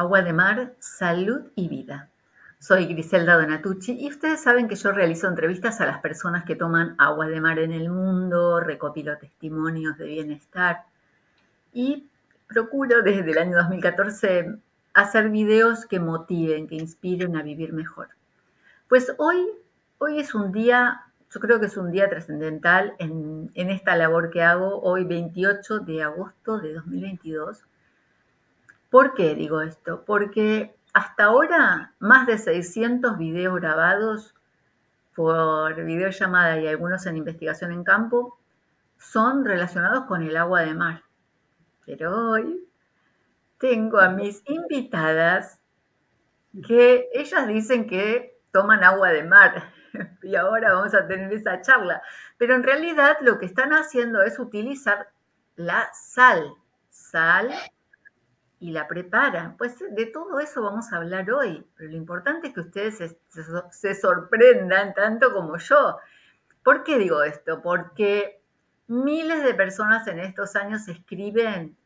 Agua de Mar, Salud y Vida. Soy Griselda Donatucci y ustedes saben que yo realizo entrevistas a las personas que toman agua de mar en el mundo, recopilo testimonios de bienestar y procuro desde el año 2014 hacer videos que motiven, que inspiren a vivir mejor. Pues hoy, hoy es un día, yo creo que es un día trascendental en, en esta labor que hago hoy 28 de agosto de 2022 ¿Por qué digo esto? Porque hasta ahora más de 600 videos grabados por videollamada y algunos en investigación en campo son relacionados con el agua de mar. Pero hoy tengo a mis invitadas que ellas dicen que toman agua de mar y ahora vamos a tener esa charla. Pero en realidad lo que están haciendo es utilizar la sal, sal y la preparan. Pues de todo eso vamos a hablar hoy, pero lo importante es que ustedes se, sorprendan tanto como yo. ¿Por qué digo esto? Porque miles de personas en estos años escriben,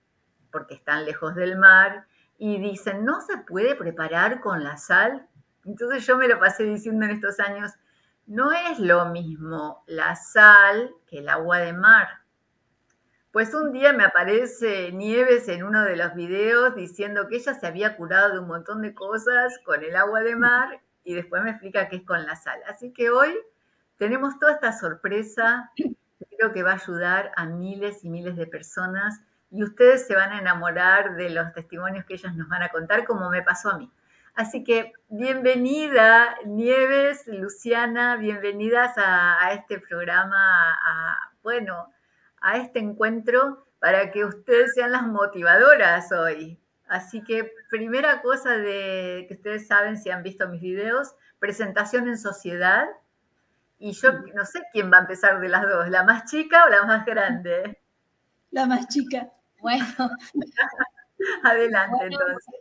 porque están lejos del mar, y dicen, no se puede preparar con la sal. Entonces yo me lo pasé diciendo en estos años, no es lo mismo la sal que el agua de mar. Pues un día me aparece Nieves en uno de los videos diciendo que ella se había curado de un montón de cosas con el agua de mar y después me explica que es con la sal. Así que hoy tenemos toda esta sorpresa creo que va a ayudar a miles y miles de personas y ustedes se van a enamorar de los testimonios que ellas nos van a contar como me pasó a mí. Así que bienvenida Nieves, Luciana, bienvenidas a, este programa, bueno, a este encuentro para que ustedes sean las motivadoras hoy. Así que primera cosa de que ustedes saben si han visto mis videos, presentación en sociedad. Y yo no sé quién va a empezar de las dos, la más chica o la más grande. La más chica. Bueno. Adelante entonces.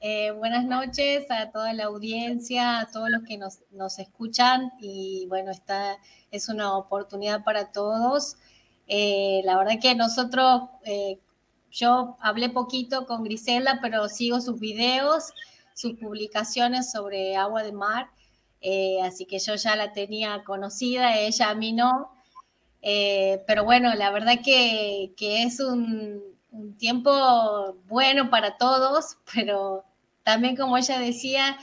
Eh, buenas noches a toda la audiencia, a todos los que nos, nos escuchan y bueno, esta es una oportunidad para todos eh, la verdad que nosotros, eh, yo hablé poquito con Grisela, pero sigo sus videos, sus publicaciones sobre agua de mar, eh, así que yo ya la tenía conocida, ella a mí no. pero bueno, la verdad que, es un, tiempo bueno para todos, pero también como ella decía,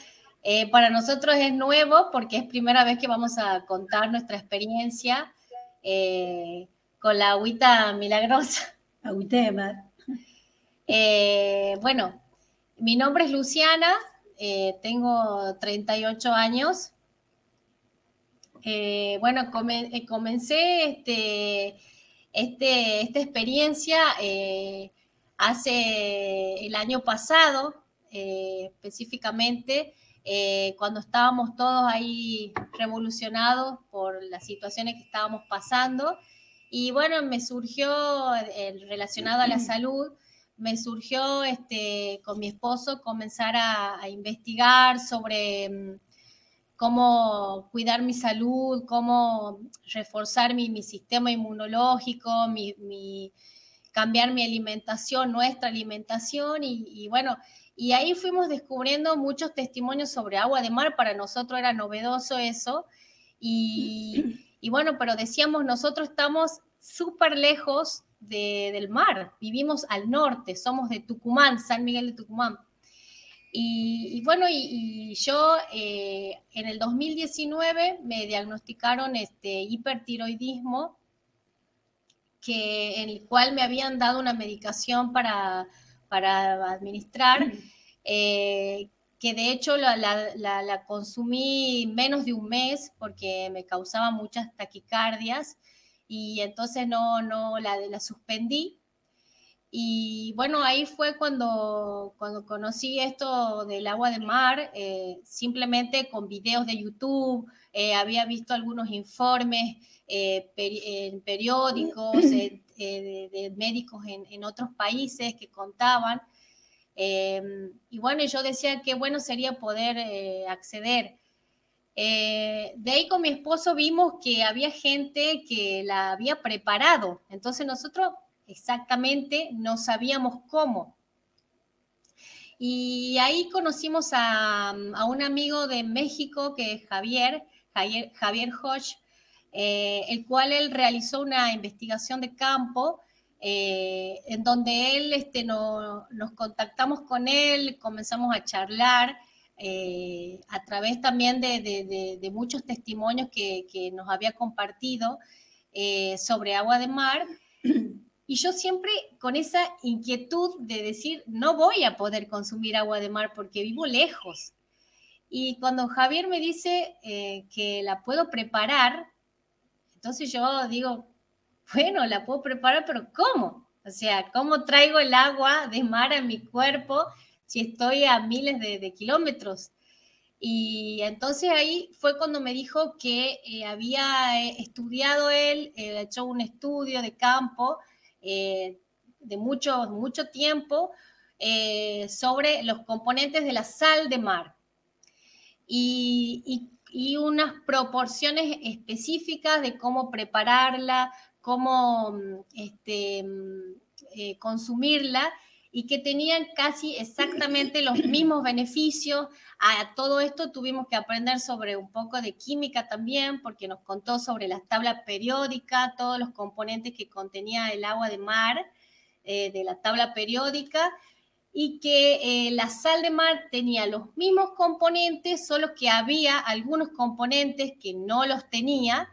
para nosotros es nuevo porque es primera vez que vamos a contar nuestra experiencia con la agüita milagrosa. Agüita de mar. Eh, bueno, mi nombre es Luciana, eh, tengo 38 años. Eh, bueno, comencé este, este, esta experiencia hace el año pasado, específicamente, cuando estábamos todos ahí revolucionados por las situaciones que estábamos pasando. Y bueno, me surgió relacionado a la salud, me surgió este, con mi esposo comenzar a, investigar sobre mm, cómo cuidar mi salud, cómo reforzar mi, sistema inmunológico, mi, cambiar mi alimentación, nuestra alimentación y, bueno, y ahí fuimos descubriendo muchos testimonios sobre agua de mar, para nosotros era novedoso eso y, y bueno, pero decíamos, nosotros estamos súper lejos del mar, vivimos al norte, somos de Tucumán, San Miguel de Tucumán. Y, bueno, y, yo eh, en el 2019 me diagnosticaron este hipertiroidismo, que, en el cual me habían dado una medicación para, para administrar, eh, que de hecho la, la, consumí menos de un mes porque me causaba muchas taquicardias y entonces no, no la, la suspendí. Y bueno, ahí fue cuando, cuando conocí esto del agua de mar, eh, simplemente con videos de YouTube, eh, había visto algunos informes eh, en periódicos de, de, médicos en, en, otros países que contaban. y bueno, yo decía que bueno sería poder acceder eh, de ahí con mi esposo vimos que había gente que la había preparado, entonces nosotros exactamente no sabíamos cómo. Y ahí conocimos a, un amigo de México que es Javier, Javier, Javier Hodge, eh, el cual él realizó una investigación de campo eh, en donde él este, nos contactamos con él, comenzamos a charlar eh, a través también de, muchos testimonios que, nos había compartido sobre agua de mar. Y yo siempre con esa inquietud de decir, no voy a poder consumir agua de mar porque vivo lejos. Y cuando Javier me dice eh, que la puedo preparar, entonces yo digo, bueno, la puedo preparar, pero ¿cómo? O sea, ¿cómo traigo el agua de mar a mi cuerpo si estoy a miles de, kilómetros? Y entonces ahí fue cuando me dijo que eh, había eh, estudiado él, hecho un estudio de campo eh, de mucho, mucho tiempo eh, sobre los componentes de la sal de mar y, unas proporciones específicas de cómo prepararla, cómo este, eh, consumirla y que tenían casi exactamente los mismos beneficios. A todo esto tuvimos que aprender sobre un poco de química también, porque nos contó sobre la tabla periódica, todos los componentes que contenía el agua de mar, eh, de la tabla periódica, y que eh, la sal de mar tenía los mismos componentes, solo que había algunos componentes que no los tenía,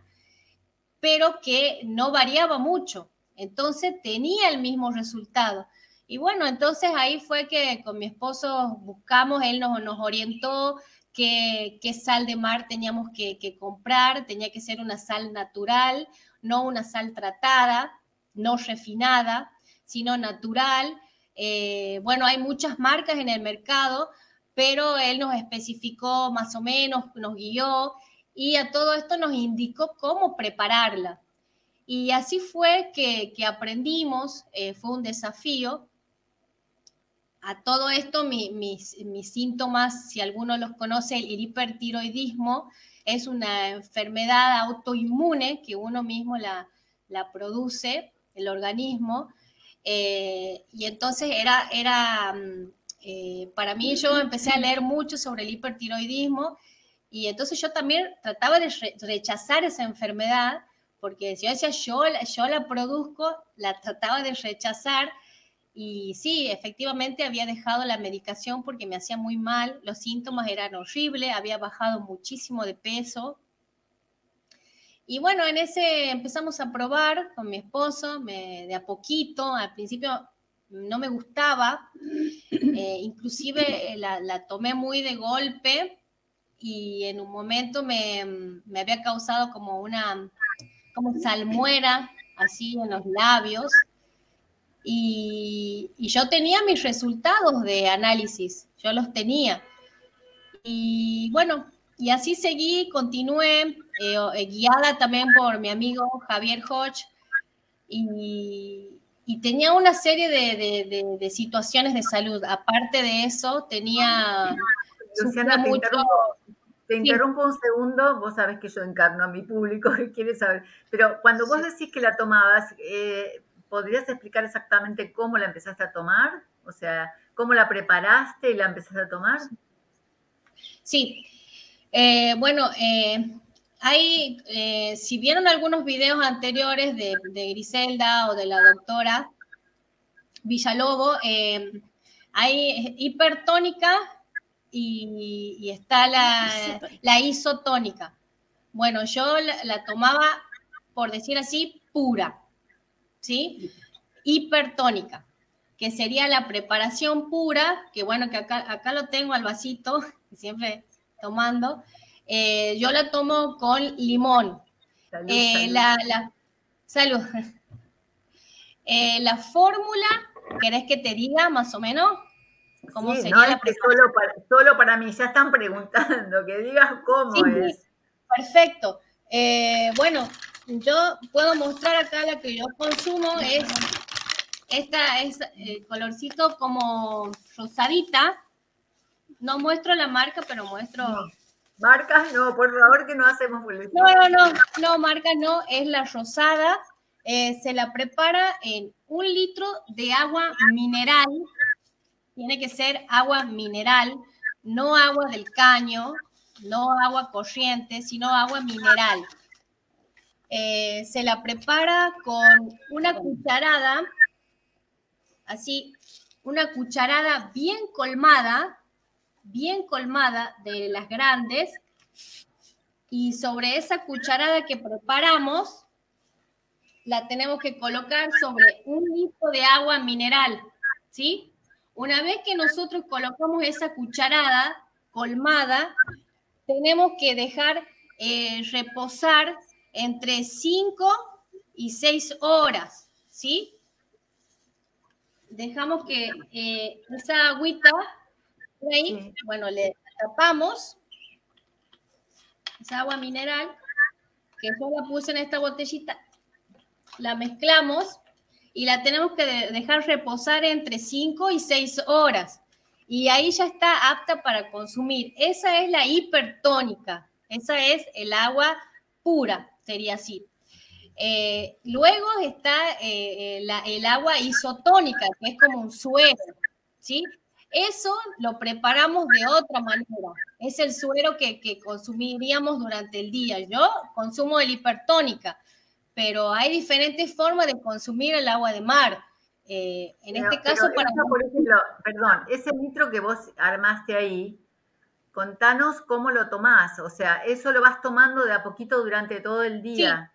pero que no variaba mucho. Entonces tenía el mismo resultado. Y bueno, entonces ahí fue que con mi esposo buscamos, él nos, orientó qué, qué, sal de mar teníamos que, comprar, tenía que ser una sal natural, no una sal tratada, no refinada, sino natural. Eh, bueno, hay muchas marcas en el mercado, pero él nos especificó más o menos, nos guió y a todo esto nos indicó cómo prepararla. Y así fue que, aprendimos, eh, fue un desafío, a todo esto, mis, síntomas, si alguno los conoce, el hipertiroidismo es una enfermedad autoinmune que uno mismo la, produce, el organismo. Eh, y entonces era, era mm, eh, para mí yo empecé a leer mucho sobre el hipertiroidismo y entonces yo también trataba de rechazar esa enfermedad, porque si yo decía yo, yo la produzco, la trataba de rechazar y sí, efectivamente había dejado la medicación porque me hacía muy mal, los síntomas eran horribles, había bajado muchísimo de peso. Y bueno, en ese empezamos a probar con mi esposo, de a poquito, al principio no me gustaba, eh, inclusive eh, la, tomé muy de golpe y en un momento me, me había causado como una como salmuera así en los labios y, yo tenía mis resultados de análisis, yo los tenía. Y bueno, y así seguí, continué, eh, eh, guiada también por mi amigo Javier Hodge, y, tenía una serie de, situaciones de salud. Aparte de eso, tenía... Luciana, mucho, te interrumpo, un segundo, vos sabés que yo encarno a mi público y quiere saber, pero cuando vos decís que la tomabas, eh, ¿podrías explicar exactamente cómo la empezaste a tomar? O sea, ¿cómo la preparaste y la empezaste a tomar? Sí, eh, bueno, eh, hay, eh, si vieron algunos videos anteriores de, Griselda o de la doctora Villalobo, hay hipertónica y, está la, isotónica. Bueno, yo la tomaba, por decir así, pura. ¿Sí? Hipertónica, que sería la preparación pura, que bueno, que acá, acá lo tengo al vasito, siempre tomando. Eh, yo la tomo con limón. Salud, eh, La, salud. Eh, la fórmula, ¿querés que te diga más o menos? ¿Cómo sería no, es que solo para, solo para mí, ya están preguntando, que digas cómo es. Perfecto. bueno, yo puedo mostrar acá la que yo consumo, es esta es el colorcito como rosadita. No muestro la marca, pero muestro... Marcas no, por favor, que no hacemos publicidad. No, no, no, no, marcas no, es la rosada. Eh, se la prepara en un litro de agua mineral tiene que ser agua mineral, no agua del caño, no agua corriente, sino agua mineral. Eh, se la prepara con una cucharada, así, una cucharada bien colmada, bien colmada de las grandes, y sobre esa cucharada que preparamos, la tenemos que colocar sobre un litro de agua mineral, ¿sí? Una vez que nosotros colocamos esa cucharada colmada, tenemos que dejar eh, reposar entre 5 y 6 horas, ¿sí? Dejamos que eh, esa agüita, ahí, bueno, le tapamos, esa agua mineral, que yo la puse en esta botellita, la mezclamos y la tenemos que dejar reposar entre 5 y 6 horas. Y ahí ya está apta para consumir. Esa es la hipertónica. Esa es el agua pura, sería así. Eh, luego está eh, el agua isotónica, que es como un suero, ¿sí? Eso lo preparamos de otra manera. Es el suero que, que consumiríamos durante el día. Yo consumo el hipertónica pero hay diferentes formas de consumir el agua de mar. Eh, en este caso, para... por ejemplo, perdón, ese litro que vos armaste ahí, contanos cómo lo tomás. O sea, eso lo vas tomando de a poquito durante todo el día.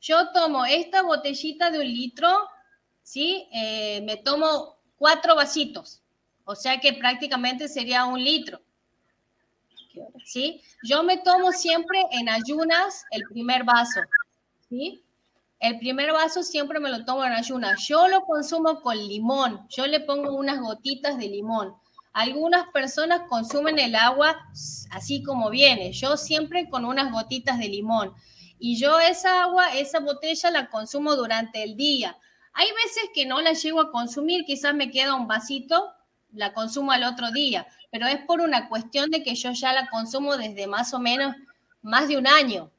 Yo tomo esta botellita de un litro, ¿sí? Eh, me tomo cuatro vasitos. O sea que prácticamente sería un litro. ¿Sí? Yo me tomo siempre en ayunas el primer vaso. ¿Sí? El primer vaso siempre me lo tomo en ayuna. Yo lo consumo con limón. Yo le pongo unas gotitas de limón. Algunas personas consumen el agua así como viene. Yo siempre con unas gotitas de limón. Y yo esa agua, esa botella la consumo durante el día. Hay veces que no la llego a consumir, quizás me queda un vasito, la consumo al otro día, pero es por una cuestión de que yo ya la consumo desde más o menos más de un año.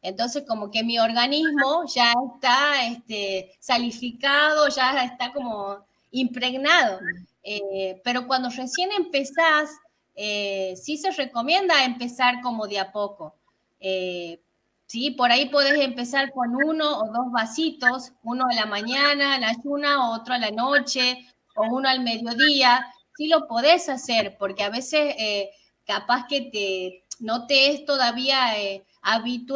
Entonces, como que mi organismo ya está este, salificado, ya está como impregnado. Eh, pero cuando recién empezás, eh, sí se recomienda empezar como de a poco. Eh, sí, por ahí podés empezar con uno o dos vasitos, uno a la mañana, a la ayuna, otro a la noche, o uno al mediodía. Sí lo podés hacer, porque a veces capaz que te, no te es todavía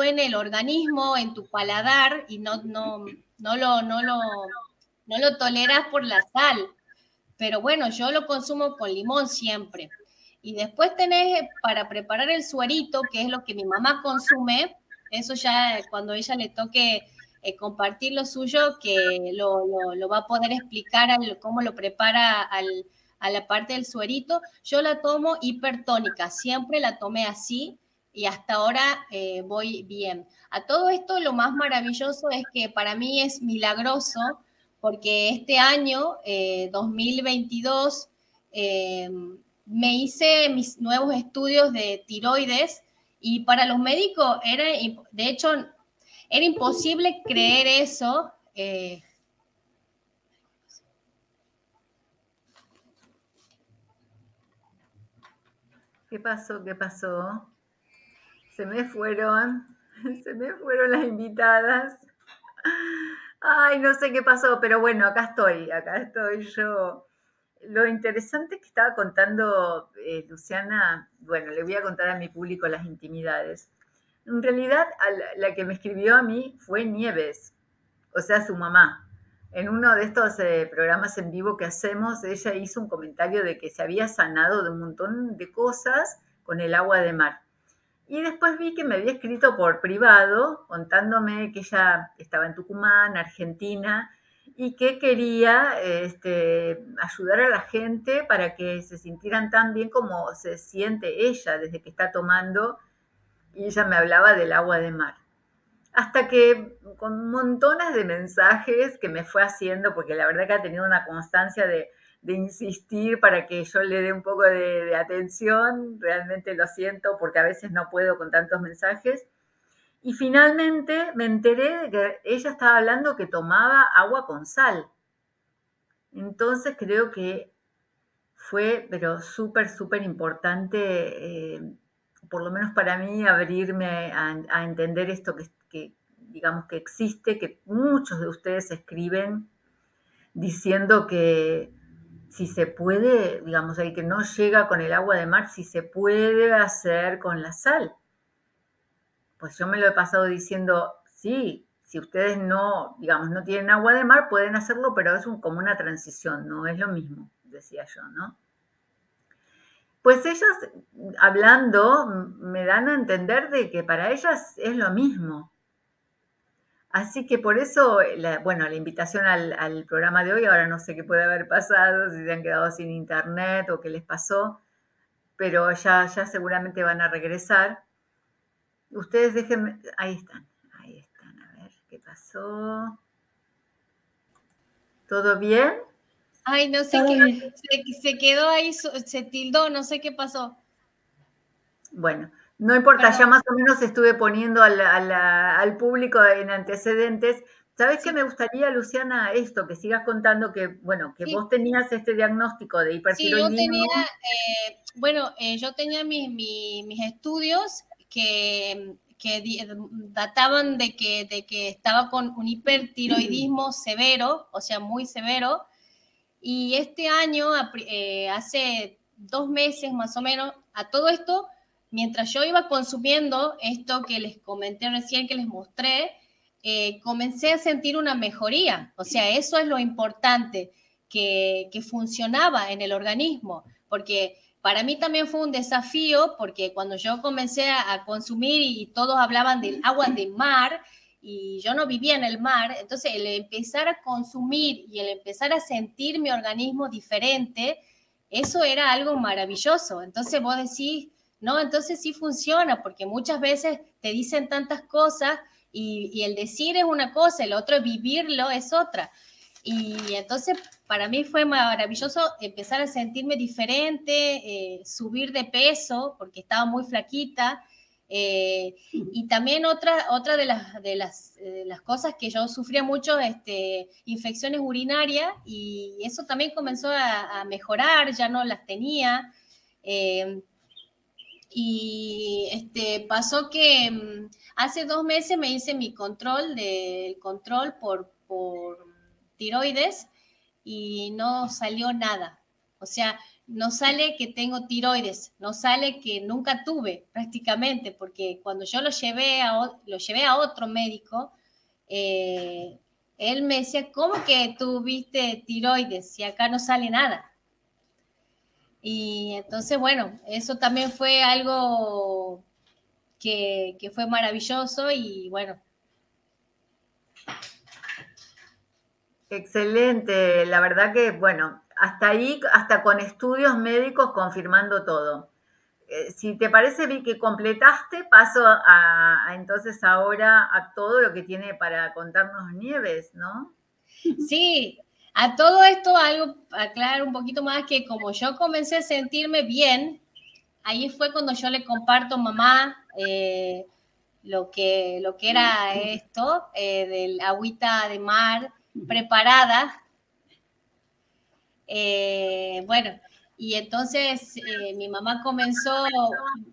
en el organismo, en tu paladar y no, no, no, lo, no, lo, no lo toleras por la sal. Pero bueno, yo lo consumo con limón siempre. Y después tenés para preparar el suerito, que es lo que mi mamá consume, eso ya cuando ella le toque eh, compartir lo suyo, que lo, lo, va a poder explicar cómo lo prepara al, a la parte del suerito. Yo la tomo hipertónica, siempre la tomé así, y hasta ahora eh, voy bien. A todo esto lo más maravilloso es que para mí es milagroso porque este año, 2022, eh, eh, me hice mis nuevos estudios de tiroides y para los médicos era, de hecho, era imposible creer eso. ¿Qué pasó? ¿Qué pasó? Se me fueron, se me fueron las invitadas. Ay, no sé qué pasó, pero bueno, acá estoy, acá estoy yo. Lo interesante que estaba contando eh, Luciana, bueno, le voy a contar a mi público las intimidades. En realidad, la, que me escribió a mí fue Nieves, o sea, su mamá. En uno de estos eh, programas en vivo que hacemos, ella hizo un comentario de que se había sanado de un montón de cosas con el agua de mar. Y después vi que me había escrito por privado contándome que ella estaba en Tucumán, Argentina, y que quería este, ayudar a la gente para que se sintieran tan bien como se siente ella desde que está tomando. Y ella me hablaba del agua de mar. Hasta que con montones de mensajes que me fue haciendo, porque la verdad que ha tenido una constancia de, de insistir para que yo le dé un poco de, atención, realmente lo siento porque a veces no puedo con tantos mensajes. Y finalmente me enteré de que ella estaba hablando que tomaba agua con sal. Entonces creo que fue, pero súper, súper importante, eh, por lo menos para mí, abrirme a, entender esto que, digamos, que existe, que muchos de ustedes escriben diciendo que si se puede, digamos, el que no llega con el agua de mar, si se puede hacer con la sal. Pues yo me lo he pasado diciendo, sí, si ustedes no, digamos, no tienen agua de mar, pueden hacerlo, pero es como una transición, no es lo mismo, decía yo, ¿no? Pues ellas, hablando, me dan a entender de que para ellas es lo mismo. Así que por eso, bueno, la invitación al, programa de hoy, ahora no sé qué puede haber pasado, si se han quedado sin internet o qué les pasó, pero ya, ya seguramente van a regresar. Ustedes déjenme, ahí están, ahí están, a ver qué pasó. ¿Todo bien? Ay, no sé qué, se, se, quedó ahí, se tildó, no sé qué pasó. Bueno, no importa, ya más o menos estuve poniendo al, público en antecedentes. ¿Sabes qué me gustaría, Luciana, esto, que sigas contando que, bueno, que vos tenías este diagnóstico de hipertiroidismo? Sí, yo tenía, eh, bueno, eh, yo tenía mis, estudios que, databan de que, de que estaba con un hipertiroidismo severo, o sea, muy severo, y este año, eh, hace dos meses más o menos, a todo esto mientras yo iba consumiendo esto que les comenté recién, que les mostré, eh, comencé a sentir una mejoría. O sea, eso es lo importante, que, funcionaba en el organismo, porque para mí también fue un desafío, porque cuando yo comencé a, consumir y todos hablaban del agua de mar, y yo no vivía en el mar, entonces el empezar a consumir y el empezar a sentir mi organismo diferente, eso era algo maravilloso. Entonces vos decís, ¿no? Entonces sí funciona, porque muchas veces te dicen tantas cosas y, el decir es una cosa, el otro vivirlo es otra. Y entonces para mí fue maravilloso empezar a sentirme diferente, eh, subir de peso, porque estaba muy flaquita. Eh, y también otra, otra de, las, de, las, cosas que yo sufría mucho, este, infecciones urinarias, y eso también comenzó a, mejorar, ya no las tenía. Eh, y este, pasó que mm, hace dos meses me hice mi control, de, control por, por tiroides y no salió nada. O sea, no sale que tengo tiroides, no sale que nunca tuve prácticamente, porque cuando yo lo llevé a, lo llevé a otro médico, eh, él me decía, ¿cómo que tuviste tiroides si acá no sale nada? Y entonces, bueno, eso también fue algo que, fue maravilloso y bueno. Excelente, la verdad que, bueno, hasta ahí, hasta con estudios médicos confirmando todo. Eh, si te parece, vi que completaste, paso a, entonces ahora a todo lo que tiene para contarnos Nieves, ¿no? Sí, a todo esto, algo, aclarar un poquito más que como yo comencé a sentirme bien, ahí fue cuando yo le comparto a mamá eh, lo, que, lo que era esto, eh, del agüita de mar preparada. Eh, bueno, y entonces mi mamá comenzó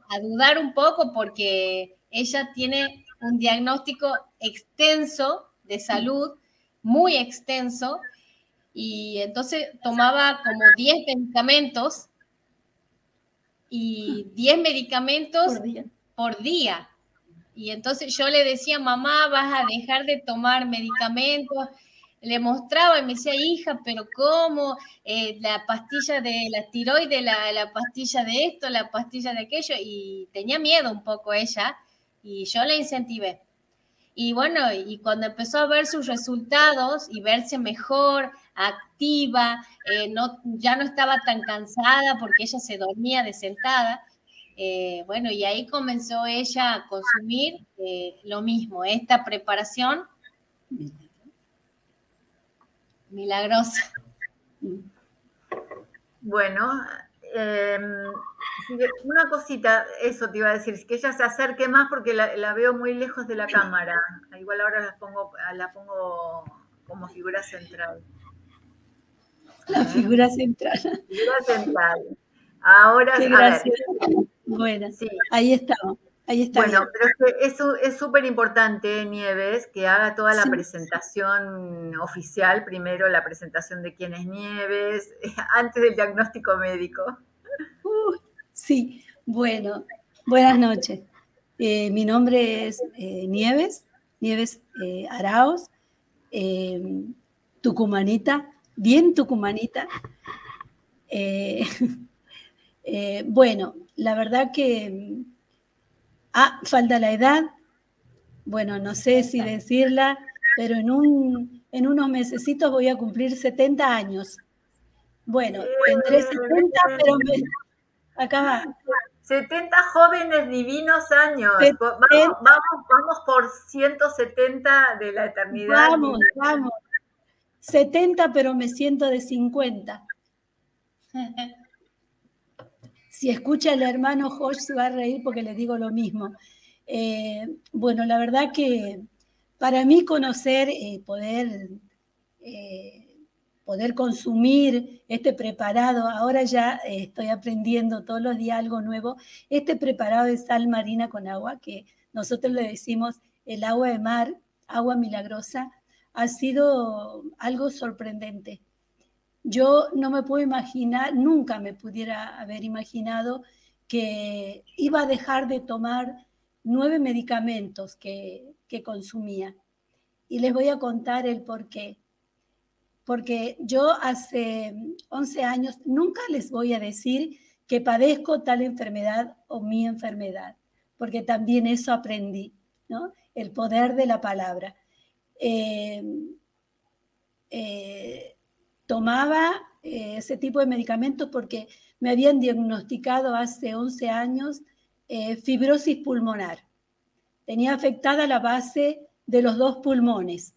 a dudar un poco porque ella tiene un diagnóstico extenso de salud, muy extenso, y entonces tomaba como 10 medicamentos y 10 medicamentos por día. Y entonces yo le decía, mamá, vas a dejar de tomar medicamentos. Le mostraba y me decía, hija, pero ¿cómo? Eh, la pastilla de la tiroides, la, la pastilla de esto, la pastilla de aquello. Y tenía miedo un poco ella y yo le incentivé. Y bueno, y cuando empezó a ver sus resultados y verse mejor, activa, eh, ya no estaba tan cansada porque ella se dormía de sentada. Eh, bueno, y ahí comenzó ella a consumir eh, lo mismo, esta preparación milagrosa. Bueno, em, una cosita, eso te iba a decir, que ella se acerque más porque la, la, veo muy lejos de la cámara. Igual ahora la pongo, la pongo como figura central. La figura central. Figura central. Ahora, Qué gracias. Bueno, sí. ahí estamos. Ahí está bueno, pero es súper importante, Nieves, que haga toda la presentación oficial, primero la presentación de quién es Nieves, antes del diagnóstico médico. Uh, sí, bueno, buenas noches. Eh, mi nombre es eh, Nieves, Nieves eh, Araos, tucumanita, bien tucumanita. bueno, la verdad que Ah, falta la edad. Bueno, no sé si decirla, pero en, un, en unos mesecitos voy a cumplir 70 años. Bueno, tendré 70, pero me, acá va. 70 jóvenes divinos años. Vamos, vamos, vamos por 170 de la eternidad. Vamos, vamos. 70, pero me siento de 50. Si escucha el hermano Josh se va a reír porque le digo lo mismo. Eh, bueno, la verdad que para mí conocer, eh, poder, eh, poder consumir este preparado, ahora ya estoy aprendiendo todos los días algo nuevo, este preparado de sal marina con agua, que nosotros le decimos el agua de mar, agua milagrosa, ha sido algo sorprendente. Yo no me puedo imaginar, nunca me pudiera haber imaginado que iba a dejar de tomar nueve medicamentos que, consumía. Y les voy a contar el por qué. Porque yo hace 11 años nunca les voy a decir que padezco tal enfermedad o mi enfermedad, porque también eso aprendí, ¿no? El poder de la palabra. Eh, eh, tomaba eh, ese tipo de medicamentos porque me habían diagnosticado hace 11 años fibrosis pulmonar. Tenía afectada la base de los dos pulmones.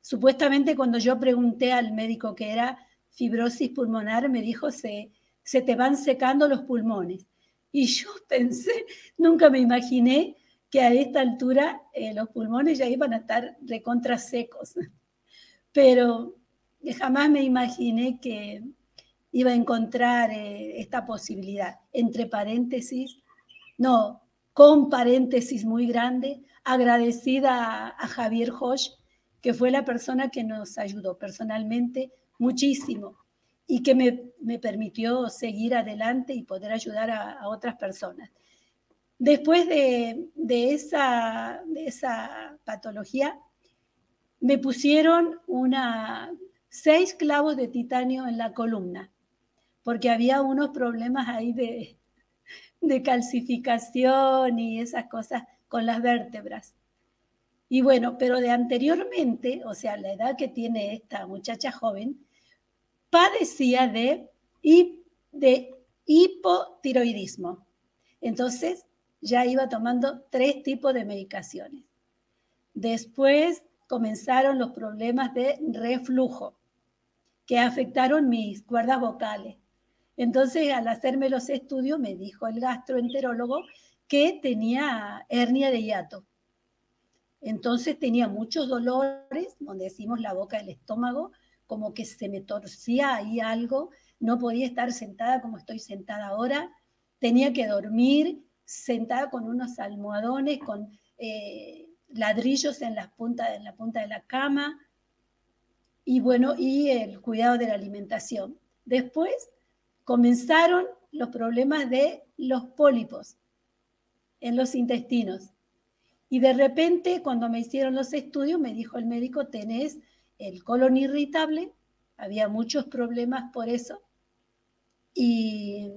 Supuestamente cuando yo pregunté al médico qué era fibrosis pulmonar, me dijo, se, se te van secando los pulmones. Y yo pensé, nunca me imaginé que a esta altura eh, los pulmones ya iban a estar recontra secos. Pero jamás me imaginé que iba a encontrar eh, esta posibilidad. Entre paréntesis, no, con paréntesis muy grande, agradecida a, Javier Hosch, que fue la persona que nos ayudó personalmente muchísimo y que me, permitió seguir adelante y poder ayudar a, otras personas. Después de, esa, patología, me pusieron seis clavos de titanio en la columna, porque había unos problemas ahí de, de calcificación y esas cosas con las vértebras. Y bueno, pero de anteriormente, o sea, la edad que tiene esta muchacha joven, padecía de, de hipotiroidismo. Entonces ya iba tomando tres tipos de medicaciones. Después comenzaron los problemas de reflujo que afectaron mis cuerdas vocales. Entonces, al hacerme los estudios, me dijo el gastroenterólogo que tenía hernia de hiato. Entonces tenía muchos dolores, donde decimos la boca del estómago, como que se me torcía ahí algo, no podía estar sentada como estoy sentada ahora, tenía que dormir sentada con unos almohadones, con eh, ladrillos en, las puntas, en la punta de la cama, y bueno, y el cuidado de la alimentación. Después comenzaron los problemas de los pólipos en los intestinos. Y de repente, cuando me hicieron los estudios, me dijo el médico, tenés el colon irritable, había muchos problemas por eso. Y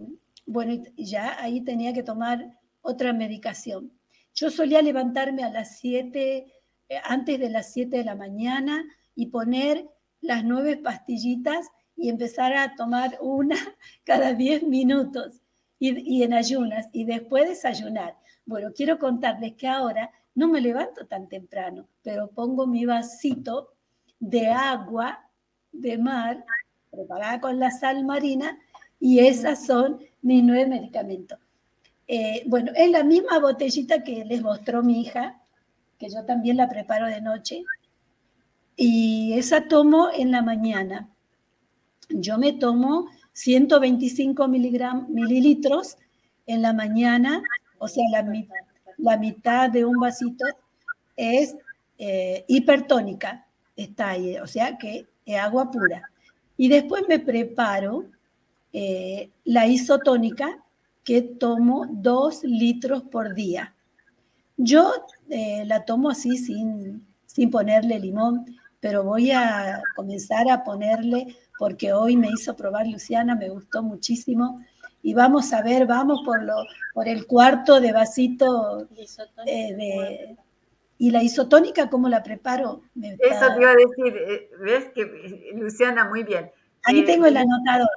bueno, ya ahí tenía que tomar otra medicación. Yo solía levantarme a las 7, eh, antes de las 7 de la mañana y poner las nueve pastillitas y empezar a tomar una cada diez minutos y, en ayunas y después desayunar. Bueno, quiero contarles que ahora no me levanto tan temprano, pero pongo mi vasito de agua de mar preparada con la sal marina y esas son mis nueve medicamentos. Eh, bueno, es la misma botellita que les mostró mi hija, que yo también la preparo de noche, y esa tomo en la mañana. yo me tomo 125 mililitros en la mañana, o sea, la, mitad de un vasito es eh, hipertónica, está o sea que es agua pura. Y después me preparo eh, la isotónica, que tomo dos litros por día. Yo eh, la tomo así sin, sin ponerle limón, pero voy a comenzar a ponerle, porque hoy me hizo probar Luciana, me gustó muchísimo. Y vamos a ver, vamos por, lo, por el cuarto de vasito eh, de, ¿Y la isotónica cómo la preparo? Eso te iba a decir, eh, ves que Luciana, muy bien. Ahí tengo el anotador.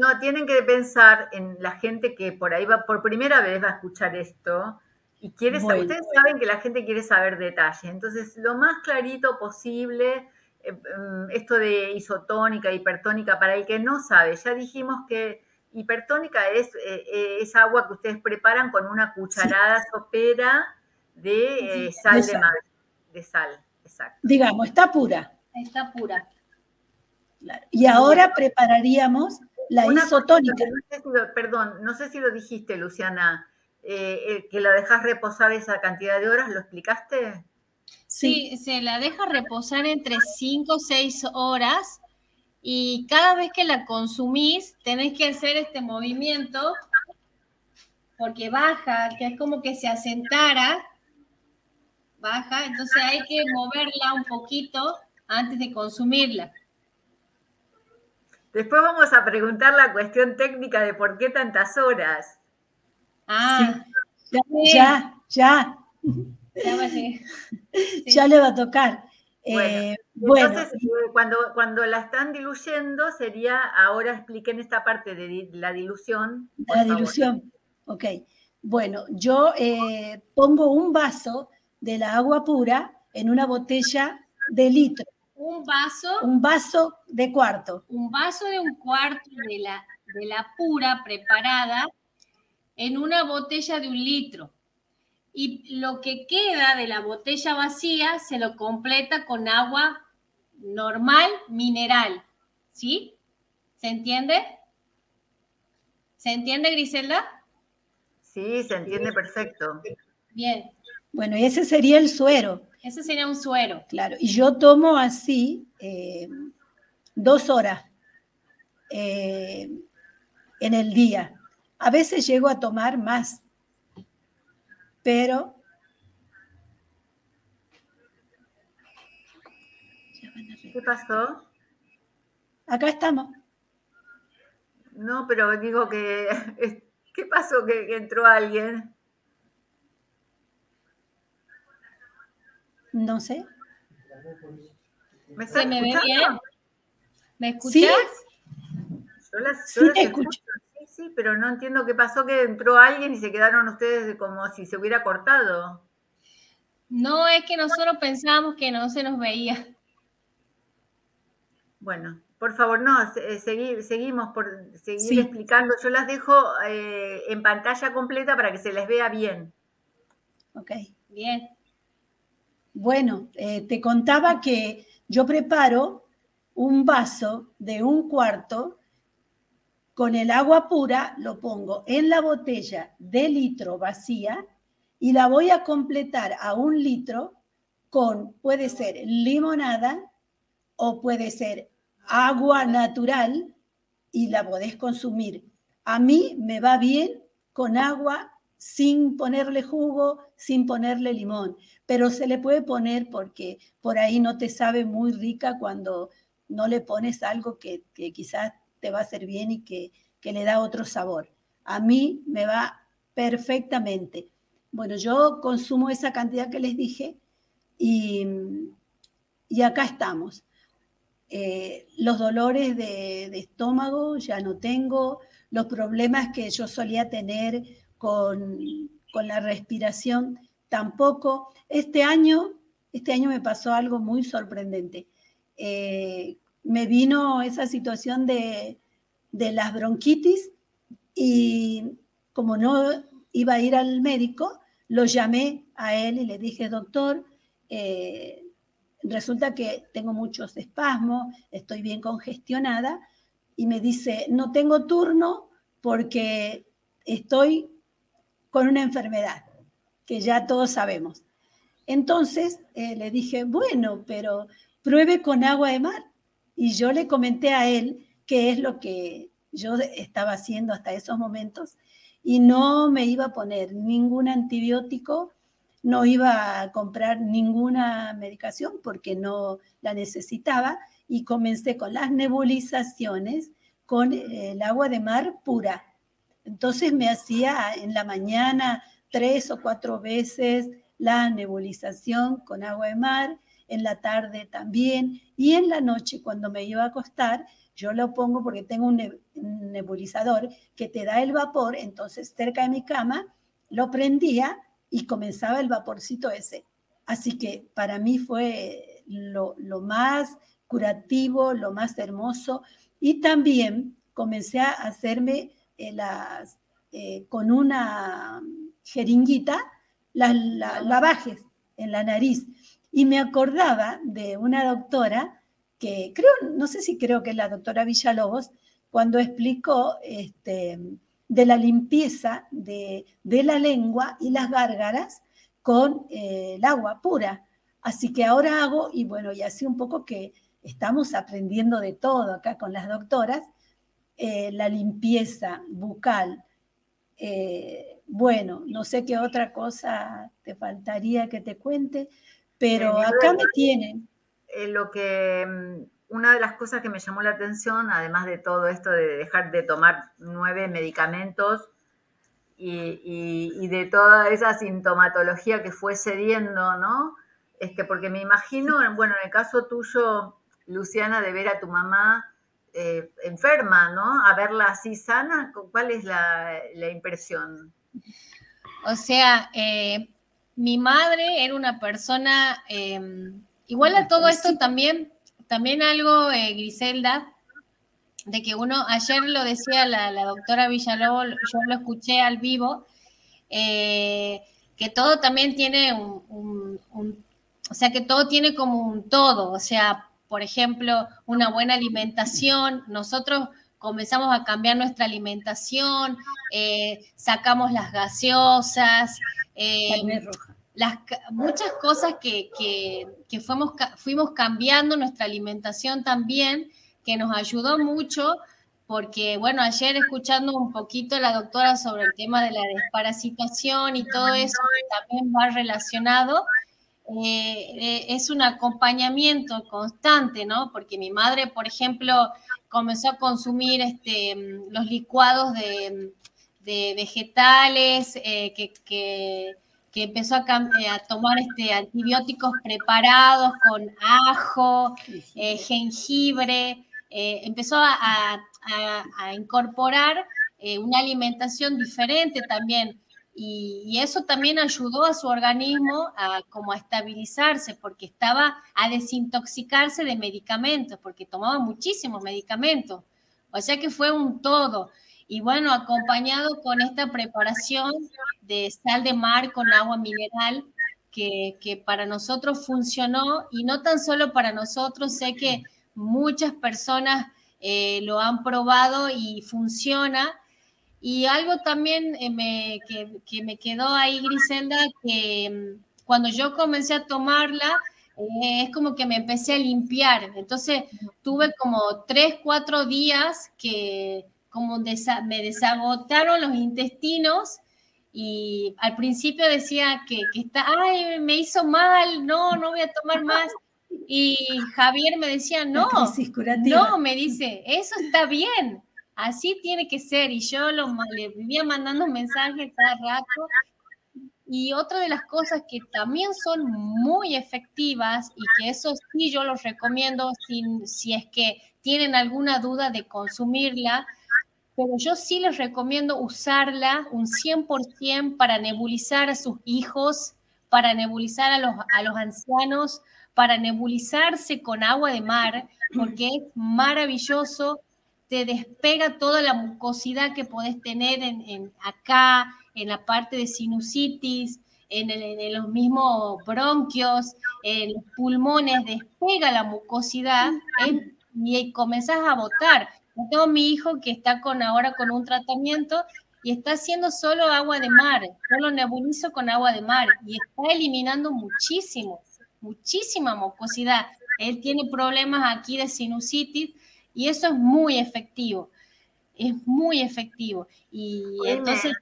No, tienen que pensar en la gente que por ahí va, por primera vez va a escuchar esto y quiere saber, ustedes saben que la gente quiere saber detalles, entonces lo más clarito posible, eh, mm, esto de isotónica, hipertónica, para el que no sabe, ya dijimos que hipertónica es, eh, eh, agua que ustedes preparan con una cucharada sopera de sal de, mar, de sal, exacto. Digamos, está pura. Está pura. Y ahora prepararíamos la isotónica. perdón, no sé si lo dijiste, Luciana, eh, que la dejas reposar esa cantidad de horas, ¿lo explicaste? Sí, se la deja reposar entre 5 o 6 horas y cada vez que la consumís tenés que hacer este movimiento porque baja, que es como que se asentara, baja, entonces hay que moverla un poquito antes de consumirla. Después vamos a preguntar la cuestión técnica de por qué tantas horas. Ah, ya, ya. Ya, le va a tocar. Eh, bueno, entonces, eh, cuando, cuando la están diluyendo, sería, ahora expliquen esta parte de la dilución. La dilución, ok. Bueno, yo eh, pongo un vaso de la agua pura en una botella de litro un vaso. Un vaso de cuarto. Un vaso de un cuarto de la, de la pura preparada en una botella de un litro. Y lo que queda de la botella vacía se lo completa con agua normal, mineral. ¿Sí? ¿Se entiende? ¿Se entiende, Griselda? Sí, se entiende perfecto. Bien. Bueno, y ese sería el suero. Ese sería un suero. Claro, y yo tomo así eh, dos horas eh, en el día. A veces llego a tomar más, pero... ¿Qué pasó? Acá estamos. No, pero digo que... ¿Qué pasó que entró alguien? No sé. ¿Me, ¿Se me ve bien? ¿Me escuchas? Sí, sí te escucho. Sí, sí, pero no entiendo qué pasó que entró alguien y se quedaron ustedes como si se hubiera cortado. No, es que nosotros pensábamos que no se nos veía. Bueno, por favor, no, eh, seguimos por seguir explicando. Yo las dejo eh, en pantalla completa para que se les vea bien. Ok. Bien. Bueno, eh, te contaba que yo preparo un vaso de un cuarto con el agua pura, lo pongo en la botella de litro vacía y la voy a completar a un litro con, puede ser limonada o puede ser agua natural y la podés consumir. A mí me va bien con agua sin ponerle jugo, sin ponerle limón, pero se le puede poner porque por ahí no te sabe muy rica cuando no le pones algo que, quizás te va a hacer bien y que, le da otro sabor. A mí me va perfectamente. Bueno, yo consumo esa cantidad que les dije y, y acá estamos. Eh, los dolores de, estómago ya no tengo, los problemas que yo solía tener con, la respiración tampoco. Este año, este año me pasó algo muy sorprendente. Eh, me vino esa situación de, las bronquitis y como no iba a ir al médico, lo llamé a él y le dije, doctor, eh, resulta que tengo muchos espasmos, estoy bien congestionada y me dice, no tengo turno porque estoy con una enfermedad, que ya todos sabemos. Entonces eh, le dije, bueno, pero pruebe con agua de mar. Y yo le comenté a él qué es lo que yo estaba haciendo hasta esos momentos y no me iba a poner ningún antibiótico, no iba a comprar ninguna medicación porque no la necesitaba y comencé con las nebulizaciones con el agua de mar pura. Entonces me hacía en la mañana tres o cuatro veces la nebulización con agua de mar, en la tarde también, y en la noche cuando me iba a acostar, yo lo pongo porque tengo un nebulizador que te da el vapor, entonces cerca de mi cama lo prendía y comenzaba el vaporcito ese. Así que para mí fue lo, más curativo, lo más hermoso. Y también comencé a hacerme eh, las, eh, con una jeringuita las lavajes en la nariz. Y me acordaba de una doctora que creo, no sé si creo que es la doctora Villalobos, cuando explicó este, de la limpieza de, la lengua y las gárgaras con eh, el agua pura. Así que ahora hago, y bueno, y así un poco que estamos aprendiendo de todo acá con las doctoras, eh, la limpieza bucal. Eh, bueno, no sé qué otra cosa te faltaría que te cuente, pero acá me tienen. lo que mm, una de las cosas que me llamó la atención, además de todo esto de dejar de tomar nueve medicamentos y, de toda esa sintomatología que fue cediendo, ¿no? Este, porque me imagino, bueno, en el caso tuyo, Luciana, de ver a tu mamá eh, enferma, ¿no? A verla así sana, ¿cuál es la, impresión? O sea, eh, mi madre era una persona, eh, igual a todo esto también también algo, eh, Griselda, de que uno, ayer lo decía la, doctora Villalobos, yo lo escuché al vivo, eh, que todo también tiene un, o sea, que todo tiene como un todo, o sea, por ejemplo, una buena alimentación, nosotros comenzamos a cambiar nuestra alimentación, eh, sacamos las gaseosas, las, muchas cosas que, fuimos, fuimos cambiando, nuestra alimentación también, que nos ayudó mucho, porque bueno, ayer escuchando un poquito a la doctora sobre el tema de la desparasitación y todo eso también va relacionado, eh, es un acompañamiento constante, ¿no? Porque mi madre, por ejemplo, comenzó a consumir este, los licuados de, vegetales eh, que que empezó a, eh, a, tomar este, antibióticos preparados con ajo, eh, jengibre, empezó a, incorporar una alimentación diferente también. Y, eso también ayudó a su organismo a como a estabilizarse, porque estaba a desintoxicarse de medicamentos, porque tomaba muchísimos medicamentos. O sea que fue un todo. Y bueno, acompañado con esta preparación de sal de mar con agua mineral, que, para nosotros funcionó y no tan solo para nosotros, sé que muchas personas eh, lo han probado y funciona. Y algo también eh, me, que, me quedó ahí, Griselda, que mm, cuando yo comencé a tomarla, eh, es como que me empecé a limpiar. Entonces tuve como tres, cuatro días que como me desagotaron los intestinos y al principio decía que, está, ay, me hizo mal, no, no voy a tomar más. Y Javier me decía, no, no, me dice, eso está bien, así tiene que ser. Y yo lo, le vivía mandando mensajes cada rato. Y otra de las cosas que también son muy efectivas y que eso sí yo los recomiendo si, si es que tienen alguna duda de consumirla, pero yo sí les recomiendo usarla un 100% para nebulizar a sus hijos, para nebulizar a los, a los ancianos, para nebulizarse con agua de mar, porque es maravilloso, te despega toda la mucosidad que podés tener en, acá, en la parte de sinusitis, en, los mismos bronquios, en los pulmones, despega la mucosidad ¿eh? y comenzás a botar tengo mi hijo que está con ahora con un tratamiento y está haciendo solo agua de mar, solo nebulizo con agua de mar y está eliminando muchísimo, muchísima mucosidad. Él tiene problemas aquí de sinusitis y eso es muy efectivo, es muy efectivo. Y entonces...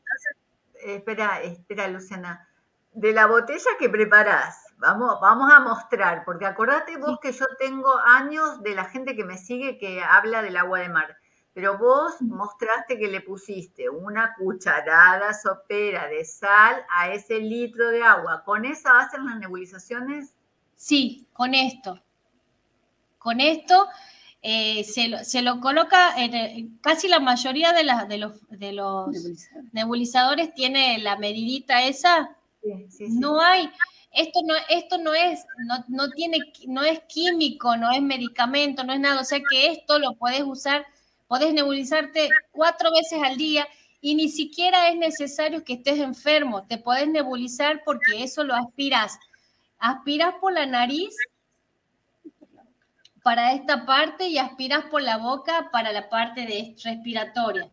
Espera, espera, Luciana. De la botella que preparás, vamos, vamos a mostrar, porque acordate vos que yo tengo años de la gente que me sigue que habla del agua de mar pero vos mostraste que le pusiste una cucharada sopera de sal a ese litro de agua. ¿Con esa hacen las nebulizaciones? Sí, con esto. Con esto eh, se, lo, coloca, en, casi la mayoría de, de los, de los nebulizadores tiene la medidita esa. No hay, esto no, esto no es, no, no, tiene, no es químico, no es medicamento, no es nada. O sea que esto lo puedes usar Podés nebulizarte cuatro veces al día y ni siquiera es necesario que estés enfermo. Te podés nebulizar porque eso lo aspiras. Aspiras por la nariz para esta parte y aspiras por la boca para la parte de respiratoria.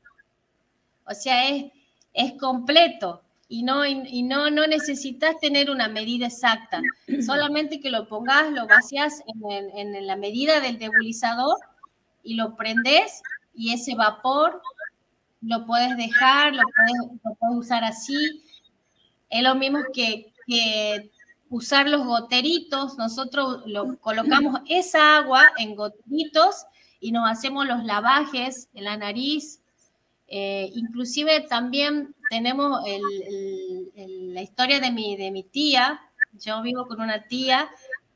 O sea, es, es completo y, no, y no, no necesitas tener una medida exacta. Solamente que lo pongas, lo vacías en, en la medida del nebulizador y lo prendes y ese vapor lo puedes dejar, lo puedes, usar así. Es lo mismo que, usar los goteritos. Nosotros lo, colocamos esa agua en goteritos y nos hacemos los lavajes en la nariz. Eh, inclusive también tenemos la historia de mi, de mi tía. Yo vivo con una tía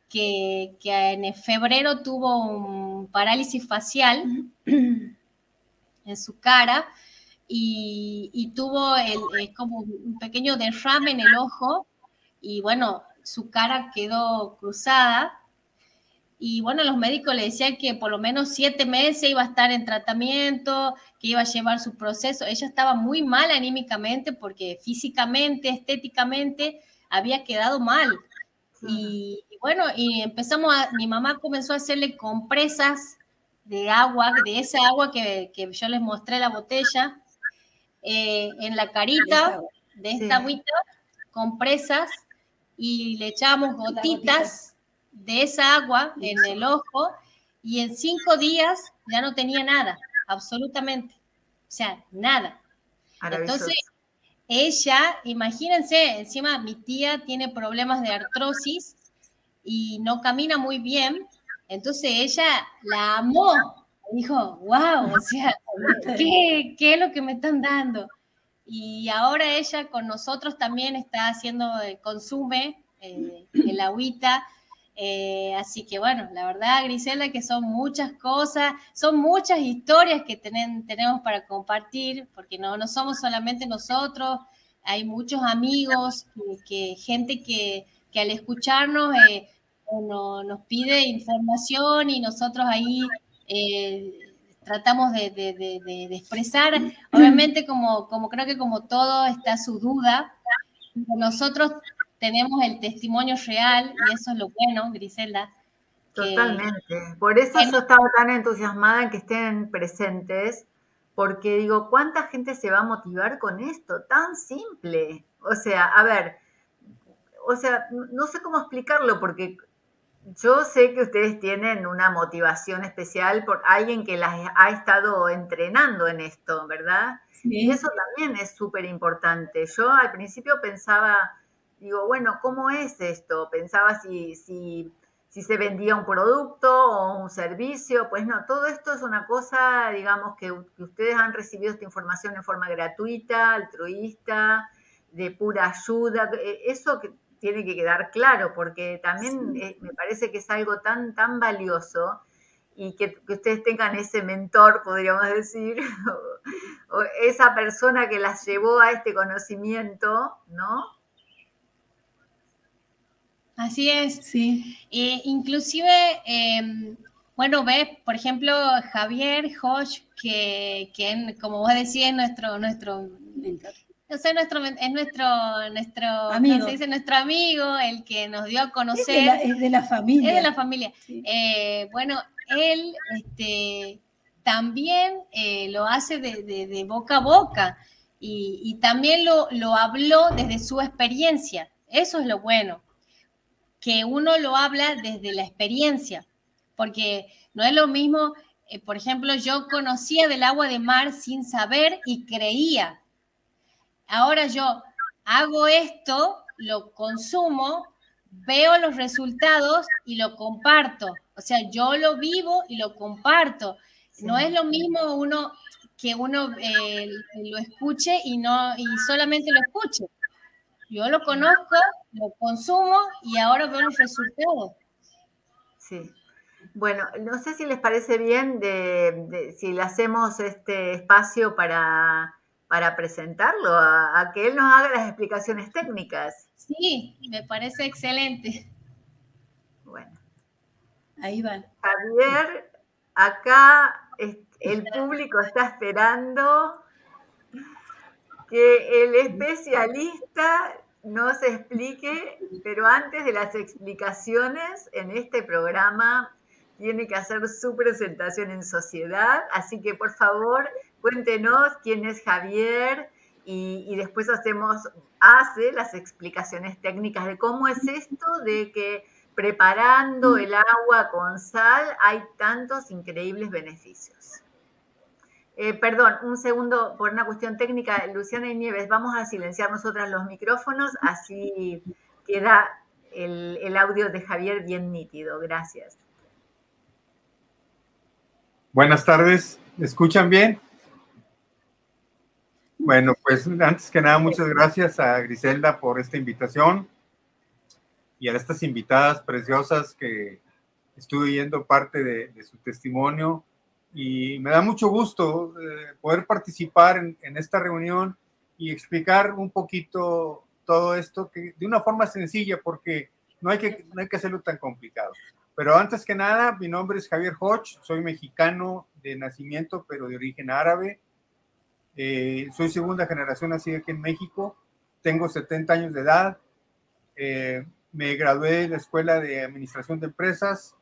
que, que en febrero tuvo un parálisis facial en su cara y, tuvo el, como un pequeño derrame en el ojo y bueno, su cara quedó cruzada. Y bueno, los médicos le decían que por lo menos siete meses iba a estar en tratamiento, que iba a llevar su proceso. Ella estaba muy mal anímicamente porque físicamente, estéticamente, había quedado mal. Y, y, bueno, y empezamos a, mi mamá comenzó a hacerle compresas de agua, de esa agua que, yo les mostré la botella, eh, en la carita de esta agüita, compresas, y le echamos gotitas de esa agua en el ojo, y en cinco días ya no tenía nada, absolutamente. O sea, nada. Entonces, ella, imagínense, encima mi tía tiene problemas de artrosis y no camina muy bien, entonces ella la amó, dijo, wow, o sea, ¿qué, es lo que me están dando? Y ahora ella con nosotros también está haciendo, eh, consume eh, el agüita. Eh, así que bueno, la verdad, Griselda, que son muchas cosas, son muchas historias que tenemos para compartir, porque no, no somos solamente nosotros, hay muchos amigos, que, gente que, que, al escucharnos nos pide información y nosotros ahí eh, tratamos de, expresar. Obviamente, como, como creo que como todo está su duda, nosotros tenemos el testimonio real y eso es lo bueno, Griselda. Totalmente. Por eso yo estaba tan entusiasmada en que estén presentes, porque digo, ¿cuánta gente se va a motivar con esto? Tan simple. O sea, a ver, o sea, no sé cómo explicarlo, porque yo sé que ustedes tienen una motivación especial por alguien que las ha estado entrenando en esto, ¿verdad? Y eso también es súper importante. Yo al principio pensaba, digo, bueno, ¿cómo es esto? Pensaba si, si, si se vendía un producto o un servicio. Pues no, todo esto es una cosa, digamos, que, que ustedes han recibido esta información en forma gratuita, altruista, de pura ayuda. E, eso que tiene que quedar claro, porque también eh, me parece que es algo tan, tan valioso y que, ustedes tengan ese mentor, podríamos decir, o, esa persona que las llevó a este conocimiento, ¿no? Así es. Sí. Eh, inclusive, em, bueno, ves, por ejemplo, Javier Josh, que, que como vos decías, nuestro, nuestro mentor es nuestro, es nuestro, nuestro, amigo. Se dice? nuestro amigo, el que nos dio a conocer. Es de la, familia. Es de la familia. Eh, bueno, él este, también eh, lo hace de, boca a boca y, también lo, lo, habló desde su experiencia. Eso es lo bueno, que uno lo habla desde la experiencia, porque no es lo mismo, eh, por ejemplo, yo conocía del agua de mar sin saber y creía. Ahora yo hago esto, lo consumo, veo los resultados y lo comparto. O sea, yo lo vivo y lo comparto. No es lo mismo uno que uno eh, lo escuche y no y solamente lo escuche. Yo lo conozco, lo consumo y ahora veo los resultados. Sí. Bueno, no sé si les parece bien de, si le hacemos este espacio para, para presentarlo, a, que él nos haga las explicaciones técnicas. Sí, me parece excelente. Bueno. Ahí van. Javier, acá el público está esperando que el especialista nos explique, pero antes de las explicaciones en este programa tiene que hacer su presentación en sociedad, así que por favor cuéntenos quién es Javier y, y después hacemos, hace las explicaciones técnicas de cómo es esto de que preparando el agua con sal hay tantos increíbles beneficios. Eh, perdón, un segundo, por una cuestión técnica, Luciana y Nieves, vamos a silenciar nosotras los micrófonos, así queda el, audio de Javier bien nítido. Gracias. Buenas tardes, ¿me escuchan bien? Bueno, pues antes que nada, muchas gracias a Griselda por esta invitación y a estas invitadas preciosas que estuve viendo parte de su testimonio y me da mucho gusto eh, poder participar en, esta reunión y explicar un poquito todo esto que, de una forma sencilla porque no hay, que, no hay que hacerlo tan complicado. Pero antes que nada, mi nombre es Javier Hodge, soy mexicano de nacimiento pero de origen árabe. Eh, soy segunda generación así aquí en México, tengo 70 años de edad, eh, me gradué de la Escuela de Administración de Empresas,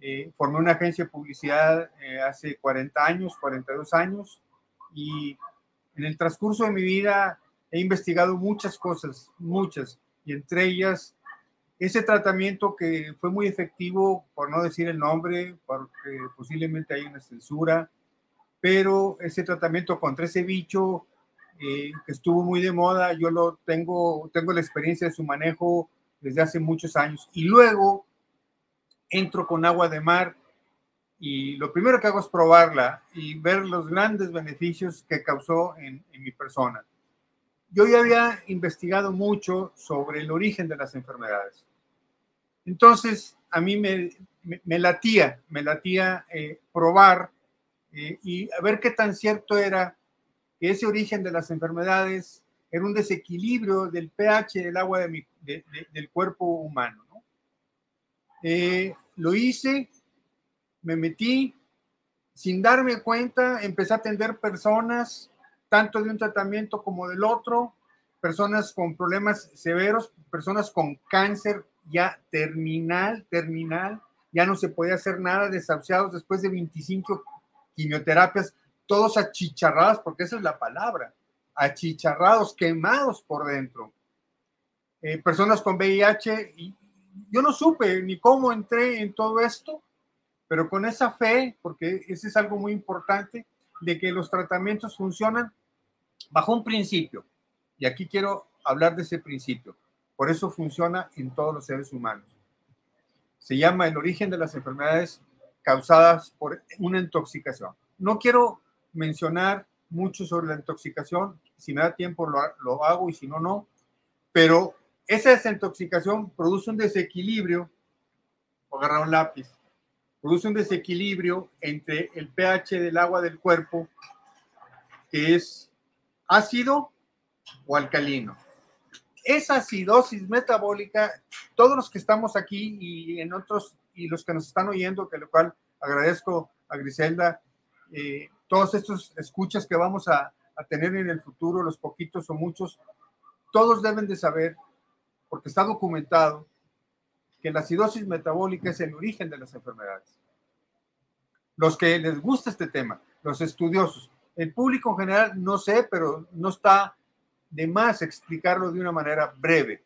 eh, formé una agencia de publicidad eh, hace 40 años, 42 años, y en el transcurso de mi vida he investigado muchas cosas, muchas, y entre ellas ese tratamiento que fue muy efectivo, por no decir el nombre, porque posiblemente hay una censura, pero ese tratamiento contra ese bicho eh, que estuvo muy de moda, yo lo tengo, tengo la experiencia de su manejo desde hace muchos años. Y luego entro con agua de mar y lo primero que hago es probarla y ver los grandes beneficios que causó en, mi persona. Yo ya había investigado mucho sobre el origen de las enfermedades. Entonces, a mí me, latía, me latía eh, probar eh, y a ver qué tan cierto era que ese origen de las enfermedades era un desequilibrio del pH del agua de del cuerpo humano. Eh, lo hice, me metí, sin darme cuenta, empecé a atender personas, tanto de un tratamiento como del otro, personas con problemas severos, personas con cáncer ya terminal, terminal, ya no se podía hacer nada, desahuciados después de 25 quimioterapias, todos achicharrados, porque esa es la palabra, achicharrados, quemados por dentro. Eh, personas con VIH yo no supe ni cómo entré en todo esto, pero con esa fe, porque ese es algo muy importante, de que los tratamientos funcionan bajo un principio. Y aquí quiero hablar de ese principio. Por eso funciona en todos los seres humanos. Se llama el origen de las enfermedades causadas por una intoxicación. No quiero mencionar mucho sobre la intoxicación. Si me da tiempo lo, lo hago y si no, no. Pero esa desintoxicación produce un desequilibrio, o agarrar un lápiz, produce un desequilibrio entre el pH del agua del cuerpo, que es ácido o alcalino. Esa acidosis metabólica, todos los que estamos aquí y en otros, y los que nos están oyendo, que lo cual agradezco a Griselda, eh, todos estos escuchas que vamos a, a tener en el futuro, los poquitos o muchos, todos deben de saber porque está documentado que la acidosis metabólica es el origen de las enfermedades. Los que les gusta este tema, los estudiosos. El público en general no sé, pero no está de más explicarlo de una manera breve.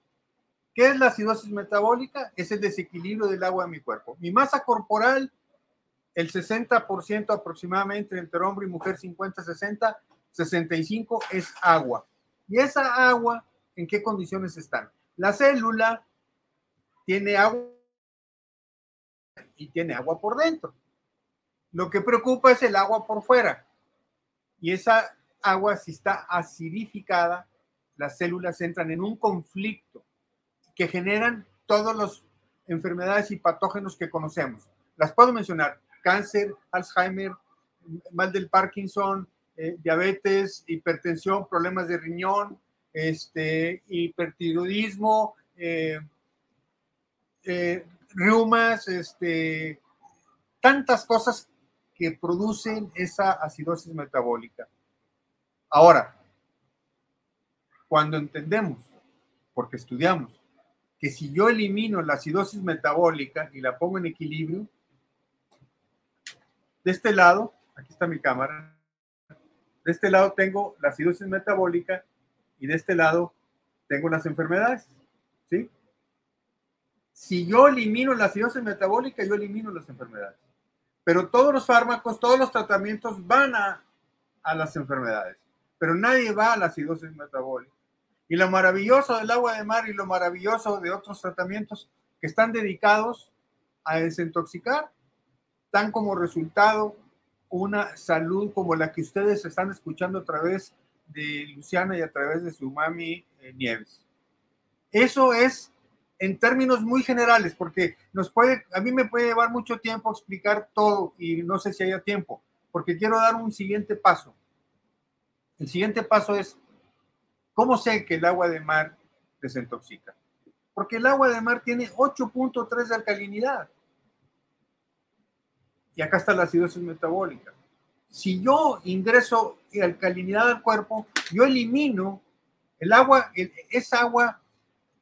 ¿Qué es la acidosis metabólica? Es el desequilibrio del agua en mi cuerpo. Mi masa corporal, el 60% aproximadamente entre hombre y mujer, 50, 60, 65 es agua. ¿Y esa agua en qué condiciones están? La célula tiene agua y tiene agua por dentro. Lo que preocupa es el agua por fuera. Y esa agua, si está acidificada, las células entran en un conflicto que generan todas las enfermedades y patógenos que conocemos. Las puedo mencionar, cáncer, Alzheimer, mal del Parkinson, eh, diabetes, hipertensión, problemas de riñón, este, hipertiroidismo, eh, eh, reumas, este, tantas cosas que producen esa acidosis metabólica. Ahora, cuando entendemos, porque estudiamos, que si yo elimino la acidosis metabólica y la pongo en equilibrio, de este lado, aquí está mi cámara, de este lado tengo la acidosis metabólica y de este lado tengo las enfermedades, ¿sí? Si yo elimino la acidosis metabólica, yo elimino las enfermedades. Pero todos los fármacos, todos los tratamientos van a, a las enfermedades, pero nadie va a la acidosis metabólica. Y lo maravilloso del agua de mar y lo maravilloso de otros tratamientos que están dedicados a desintoxicar, dan como resultado una salud como la que ustedes están escuchando a través de Luciana y a través de su mami eh, Nieves. Eso es en términos muy generales, porque nos puede, a mí me puede llevar mucho tiempo explicar todo y no sé si haya tiempo, porque quiero dar un siguiente paso. El siguiente paso es ¿Cómo sé que el agua de mar desintoxica? Porque el agua de mar tiene 8.3 de alcalinidad. Y acá está la acidosis metabólica. Si yo ingreso alcalinidad al cuerpo, yo elimino el agua, esa agua,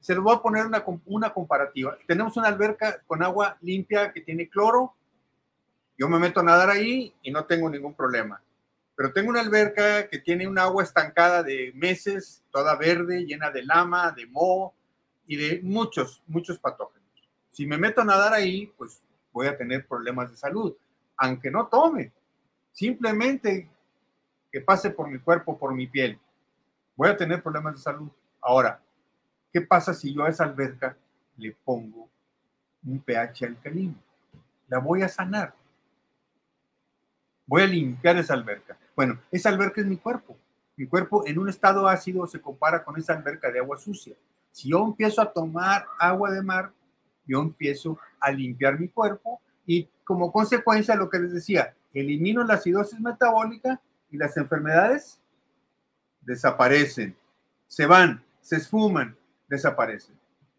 se lo voy a poner una, una comparativa. Tenemos una alberca con agua limpia que tiene cloro. Yo me meto a nadar ahí y no tengo ningún problema pero tengo una alberca que tiene un agua estancada de meses, toda verde, llena de lama, de moho y de muchos, muchos patógenos. Si me meto a nadar ahí, pues voy a tener problemas de salud, aunque no tome, simplemente que pase por mi cuerpo, por mi piel, voy a tener problemas de salud. Ahora, ¿qué pasa si yo a esa alberca le pongo un pH alcalino? La voy a sanar. Voy a limpiar esa alberca. Bueno, esa alberca es mi cuerpo. Mi cuerpo en un estado ácido se compara con esa alberca de agua sucia. Si yo empiezo a tomar agua de mar, yo empiezo a limpiar mi cuerpo y como consecuencia lo que les decía, elimino la acidosis metabólica y las enfermedades desaparecen, se van, se esfuman, desaparecen.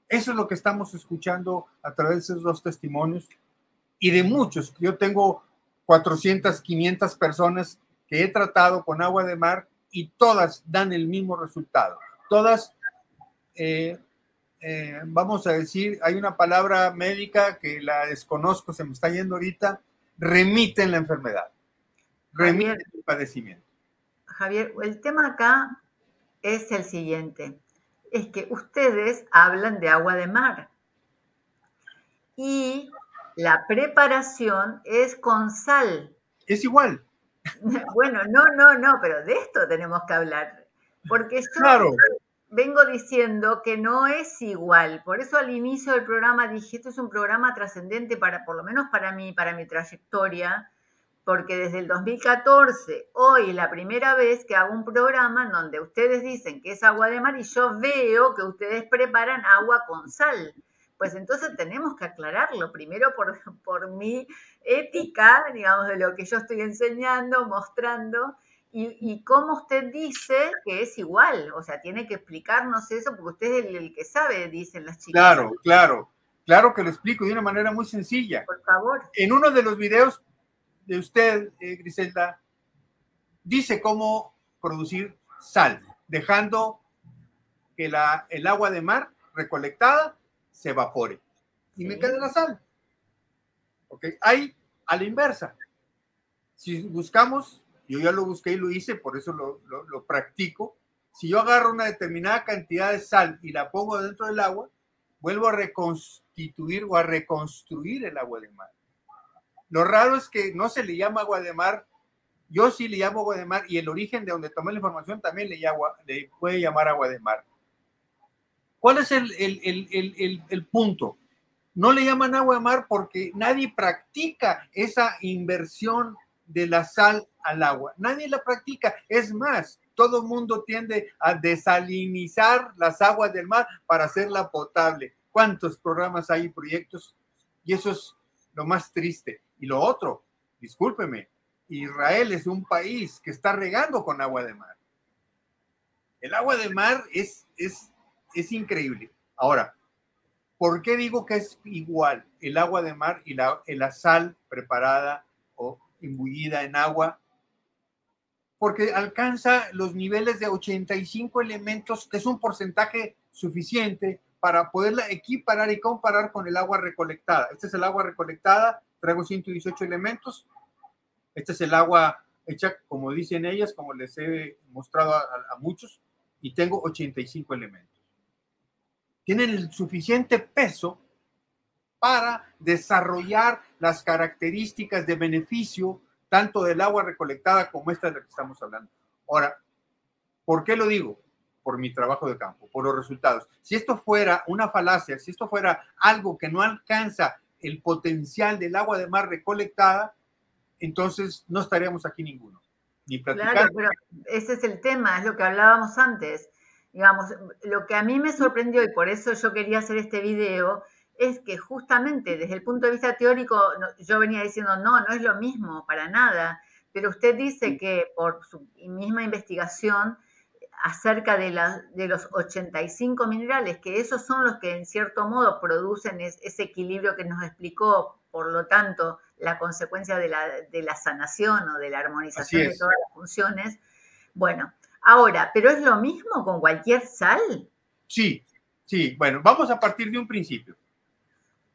Eso es lo que estamos escuchando a través de esos dos testimonios y de muchos. Yo tengo 400, 500 personas que he tratado con agua de mar y todas dan el mismo resultado. Todas, eh, eh, vamos a decir, hay una palabra médica que la desconozco, se me está yendo ahorita, remiten la enfermedad, remiten el padecimiento. Javier, el tema acá es el siguiente, es que ustedes hablan de agua de mar y la preparación es con sal. Es igual. Bueno, no, no, no, pero de esto tenemos que hablar. Porque yo vengo diciendo que no es igual. Por eso al inicio del programa dije, esto es un programa trascendente para, por lo menos para mí, para mi trayectoria, porque desde el 2014, hoy es la primera vez que hago un programa en donde ustedes dicen que es agua de mar y yo veo que ustedes preparan agua con sal pues entonces tenemos que aclararlo, primero por, por mi ética, digamos, de lo que yo estoy enseñando, mostrando, y, y cómo usted dice que es igual, o sea, tiene que explicarnos eso, porque usted es el, que sabe, dicen las chicas. Claro, claro, claro que lo explico de una manera muy sencilla. Por favor. En uno de los videos de usted, eh, Griselda, dice cómo producir sal, dejando que la, el agua de mar recolectada se evapore y me queda la sal. ¿Ok? Hay a la inversa. Si buscamos, yo ya lo busqué y lo hice, por eso lo, practico. Si yo agarro una determinada cantidad de sal y la pongo dentro del agua, vuelvo a reconstituir o a reconstruir el agua de mar. Lo raro es que no se le llama agua de mar, yo sí le llamo agua de mar y el origen de donde tomé la información también le, le puede llamar agua de mar. ¿Cuál es el, punto? No le llaman agua de mar porque nadie practica esa inversión de la sal al agua. Nadie la practica. Es más, todo el mundo tiende a desalinizar las aguas del mar para hacerla potable. ¿Cuántos programas hay y proyectos? Y eso es lo más triste. Y lo otro, discúlpeme, Israel es un país que está regando con agua de mar. El agua de mar es, es, es increíble. Ahora, ¿por qué digo que es igual el agua de mar y la, sal preparada o imbuida en agua? Porque alcanza los niveles de 85 elementos, que es un porcentaje suficiente para poderla equiparar y comparar con el agua recolectada. Este es el agua recolectada, traigo 118 elementos. Este es el agua hecha, como dicen ellas, como les he mostrado a muchos, y tengo 85 elementos. Tienen el suficiente peso para desarrollar las características de beneficio tanto del agua recolectada como esta de la que estamos hablando. Ahora, ¿por qué lo digo? Por mi trabajo de campo, por los resultados. Si esto fuera una falacia, si esto fuera algo que no alcanza el potencial del agua de mar recolectada, entonces no estaríamos aquí ninguno. Ni platicando. Claro, pero ese es el tema, es lo que hablábamos antes. Digamos, lo que a mí me sorprendió y por eso yo quería hacer este video es que justamente desde el punto de vista teórico yo venía diciendo, no, no es lo mismo, para nada, pero usted dice que por su misma investigación acerca de, la, de los 85 minerales, que esos son los que en cierto modo producen ese equilibrio que nos explicó, por lo tanto, la consecuencia de la, de la sanación o de la armonización de todas las funciones. Bueno, ahora, ¿pero es lo mismo con cualquier sal? Sí, sí, bueno, vamos a partir de un principio.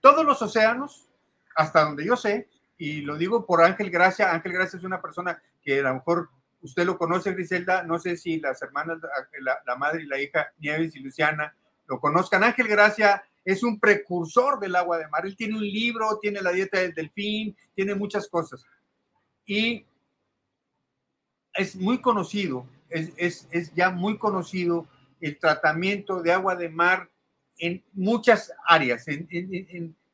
Todos los océanos, hasta donde yo sé, y lo digo por Ángel Gracia, Ángel Gracia es una persona que a lo mejor usted lo conoce, Griselda, no sé si las hermanas, la, madre y la hija, Nieves y Luciana, lo conozcan. Ángel Gracia es un precursor del agua de mar. Él tiene un libro, tiene la dieta del delfín, tiene muchas cosas. Y es muy conocido, es, ya muy conocido el tratamiento de agua de mar en muchas áreas, en,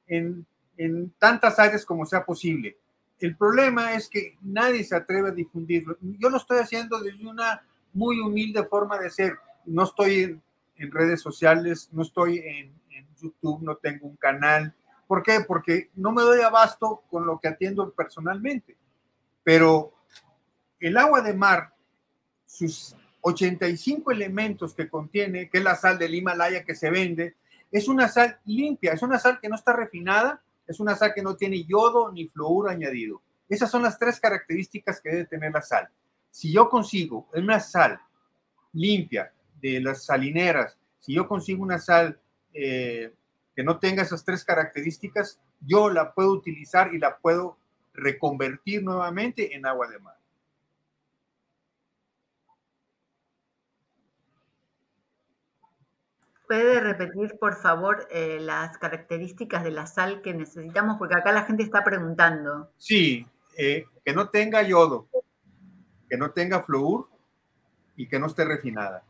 en, tantas áreas como sea posible. El problema es que nadie se atreve a difundirlo. Yo lo estoy haciendo desde una muy humilde forma de ser. No estoy en, redes sociales, no estoy en, YouTube, no tengo un canal. ¿Por qué? Porque no me doy abasto con lo que atiendo personalmente. Pero el agua de mar, sus 85 elementos que contiene, que es la sal del Himalaya que se vende, es una sal limpia, es una sal que no está refinada, es una sal que no tiene yodo ni fluoruro añadido. Esas son las tres características que debe tener la sal. Si yo consigo una sal limpia de las salineras, si yo consigo una sal eh, que no tenga esas tres características, yo la puedo utilizar y la puedo reconvertir nuevamente en agua de mar. ¿Puede repetir, por favor, eh, las características de la sal que necesitamos? Porque acá la gente está preguntando. Sí, eh, que no tenga yodo, que no tenga flúor y que no esté refinada.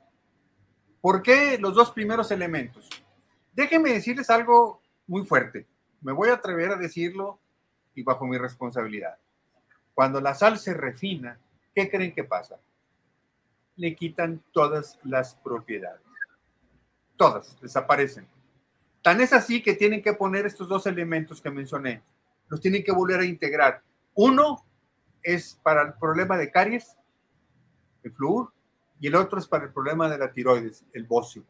¿Por qué los dos primeros elementos? Déjenme decirles algo muy fuerte. Me voy a atrever a decirlo y bajo mi responsabilidad. Cuando la sal se refina, ¿qué creen que pasa? Le quitan todas las propiedades todas desaparecen. Tan es así que tienen que poner estos dos elementos que mencioné, los tienen que volver a integrar. Uno es para el problema de caries, el flúor, y el otro es para el problema de la tiroides, el bocio.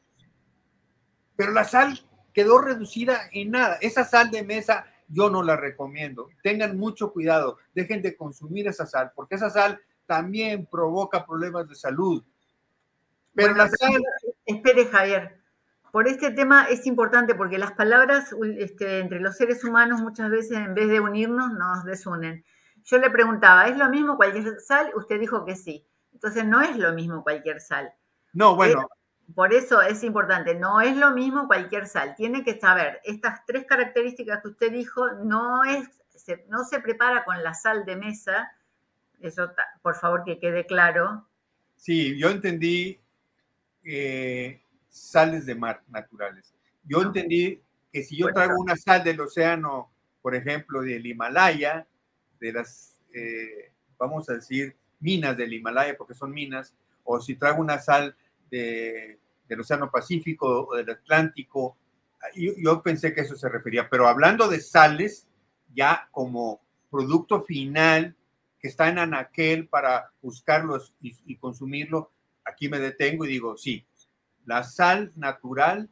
Pero la sal quedó reducida en nada. Esa sal de mesa yo no la recomiendo. Tengan mucho cuidado, dejen de consumir esa sal, porque esa sal también provoca problemas de salud. Pero la sal... Espere, Javier, por este tema es importante porque las palabras este, entre los seres humanos muchas veces en vez de unirnos nos desunen. Yo le preguntaba, ¿es lo mismo cualquier sal? Usted dijo que sí. Entonces no es lo mismo cualquier sal. No, bueno. por eso es importante, no es lo mismo cualquier sal. Tiene que saber, estas tres características que usted dijo, no, es, se, no se prepara con la sal de mesa. Eso, por favor, que quede claro. Sí, yo entendí eh, sales de mar naturales. Yo entendí que si yo traigo una sal del océano, por ejemplo, del Himalaya, de las, eh, vamos a decir, minas del Himalaya, porque son minas, o si traigo una sal de, del Océano Pacífico o del Atlántico, yo, yo, pensé que eso se refería, pero hablando de sales, ya como producto final que está en anaquel para buscarlos y, y consumirlo, aquí me detengo y digo, sí, la sal natural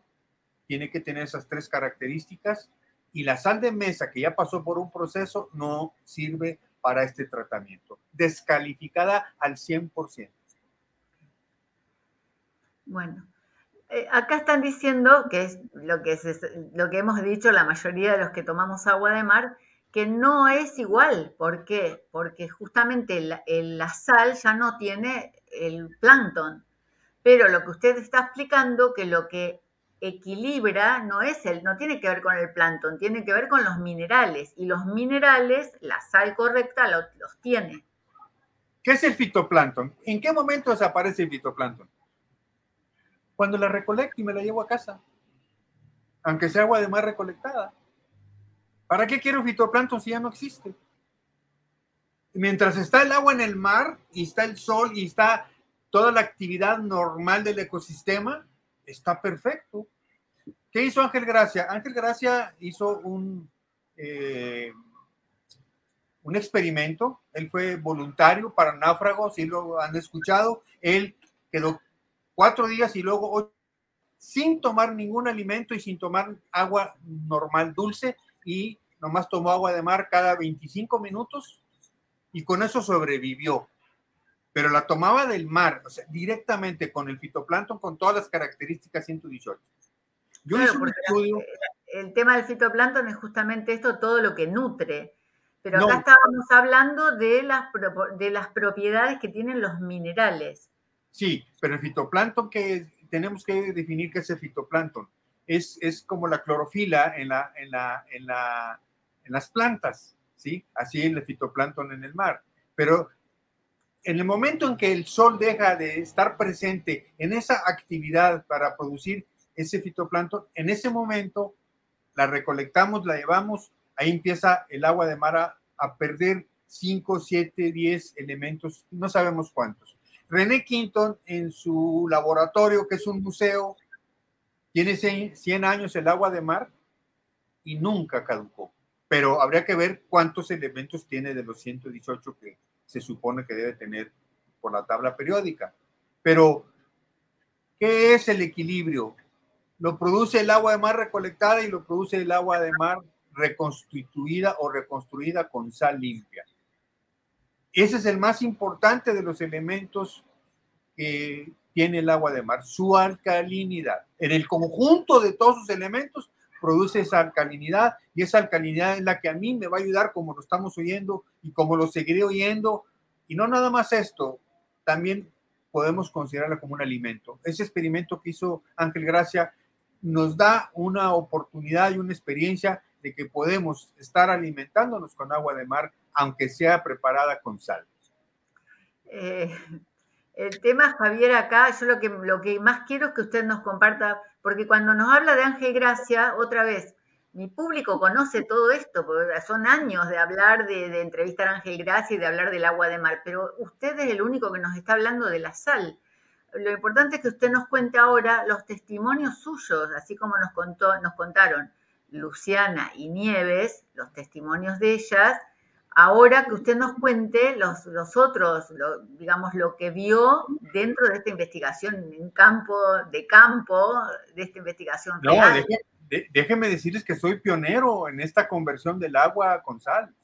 tiene que tener esas tres características y la sal de mesa que ya pasó por un proceso no sirve para este tratamiento. Descalificada al 100%. Bueno, eh, acá están diciendo, que es lo que, lo que hemos dicho la mayoría de los que tomamos agua de mar, que no es igual. ¿Por qué? Porque justamente la sal ya no tiene el plancton. Pero lo que usted está explicando, que lo que equilibra no es el, no tiene que ver con el plancton, tiene que ver con los minerales. Y los minerales, la sal correcta los, tiene. ¿Qué es el fitoplancton? ¿En qué momento desaparece el fitoplancton? Cuando la recolecto y me la llevo a casa. Aunque sea agua de mar recolectada. ¿Para qué quiero fitoplancton si ya no existe? Mientras está el agua en el mar y está el sol y está toda la actividad normal del ecosistema, está perfecto. ¿Qué hizo Ángel Gracia? Ángel Gracia hizo un, eh, un experimento. Él fue voluntario para náufragos, si lo han escuchado. Él quedó cuatro días y luego sin tomar ningún alimento y sin tomar agua normal dulce y nomás tomó agua de mar cada 25 minutos y con eso sobrevivió pero la tomaba del mar, o sea, directamente con el fitoplancton, con todas las características 118. Yo hice un estudio... El tema del fitoplancton es justamente esto, todo lo que nutre. Pero acá estábamos hablando de las, de las propiedades que tienen los minerales. Sí, pero el fitoplancton que tenemos que definir qué es el fitoplancton. Es, es como la clorofila en, la, en, la, en, la, en las plantas, ¿sí? Así el fitoplancton en el mar. Pero en el momento en que el sol deja de estar presente en esa actividad para producir ese fitoplancton, en ese momento la recolectamos, la llevamos, ahí empieza el agua de mar a, perder 5, 7, 10 elementos, no sabemos cuántos. René Quinton en su laboratorio, que es un museo, tiene 100 años el agua de mar y nunca caducó. Pero habría que ver cuántos elementos tiene de los 118 que, se supone que debe tener por la tabla periódica. Pero, ¿qué es el equilibrio? Lo produce el agua de mar recolectada y lo produce el agua de mar reconstituida o reconstruida con sal limpia. Ese es el más importante de los elementos que tiene el agua de mar, su alcalinidad. En el conjunto de todos sus elementos produce esa alcalinidad y esa alcalinidad es la que a mí me va a ayudar como lo estamos oyendo y como lo seguiré oyendo. Y no nada más esto, también podemos considerarla como un alimento. Ese experimento que hizo Ángel Gracia nos da una oportunidad y una experiencia de que podemos estar alimentándonos con agua de mar, aunque sea preparada con sal. Eh, el tema, Javier, acá, yo lo que, lo que más quiero es que usted nos comparta, porque cuando nos habla de Ángel Gracia, otra vez, mi público conoce todo esto, porque son años de hablar, de, entrevistar a Ángel Gracia y de hablar del agua de mar, pero usted es el único que nos está hablando de la sal. Lo importante es que usted nos cuente ahora los testimonios suyos, así como nos, contó, nos contaron Luciana y Nieves, los testimonios de ellas, Ahora que usted nos cuente los, los otros, digamos, lo que vio dentro de esta investigación en campo, de campo, de esta investigación no, déjeme decirles que soy pionero en esta conversión del agua con sal.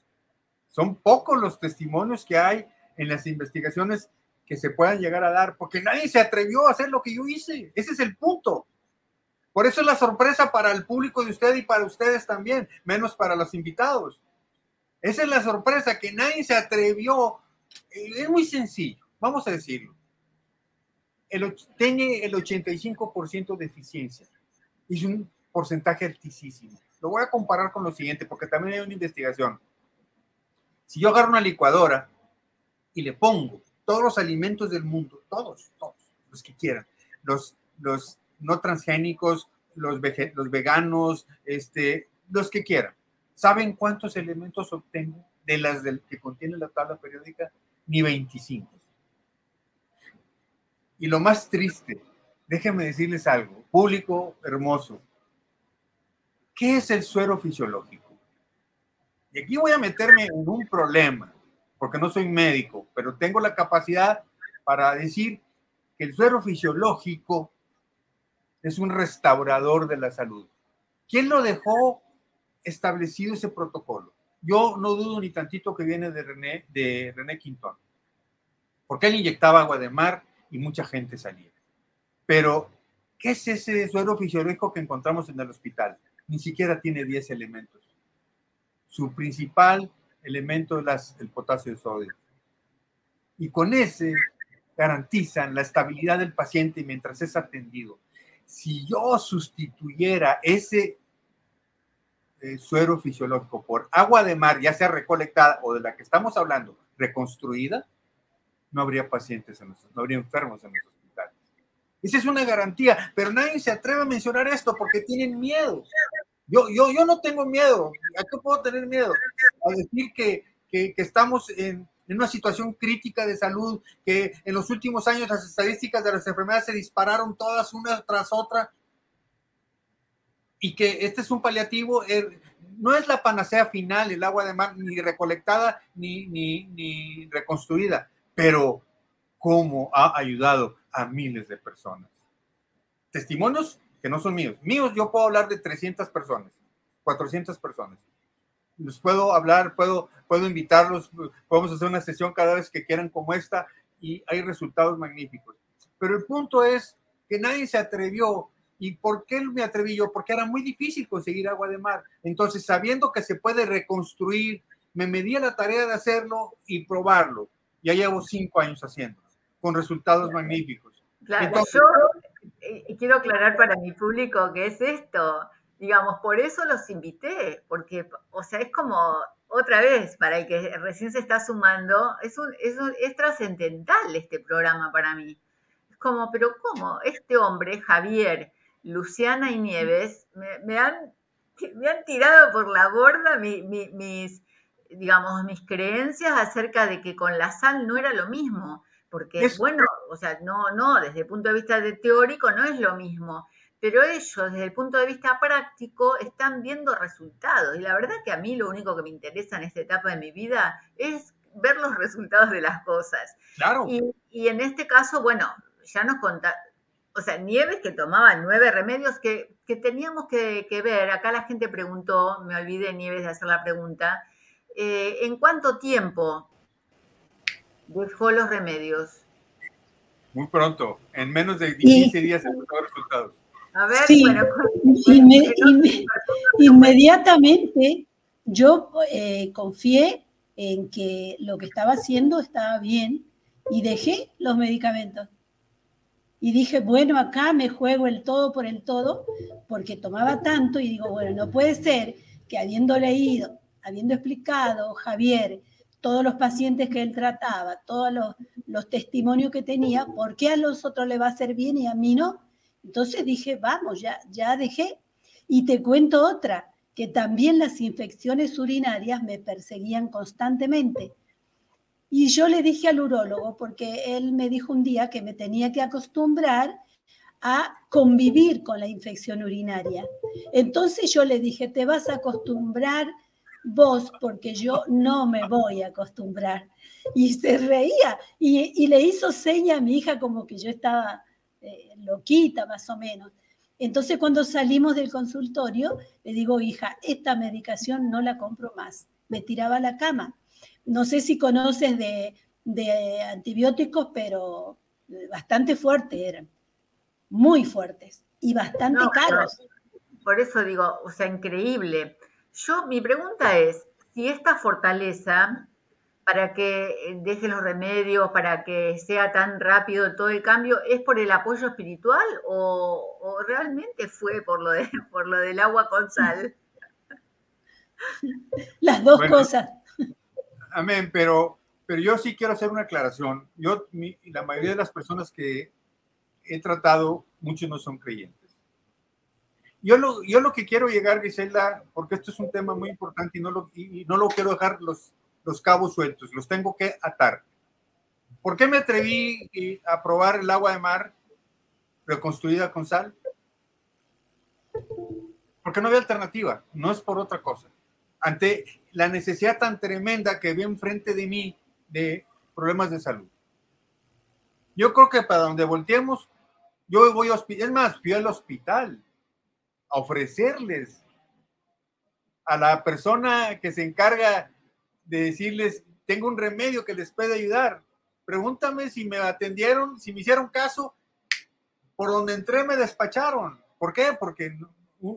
Son pocos los testimonios que hay en las investigaciones que se puedan llegar a dar, porque nadie se atrevió a hacer lo que yo hice. Ese es el punto. Por eso es la sorpresa para el público de usted y para ustedes también, menos para los invitados Esa es la sorpresa, que nadie se atrevió. Es muy sencillo, vamos a decirlo. El, tiene el 85% de eficiencia. Es un porcentaje altísimo. Lo voy a comparar con lo siguiente, porque también hay una investigación. Si yo agarro una licuadora y le pongo todos los alimentos del mundo, todos, todos, los que quieran, los, los no transgénicos, los, los veganos, este, los que quieran. ¿Saben cuántos elementos obtengo de las del, que contiene la tabla periódica? Ni 25. Y lo más triste, déjenme decirles algo, público hermoso, ¿qué es el suero fisiológico? Y aquí voy a meterme en un problema, porque no soy médico, pero tengo la capacidad para decir que el suero fisiológico es un restaurador de la salud. ¿Quién lo dejó establecido ese protocolo? Yo no dudo ni tantito que viene de René, de René Quintón, porque él inyectaba agua de mar y mucha gente salía. Pero, ¿qué es ese suero fisiológico que encontramos en el hospital? Ni siquiera tiene 10 elementos. Su principal elemento es el potasio de sodio. Y con ese garantizan la estabilidad del paciente mientras es atendido si yo sustituyera ese eh, suero fisiológico por agua de mar, ya sea recolectada o de la que estamos hablando, reconstruida, no habría pacientes en los, no habría enfermos en los hospitales. Esa es una garantía, pero nadie se atreve a mencionar esto porque tienen miedo. Yo, yo, yo no tengo miedo. ¿A qué puedo tener miedo? A decir que, que, que estamos en, en una situación crítica de salud, que en los últimos años las estadísticas de las enfermedades se dispararon todas una tras otra, y que este es un paliativo, no es la panacea final el agua de mar, ni recolectada ni, ni, ni reconstruida, pero cómo ha ayudado a miles de personas. Testimonios que no son míos. Míos yo puedo hablar de 300 personas, 400 personas les puedo hablar, puedo, puedo invitarlos, podemos hacer una sesión cada vez que quieran como esta y hay resultados magníficos. Pero el punto es que nadie se atrevió. ¿Y por qué me atreví yo? Porque era muy difícil conseguir agua de mar. Entonces, sabiendo que se puede reconstruir, me medí a la tarea de hacerlo y probarlo. Ya llevo cinco años haciendo, con resultados magníficos. Claro, yo eh, quiero aclarar para mi público que es esto digamos, por eso los invité, porque, o sea, es como otra vez, para el que recién se está sumando, es, un, es, es trascendental este programa para mí. Es como, pero ¿cómo? Este hombre, Javier, Luciana y Nieves, me, han, me han tirado por la borda mis, digamos, mis creencias acerca de que con la sal no era lo mismo. Porque, bueno, o sea, no, no, desde el punto de vista de teórico no es lo mismo pero ellos desde el punto de vista práctico están viendo resultados. Y la verdad que a mí lo único que me interesa en esta etapa de mi vida es ver los resultados de las cosas. Claro. Y, en este caso, bueno, ya nos contaron, o sea, Nieves que tomaba nueve remedios que, teníamos que, ver, acá la gente preguntó, me olvidé Nieves de hacer la pregunta, eh, ¿en cuánto tiempo dejó los remedios? Muy pronto, en menos de 15 días empezó los resultados. A ver, bueno, inmediatamente yo eh, confié en que lo que estaba haciendo estaba bien y dejé los medicamentos. Y dije, bueno, acá me juego el todo por el todo, porque tomaba tanto y digo, bueno, no puede ser que habiendo leído, habiendo explicado Javier todos los pacientes que él trataba, todos los, testimonios que tenía, ¿por qué a los otros le va a hacer bien y a mí no? Entonces dije, vamos, ya, ya dejé. Y te cuento otra, que también las infecciones urinarias me perseguían constantemente. Y yo le dije al urólogo, porque él me dijo un día que me tenía que acostumbrar a convivir con la infección urinaria. Entonces yo le dije, te vas a acostumbrar vos, porque yo no me voy a acostumbrar. Y se reía y, y le hizo seña a mi hija como que yo estaba eh, loquita más o menos. Entonces cuando salimos del consultorio, le digo, hija, esta medicación no la compro más. Me tiraba a la cama. No sé si conoces de, antibióticos, pero bastante fuertes eran, muy fuertes y bastante caros. por eso digo, o sea, increíble. Yo, mi pregunta es, si esta fortaleza para que deje los remedios, para que sea tan rápido todo el cambio, ¿es por el apoyo espiritual o, realmente fue por lo, de, por lo del agua con sal? Las dos cosas. Amén, pero, pero yo sí quiero hacer una aclaración. Yo, la mayoría de las personas que he tratado, muchos no son creyentes. Yo lo, yo lo que quiero llegar, Gisela, porque esto es un tema muy importante y no lo, y no lo quiero dejar los, los cabos sueltos, los tengo que atar. ¿Por qué me atreví a probar el agua de mar reconstruida con sal? Porque no había alternativa, no es por otra cosa. Ante la necesidad tan tremenda que vi enfrente de mí de problemas de salud. Yo creo que para donde volteemos, yo voy a hospital, es más, fui al hospital ofrecerles a la persona que se encarga de decirles, tengo un remedio que les puede ayudar. Pregúntame si me atendieron, si me hicieron caso, por donde entré me despacharon. ¿Por qué? Porque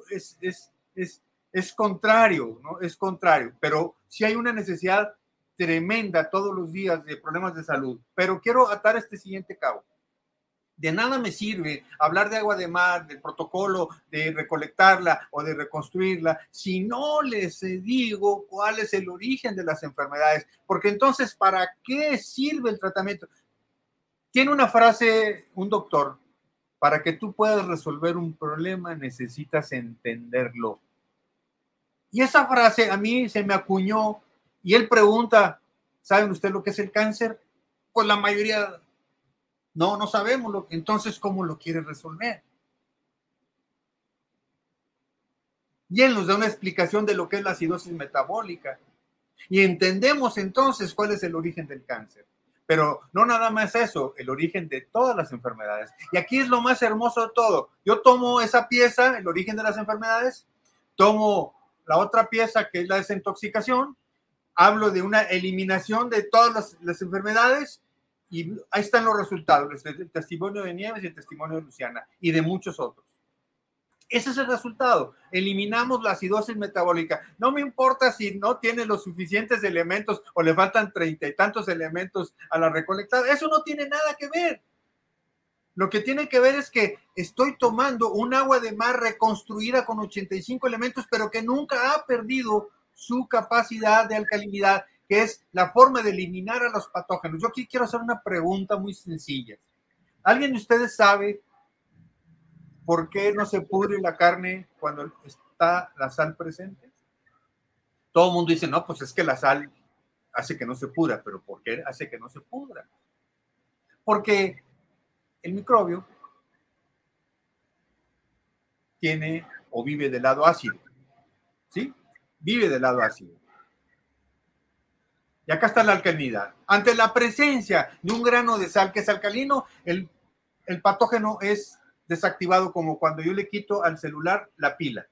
es, es, es, es contrario, ¿no? Es contrario. Pero si hay una necesidad tremenda todos los días de problemas de salud. Pero quiero atar este siguiente cabo de nada me sirve hablar de agua de mar, del protocolo de recolectarla o de reconstruirla, si no les digo cuál es el origen de las enfermedades, porque entonces, ¿para qué sirve el tratamiento? Tiene una frase un doctor, para que tú puedas resolver un problema necesitas entenderlo. Y esa frase a mí se me acuñó y él pregunta, ¿saben ustedes lo que es el cáncer? Pues la mayoría no, no sabemos. Lo, entonces, ¿cómo lo quiere resolver? Y él nos da una explicación de lo que es la acidosis metabólica. Y entendemos entonces cuál es el origen del cáncer. Pero no nada más eso, el origen de todas las enfermedades. Y aquí es lo más hermoso de todo. Yo tomo esa pieza, el origen de las enfermedades, tomo la otra pieza que es la desintoxicación, hablo de una eliminación de todas las, las enfermedades y ahí están los resultados, el testimonio de Nieves y el testimonio de Luciana y de muchos otros. Ese es el resultado. Eliminamos la acidosis metabólica. No me importa si no tiene los suficientes elementos o le faltan treinta y tantos elementos a la recolectada. Eso no tiene nada que ver. Lo que tiene que ver es que estoy tomando un agua de mar reconstruida con 85 elementos, pero que nunca ha perdido su capacidad de alcalinidad que es la forma de eliminar a los patógenos. Yo aquí quiero hacer una pregunta muy sencilla. ¿Alguien de ustedes sabe por qué no se pudre la carne cuando está la sal presente? Todo el mundo dice, no, pues es que la sal hace que no se pudra, pero ¿por qué hace que no se pudra? Porque el microbio tiene o vive del lado ácido, ¿sí? Vive del lado ácido. Y acá está la alcalinidad. Ante la presencia de un grano de sal que es alcalino, el, el patógeno es desactivado como cuando yo le quito al celular la pila.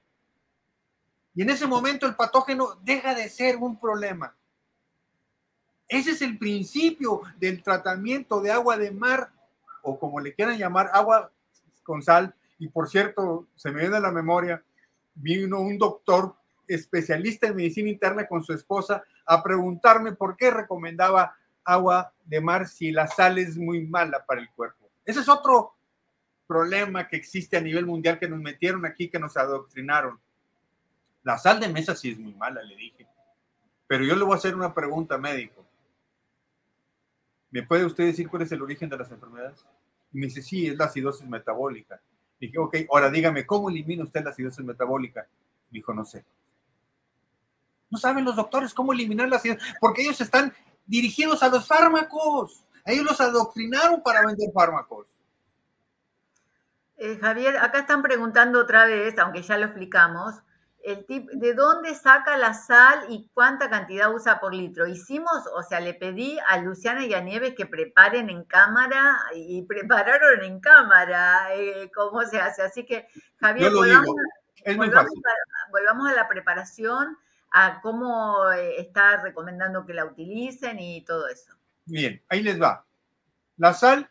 Y en ese momento el patógeno deja de ser un problema. Ese es el principio del tratamiento de agua de mar, o como le quieran llamar, agua con sal. Y por cierto, se me viene a la memoria, vino un doctor especialista en medicina interna con su esposa a preguntarme por qué recomendaba agua de mar si la sal es muy mala para el cuerpo. Ese es otro problema que existe a nivel mundial que nos metieron aquí, que nos adoctrinaron. La sal de mesa sí es muy mala, le dije. Pero yo le voy a hacer una pregunta médico. ¿Me puede usted decir cuál es el origen de las enfermedades? Y me dice, sí, es la acidosis metabólica. Dije, ok, ahora dígame, ¿cómo elimina usted la acidosis metabólica? Dijo, no sé. No saben los doctores cómo eliminar la acidez, porque ellos están dirigidos a los fármacos. Ellos los adoctrinaron para vender fármacos. Eh, Javier, acá están preguntando otra vez, aunque ya lo explicamos, el tip, ¿de dónde saca la sal y cuánta cantidad usa por litro? Hicimos, o sea, le pedí a Luciana y a Nieves que preparen en cámara y prepararon en cámara eh, cómo se hace. Así que, Javier, volvamos a la preparación a cómo eh, está recomendando que la utilicen y todo eso. Bien, ahí les va. La sal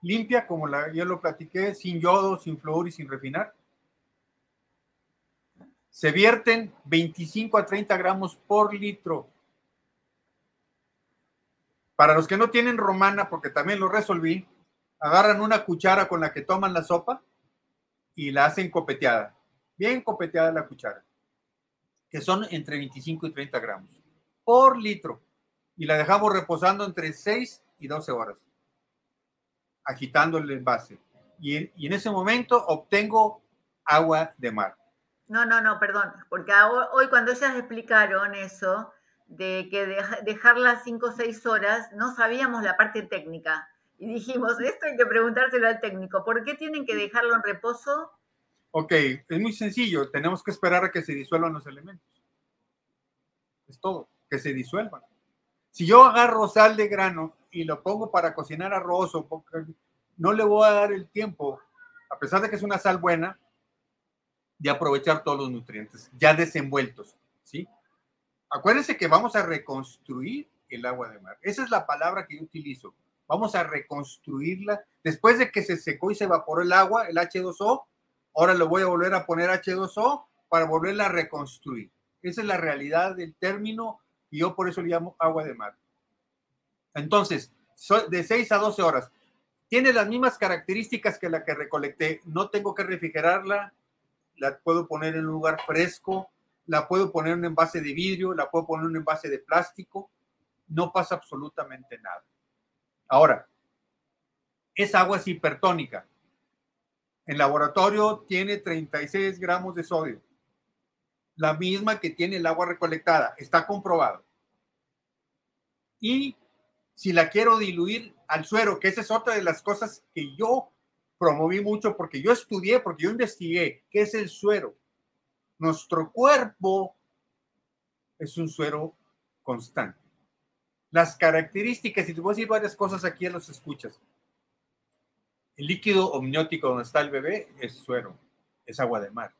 limpia, como la, ya lo platiqué, sin yodo, sin flúor y sin refinar. Se vierten 25 a 30 gramos por litro. Para los que no tienen romana, porque también lo resolví, agarran una cuchara con la que toman la sopa y la hacen copeteada. Bien copeteada la cuchara, que son entre 25 y 30 gramos por litro. Y la dejamos reposando entre 6 y 12 horas, agitando el envase. Y, y en ese momento obtengo agua de mar. No, no, no, perdón, porque hoy cuando ellas explicaron eso, de que dejarlas 5 o 6 horas, no sabíamos la parte técnica. Y dijimos, esto hay que preguntárselo al técnico, ¿por qué tienen que dejarlo en reposo? Ok, es muy sencillo, tenemos que esperar a que se disuelvan los elementos. Es todo, que se disuelvan. Si yo agarro sal de grano y lo pongo para cocinar arroz o no le voy a dar el tiempo, a pesar de que es una sal buena, de aprovechar todos los nutrientes ya desenvueltos, ¿sí? Acuérdense que vamos a reconstruir el agua de mar. Esa es la palabra que yo utilizo. Vamos a reconstruirla. Después de que se secó y se evaporó el agua, el H2O, ahora le voy a volver a poner H2O para volverla a reconstruir. Esa es la realidad del término y yo por eso le llamo agua de mar. Entonces, de 6 a 12 horas. Tiene las mismas características que la que recolecté. No tengo que refrigerarla, la puedo poner en un lugar fresco, la puedo poner en un envase de vidrio, la puedo poner en un envase de plástico, no pasa absolutamente nada. Ahora, esa agua es hipertónica. En laboratorio tiene 36 gramos de sodio, la misma que tiene el agua recolectada, está comprobado. Y si la quiero diluir al suero, que esa es otra de las cosas que yo promoví mucho porque yo estudié, porque yo investigué qué es el suero. Nuestro cuerpo es un suero constante. Las características, y te voy a decir varias cosas aquí en los escuchas. El líquido omniótico donde está el bebé es suero, es agua de mar.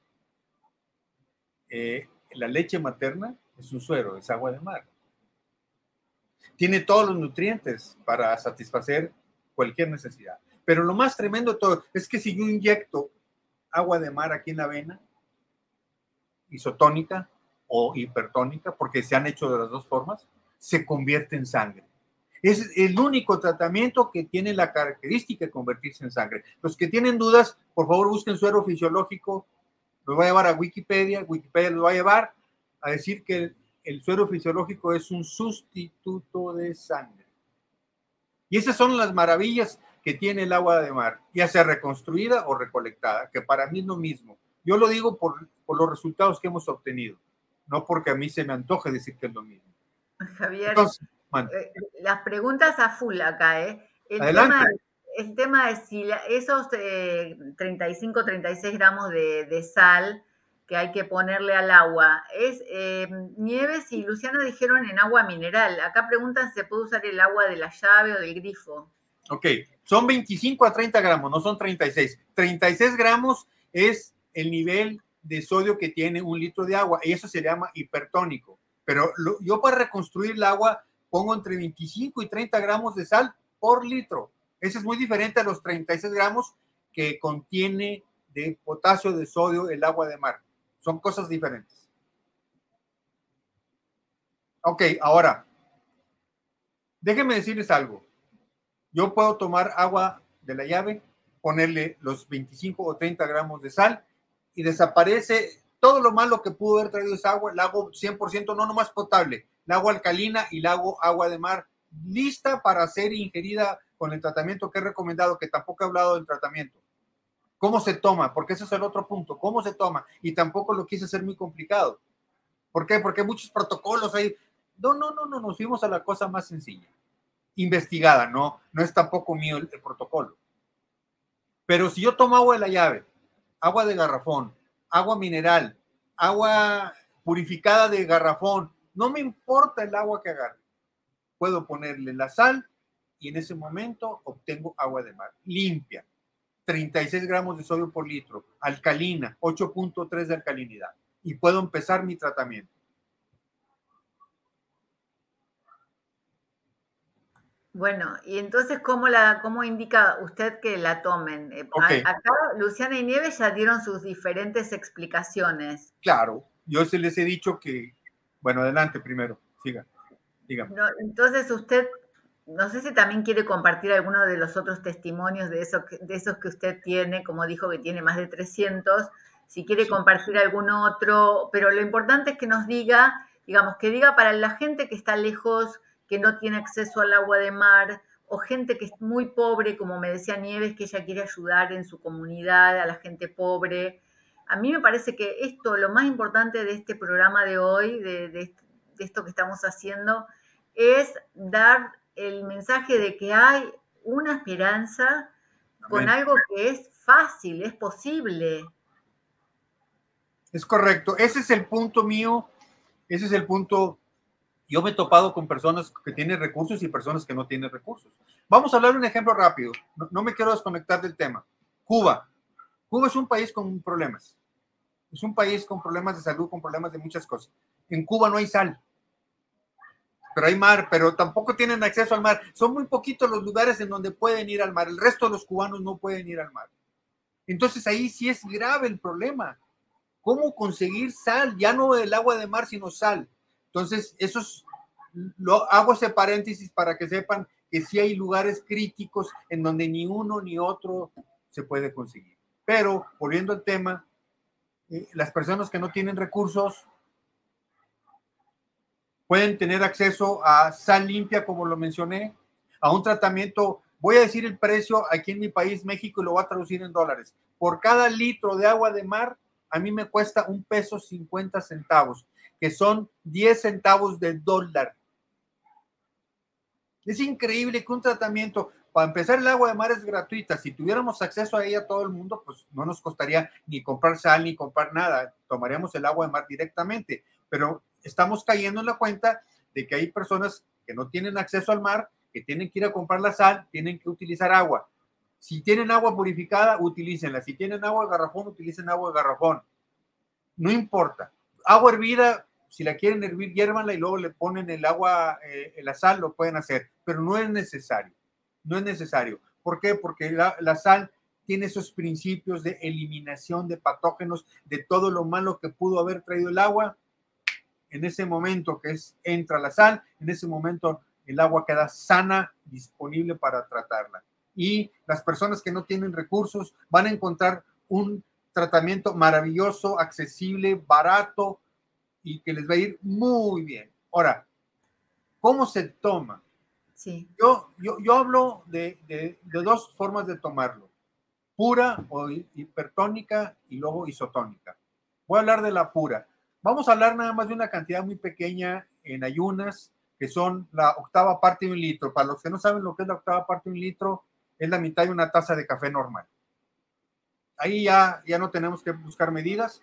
Eh, la leche materna es un suero, es agua de mar. Tiene todos los nutrientes para satisfacer cualquier necesidad. Pero lo más tremendo de todo es que si yo inyecto agua de mar aquí en la vena, isotónica o hipertónica, porque se han hecho de las dos formas, se convierte en sangre. Es el único tratamiento que tiene la característica de convertirse en sangre. Los que tienen dudas, por favor busquen suero fisiológico. Los voy a llevar a Wikipedia. Wikipedia los va a llevar a decir que el, el suero fisiológico es un sustituto de sangre. Y esas son las maravillas que tiene el agua de mar, ya sea reconstruida o recolectada, que para mí es lo mismo. Yo lo digo por, por los resultados que hemos obtenido, no porque a mí se me antoje decir que es lo mismo. Javier, eh, las preguntas a full acá, ¿eh? El Tema, el tema es si esos 35, eh, 36 gramos de, de, sal que hay que ponerle al agua, es eh, Nieves y Luciana dijeron en agua mineral. Acá preguntan si se puede usar el agua de la llave o del grifo. Ok, son 25 a 30 gramos, no son 36. 36 gramos es el nivel de sodio que tiene un litro de agua y eso se llama hipertónico. Pero yo para reconstruir el agua pongo entre 25 y 30 gramos de sal por litro. Eso es muy diferente a los 36 gramos que contiene de potasio de sodio el agua de mar. Son cosas diferentes. Ok, ahora, déjenme decirles algo. Yo puedo tomar agua de la llave, ponerle los 25 o 30 gramos de sal y desaparece todo lo malo que pudo haber traído esa agua, la hago 100% no nomás potable, la hago alcalina y la hago agua de mar lista para ser ingerida con el tratamiento que he recomendado, que tampoco he hablado del tratamiento. ¿Cómo se toma? Porque ese es el otro punto. ¿Cómo se toma? Y tampoco lo quise hacer muy complicado. ¿Por qué? Porque muchos protocolos ahí. No, no, no, no, nos fuimos a la cosa más sencilla investigada, no, no es tampoco mío el, protocolo. Pero si yo tomo agua de la llave, agua de garrafón, agua mineral, agua purificada de garrafón, no me importa el agua que agarre. Puedo ponerle la sal y en ese momento obtengo agua de mar, limpia, 36 gramos de sodio por litro, alcalina, 8.3 de alcalinidad. Y puedo empezar mi tratamiento. Bueno, y entonces, ¿cómo, la, cómo indica usted que la tomen? Eh, acá Luciana y Nieves ya dieron sus diferentes explicaciones. Claro, yo se les he dicho que, bueno, adelante primero, siga, dígame. entonces usted, no sé si también quiere compartir alguno de los otros testimonios de, eso, de esos que usted tiene, como dijo que tiene más de 300, si quiere compartir algún otro, pero lo importante es que nos diga, digamos, que diga para la gente que está lejos, que no tiene acceso al agua de mar, o gente que es muy pobre, como me decía Nieves, que ella quiere ayudar en su comunidad, a la gente pobre. A mí me parece que esto, lo más importante de este programa de hoy, de, esto que estamos haciendo, es dar el mensaje de que hay una esperanza con algo que es fácil, es posible. Es correcto, ese es el punto mío, ese es el punto yo me he topado con personas que tienen recursos y personas que no tienen recursos. Vamos a hablar de un ejemplo rápido. No, me quiero desconectar del tema. Cuba. Cuba es un país con problemas. Es un país con problemas de salud, con problemas de muchas cosas. En Cuba no hay sal, pero hay mar, pero tampoco tienen acceso al mar. Son muy poquitos los lugares en donde pueden ir al mar. El resto de los cubanos no pueden ir al mar. Entonces ahí sí es grave el problema. ¿Cómo conseguir sal? Ya no el agua de mar, sino sal. Entonces, esos, lo, hago ese paréntesis para que sepan que sí hay lugares críticos en donde ni uno ni otro se puede conseguir. Pero, volviendo al tema, eh, las personas que no tienen recursos pueden tener acceso a sal limpia, como lo mencioné, a un tratamiento, voy a decir el precio aquí en mi país, México, y lo voy a traducir en dólares. Por cada litro de agua de mar, a mí me cuesta un peso 50 centavos que son 10 centavos de dólar. Es increíble que un tratamiento, para empezar el agua de mar es gratuita, si tuviéramos acceso a ella todo el mundo, pues no nos costaría ni comprar sal ni comprar nada, tomaríamos el agua de mar directamente, pero estamos cayendo en la cuenta de que hay personas que no tienen acceso al mar, que tienen que ir a comprar la sal, tienen que utilizar agua. Si tienen agua purificada, utilícenla. Si tienen agua de garrafón, utilicen agua de garrafón. No importa. Agua hervida, si la quieren hervir, hiérvanla y luego le ponen el agua, eh, la sal, lo pueden hacer, pero no es necesario. No es necesario. ¿Por qué? Porque la, sal tiene esos principios de eliminación de patógenos, de todo lo malo que pudo haber traído el agua. En ese momento que es, entra la sal, en ese momento el agua queda sana, disponible para tratarla. Y las personas que no tienen recursos van a encontrar un tratamiento maravilloso, accesible, barato, y que les va a ir muy bien. Ahora, ¿cómo se toma? Yo, yo, yo hablo de, de, dos formas de tomarlo, pura o hipertónica y luego isotónica. Voy a hablar de la pura. Vamos a hablar nada más de una cantidad muy pequeña en ayunas, que son la octava parte de un litro. Para los que no saben lo que es la octava parte de un litro, es la mitad de una taza de café normal. Ahí ya, ya no tenemos que buscar medidas.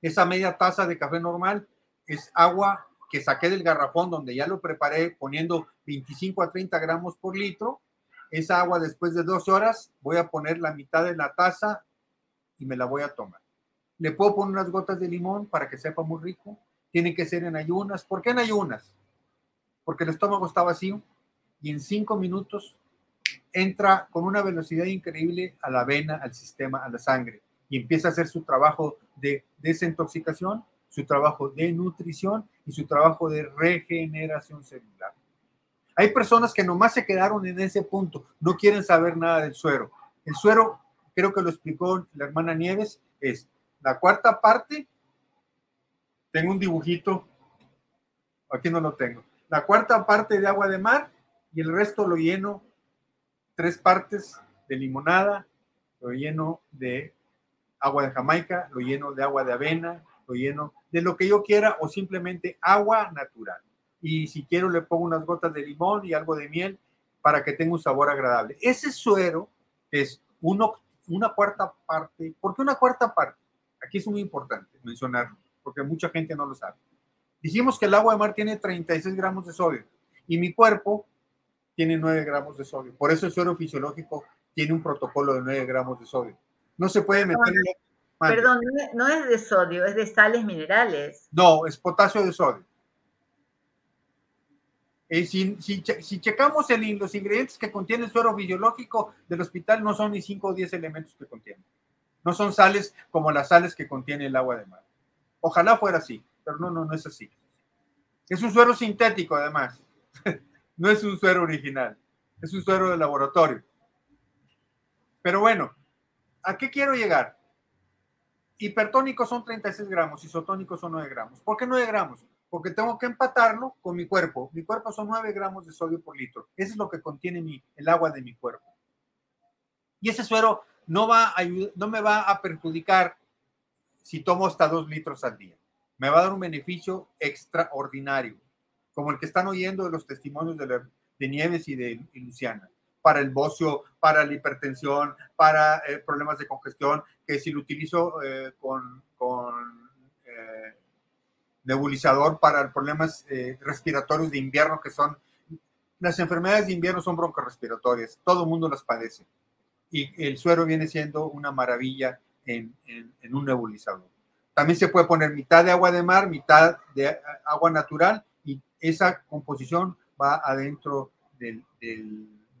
Esa media taza de café normal es agua que saqué del garrafón donde ya lo preparé poniendo 25 a 30 gramos por litro. Esa agua después de dos horas voy a poner la mitad de la taza y me la voy a tomar. Le puedo poner unas gotas de limón para que sepa muy rico. Tiene que ser en ayunas. ¿Por qué en ayunas? Porque el estómago está vacío y en cinco minutos entra con una velocidad increíble a la vena, al sistema, a la sangre y empieza a hacer su trabajo de desintoxicación, su trabajo de nutrición y su trabajo de regeneración celular. Hay personas que nomás se quedaron en ese punto, no quieren saber nada del suero. El suero, creo que lo explicó la hermana Nieves, es la cuarta parte. Tengo un dibujito, aquí no lo tengo. La cuarta parte de agua de mar y el resto lo lleno, tres partes de limonada, lo lleno de agua de Jamaica, lo lleno de agua de avena, lo lleno de lo que yo quiera o simplemente agua natural. Y si quiero le pongo unas gotas de limón y algo de miel para que tenga un sabor agradable. Ese suero es uno, una cuarta parte. ¿Por qué una cuarta parte? Aquí es muy importante mencionarlo, porque mucha gente no lo sabe. Dijimos que el agua de mar tiene 36 gramos de sodio y mi cuerpo tiene 9 gramos de sodio. Por eso el suero fisiológico tiene un protocolo de 9 gramos de sodio. No se puede meter. Perdón, no es de sodio, es de sales minerales. No, es potasio de sodio. Eh, si, si, checamos el, los ingredientes que contiene el suero biológico del hospital, no son ni 5 o 10 elementos que contiene. No son sales como las sales que contiene el agua de mar. Ojalá fuera así, pero no, no, no es así. Es un suero sintético, además. no es un suero original. Es un suero de laboratorio. Pero bueno, ¿a qué quiero llegar? Hipertónicos son 36 gramos, isotónicos son 9 gramos. ¿Por qué 9 gramos? Porque tengo que empatarlo con mi cuerpo. Mi cuerpo son 9 gramos de sodio por litro. Eso es lo que contiene mi, el agua de mi cuerpo. Y ese suero no, me va a perjudicar si tomo hasta 2 litros al día. Me va a dar un beneficio extraordinario, como el que están oyendo de los testimonios de Nieves y de Luciana para el bocio, para la hipertensión, para eh, problemas de congestión, que si lo utilizo eh, con, con eh, nebulizador para problemas respiratorios de invierno, que son las enfermedades de invierno son broncorespiratorias, todo el mundo las padece. Y el suero viene siendo una maravilla en, en, un nebulizador. También se puede poner mitad de agua de mar, mitad de agua natural, y esa composición va adentro del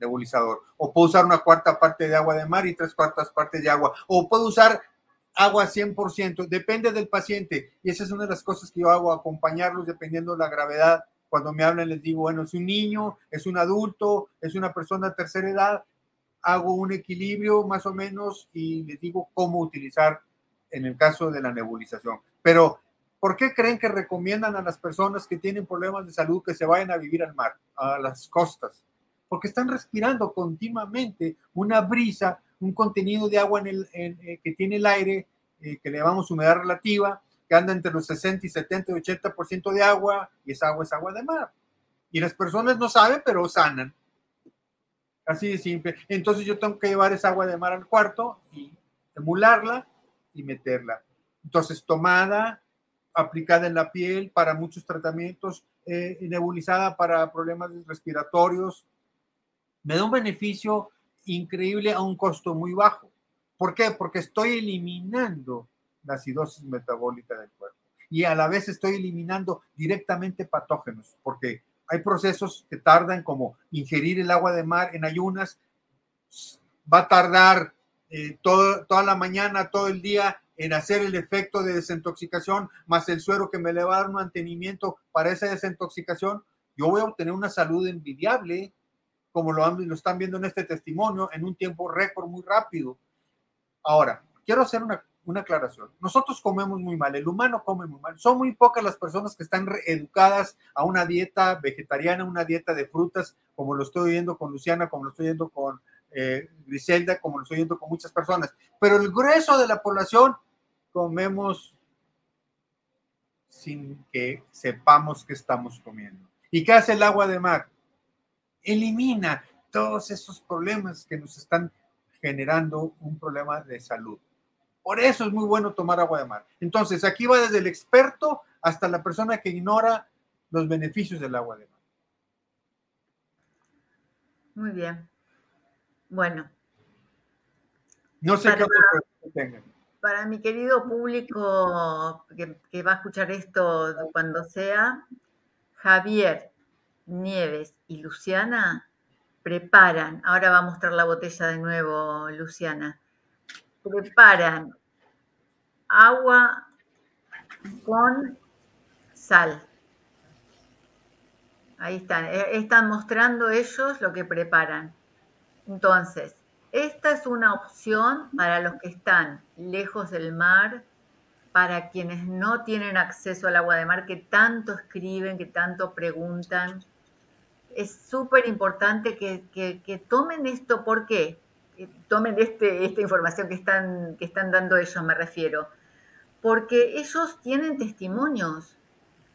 nebulizador. O puedo usar una cuarta parte de agua de mar y tres cuartas partes de agua. O puedo usar agua 100%, depende del paciente. Y esa es una de las cosas que yo hago, acompañarlos dependiendo de la gravedad. Cuando me hablan les digo, bueno, es un niño, es un adulto, es una persona de tercera edad. Hago un equilibrio más o menos y les digo cómo utilizar en el caso de la nebulización. Pero, ¿por qué creen que recomiendan a las personas que tienen problemas de salud que se vayan a vivir al mar, a las costas? Porque están respirando continuamente una brisa, un contenido de agua en el, eh, que tiene el aire, eh, que le llamamos humedad relativa, que anda entre los 60 y 70 y 80% de agua, y esa agua es agua de mar. Y las personas no saben, pero sanan. Así de simple. Entonces yo tengo que llevar esa agua de mar al cuarto y emularla y meterla. Entonces, tomada, aplicada en la piel para muchos tratamientos, eh, nebulizada para problemas respiratorios, me da un beneficio increíble a un costo muy bajo. ¿Por qué? Porque estoy eliminando la acidosis metabólica del cuerpo y a la vez estoy eliminando directamente patógenos, porque hay procesos que tardan como ingerir el agua de mar en ayunas, va a tardar eh, toda la mañana, todo el día en hacer el efecto de desintoxicación, más el suero que me le va a dar mantenimiento para esa desintoxicación, yo voy a obtener una salud envidiable como lo, lo están viendo en este testimonio, en un tiempo récord muy rápido. Ahora, quiero hacer una, una aclaración. Nosotros comemos muy mal, el humano come muy mal. Son muy pocas las personas que están educadas a una dieta vegetariana, una dieta de frutas, como lo estoy viendo con Luciana, como lo estoy viendo con eh, Griselda, como lo estoy viendo con muchas personas. Pero el grueso de la población comemos sin que sepamos qué estamos comiendo. ¿Y qué hace el agua de mar? Elimina todos esos problemas que nos están generando un problema de salud. Por eso es muy bueno tomar agua de mar. Entonces, aquí va desde el experto hasta la persona que ignora los beneficios del agua de mar. Muy bien. Bueno. No sé qué otro tengan. Para mi querido público que, que va a escuchar esto cuando sea, Javier, Nieves y Luciana preparan, ahora va a mostrar la botella de nuevo Luciana, preparan agua con sal. Ahí están, eh, están mostrando ellos lo que preparan. Entonces, esta es una opción para los que están lejos del mar, para quienes no tienen acceso al agua de mar, que tanto escriben, que tanto preguntan es súper importante que, tomen esto, ¿por qué? tomen este, esta información que están, que están dando ellos, me refiero. Porque ellos tienen testimonios.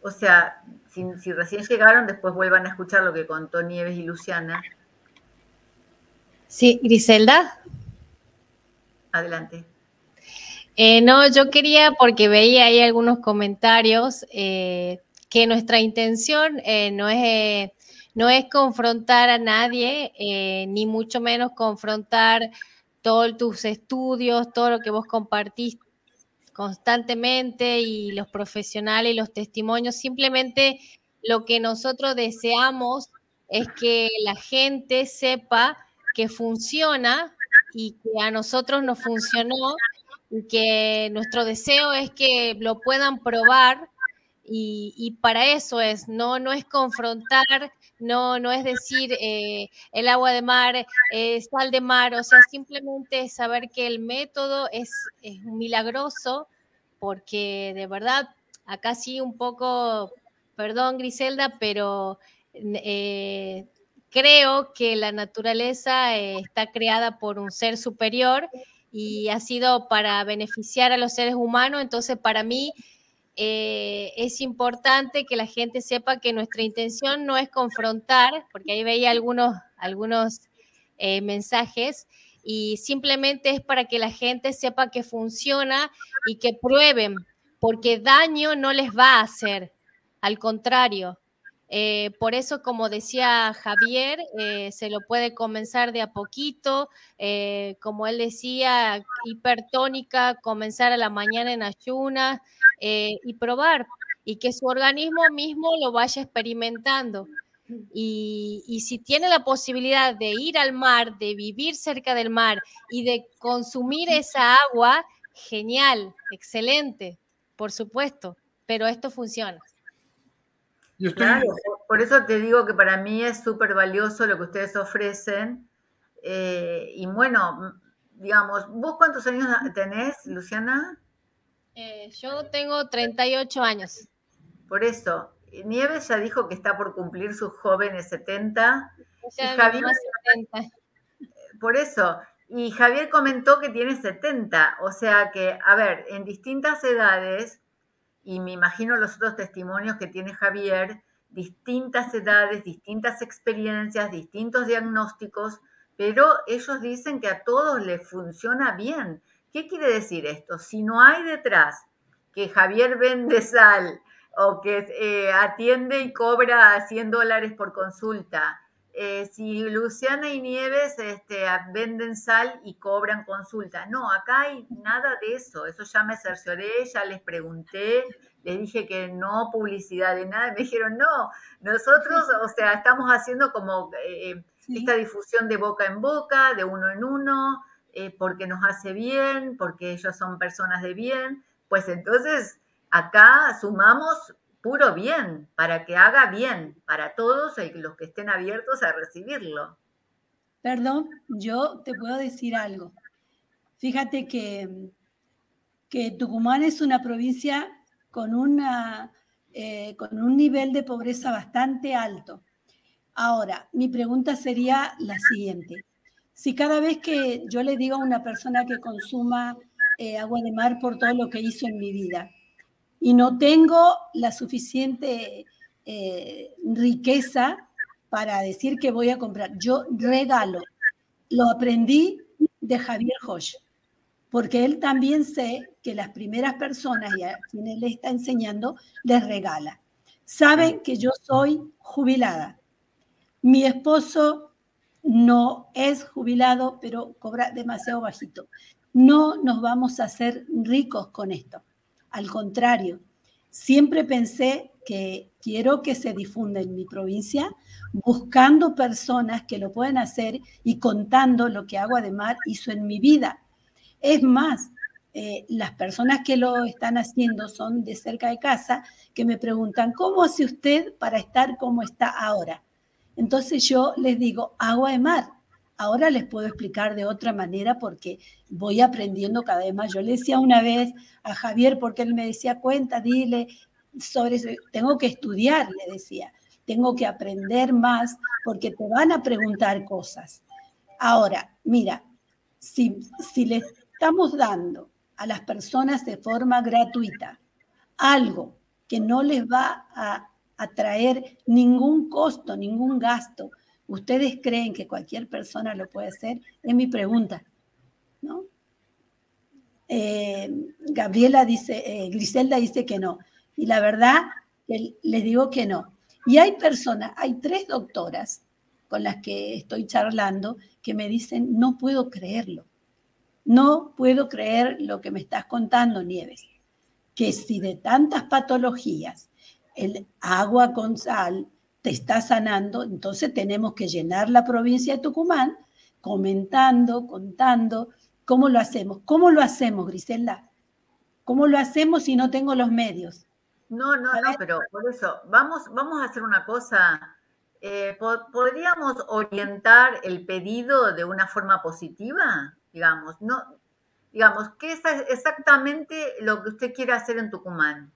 O sea, si, recién llegaron, después vuelvan a escuchar lo que contó Nieves y Luciana. Sí, Griselda. Adelante. Eh, no, yo quería, porque veía ahí algunos comentarios, eh, que nuestra intención eh, no es no es confrontar a nadie, eh, ni mucho menos confrontar todos tus estudios, todo lo que vos compartís constantemente y los profesionales y los testimonios, simplemente lo que nosotros deseamos es que la gente sepa que funciona y que a nosotros nos funcionó y que nuestro deseo es que lo puedan probar y, para eso es, no, no es confrontar, no, no es decir eh, el agua de mar, sal de mar, o sea, simplemente saber que el método es, es milagroso, porque de verdad, acá sí un poco, perdón Griselda, pero eh, creo que la naturaleza está creada por un ser superior y ha sido para beneficiar a los seres humanos, entonces para mí eh, es importante que la gente sepa que nuestra intención no es confrontar, porque ahí veía algunos, algunos eh, mensajes, y simplemente es para que la gente sepa que funciona y que prueben, porque daño no les va a hacer, al contrario. Eh, por eso, como decía Javier, se lo puede comenzar de a poquito, como él decía, hipertónica, comenzar a la mañana en ayunas, eh, y probar y que su organismo mismo lo vaya experimentando. Y, y, si tiene la posibilidad de ir al mar, de vivir cerca del mar y de consumir esa agua, genial, excelente, por supuesto, pero esto funciona. Claro, por eso te digo que para mí es súper valioso lo que ustedes ofrecen. Eh, y bueno, digamos, ¿vos cuántos años tenés, Luciana? Eh, yo tengo 38 años. Por eso, Nieves ya dijo que está por cumplir sus jóvenes 70. Y Javier, 70. Por eso, y Javier comentó que tiene 70, o sea que, a ver, en distintas edades, y me imagino los otros testimonios que tiene Javier, distintas edades, distintas experiencias, distintos diagnósticos, pero ellos dicen que a todos les funciona bien. ¿Qué quiere decir esto? Si no hay detrás que Javier vende sal o que eh, atiende y cobra 100 dólares por consulta, eh, si Luciana y Nieves este, venden sal y cobran consulta. No, acá hay nada de eso. Eso ya me cercioré, ya les pregunté, les dije que no publicidad de nada. Me dijeron, no, nosotros, o sea, estamos haciendo como eh, esta difusión de boca en boca, de uno en uno. Eh, porque nos hace bien, porque ellos son personas de bien, pues entonces acá sumamos puro bien, para que haga bien para todos los que estén abiertos a recibirlo. Perdón, yo te puedo decir algo. Fíjate que, que Tucumán es una provincia con, una, eh, con un nivel de pobreza bastante alto. Ahora, mi pregunta sería la siguiente si cada vez que yo le digo a una persona que consuma eh, agua de mar por todo lo que hizo en mi vida y no tengo la suficiente eh, riqueza para decir que voy a comprar, yo regalo. Lo aprendí de Javier Hosch, porque él también sé que las primeras personas y a quienes le está enseñando les regala. Saben que yo soy jubilada. Mi esposo no es jubilado, pero cobra demasiado bajito. No nos vamos a hacer ricos con esto. Al contrario, siempre pensé que quiero que se difunda en mi provincia, buscando personas que lo puedan hacer y contando lo que Agua de Mar hizo en mi vida. Es más, eh, las personas que lo están haciendo son de cerca de casa, que me preguntan, ¿cómo hace usted para estar como está ahora? Entonces yo les digo, agua de mar. Ahora les puedo explicar de otra manera porque voy aprendiendo cada vez más. Yo le decía una vez a Javier, porque él me decía, cuenta, dile sobre eso. Tengo que estudiar, le decía. Tengo que aprender más porque te van a preguntar cosas. Ahora, mira, si, si le estamos dando a las personas de forma gratuita algo que no les va a atraer ningún costo, ningún gasto. ¿Ustedes creen que cualquier persona lo puede hacer? Es mi pregunta, ¿no? Eh, Gabriela dice, eh, Griselda dice que no. Y la verdad, les digo que no. Y hay personas, hay tres doctoras con las que estoy charlando que me dicen, no puedo creerlo. No puedo creer lo que me estás contando, Nieves. Que si de tantas patologías el agua con sal te está sanando, entonces tenemos que llenar la provincia de Tucumán comentando, contando, ¿cómo lo hacemos? ¿Cómo lo hacemos, Griselda? ¿Cómo lo hacemos si no tengo los medios? No, no, no, pero por eso, vamos, vamos a hacer una cosa. Eh, ¿Podríamos orientar el pedido de una forma positiva? Digamos, no, digamos, ¿qué es exactamente lo que usted quiere hacer en Tucumán?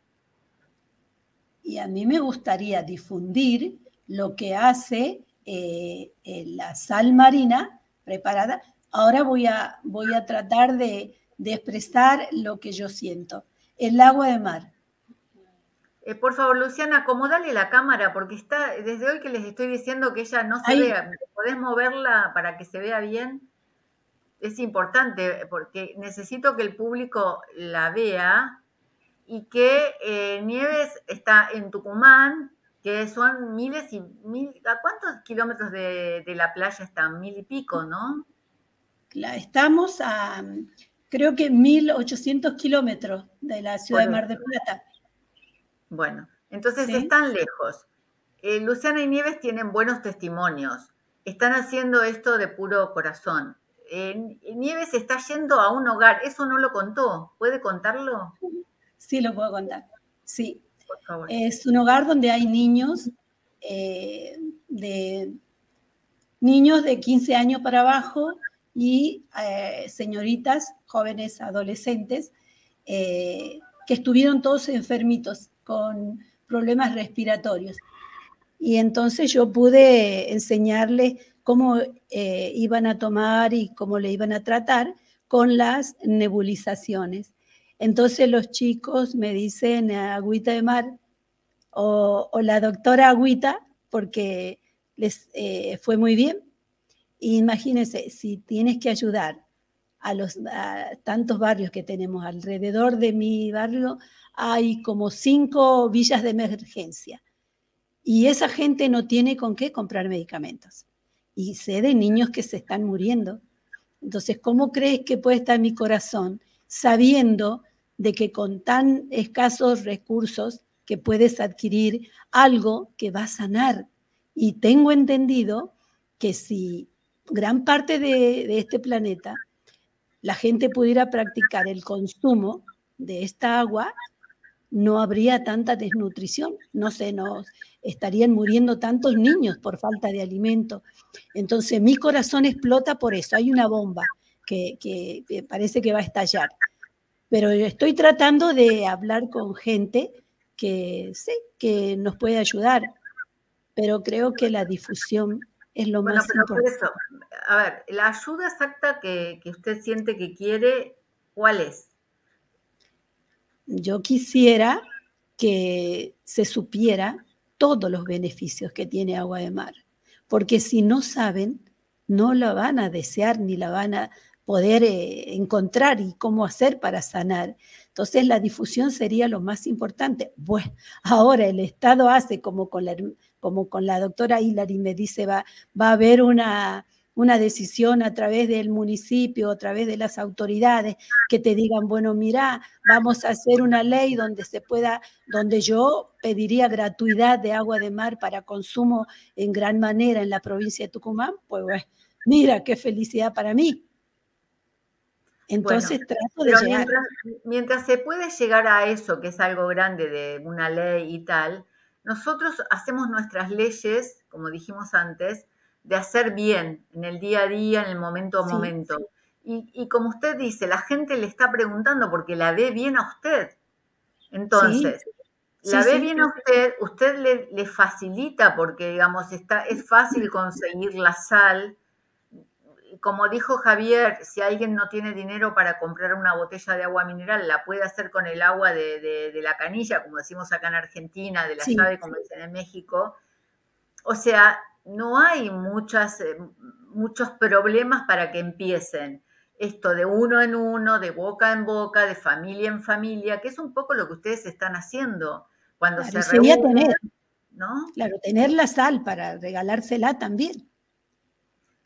Y a mí me gustaría difundir lo que hace eh, la sal marina preparada. Ahora voy a, voy a tratar de, de expresar lo que yo siento. El agua de mar eh, por favor, Luciana, acomodale la cámara porque está, desde hoy que les estoy diciendo que ella no se vea. ¿Podés moverla para que se vea bien? Es importante porque necesito que el público la vea y que eh, Nieves está en Tucumán, que son miles y mil, ¿a cuántos kilómetros de, la playa están? Mil y pico, ¿no? Estamos a, creo que 1800 kilómetros de la ciudad de Mar del Plata. Bueno, entonces están lejos. Eh, Luciana y Nieves tienen buenos testimonios. Están haciendo esto de puro corazón. Nieves está yendo a un hogar. Eso no lo contó. ¿Puede contarlo? Sí, lo puedo contar. Sí. Por favor. Es un hogar donde hay niños eh, de niños de 15 años para abajo y eh, señoritas, jóvenes, adolescentes, que estuvieron todos enfermitos con problemas respiratorios. Y entonces yo pude enseñarles cómo eh, iban a tomar y cómo le iban a tratar con las nebulizaciones. Entonces los chicos me dicen agüita de mar o, la doctora agüita porque les eh, fue muy bien. imagínense, si tienes que ayudar a los tantos barrios que tenemos alrededor de mi barrio, hay como cinco villas de emergencia y esa gente no tiene con qué comprar medicamentos. Y sé de niños que se están muriendo. Entonces, ¿cómo crees que puede estar mi corazón sabiendo de que con tan escasos recursos que puedes adquirir algo que va a sanar? Y tengo entendido que si gran parte de, de este planeta la gente pudiera practicar el consumo de esta agua, no habría tanta desnutrición, no se nos estarían muriendo tantos niños por falta de alimento. Entonces mi corazón explota por eso, hay una bomba que, parece que va a estallar. Pero estoy tratando de hablar con gente que sé que nos puede ayudar, pero creo que la difusión es lo más importante. a ver, la ayuda exacta que, que usted siente que quiere, ¿cuál es? yo quisiera que se supiera todos los beneficios que tiene agua de mar, porque si no saben, no la van a desear ni la van a poder eh, encontrar y cómo hacer para sanar. Entonces la difusión sería lo más importante. Bueno, ahora el Estado hace como con la, como con la doctora Hilary me dice, va, va a haber una, una decisión a través del municipio, a través de las autoridades, que te digan, bueno, mira, vamos a hacer una ley donde se pueda, donde yo pediría gratuidad de agua de mar para consumo en gran manera en la provincia de Tucumán, pues mira, qué felicidad para mí. Entonces trato de llegar. mientras se puede llegar a eso, que es algo grande de una ley y tal, nosotros hacemos nuestras leyes, como dijimos antes, de hacer bien en el día a día, en el momento a momento. Y, como usted dice, la gente le está preguntando porque la ve bien a usted. Entonces, la ve bien a usted, usted le, le, facilita porque, digamos, está, es fácil conseguir la sal. Como dijo Javier, si alguien no tiene dinero para comprar una botella de agua mineral, la puede hacer con el agua de, de, la canilla, como decimos acá en Argentina, de la llave, como dicen en México. O sea, no hay muchas, eh, muchos problemas para que empiecen. Esto de uno en uno, de boca en boca, de familia en familia, que es un poco lo que ustedes están haciendo cuando se reúnen. Tener, ¿no? Claro, tener la sal para regalársela también.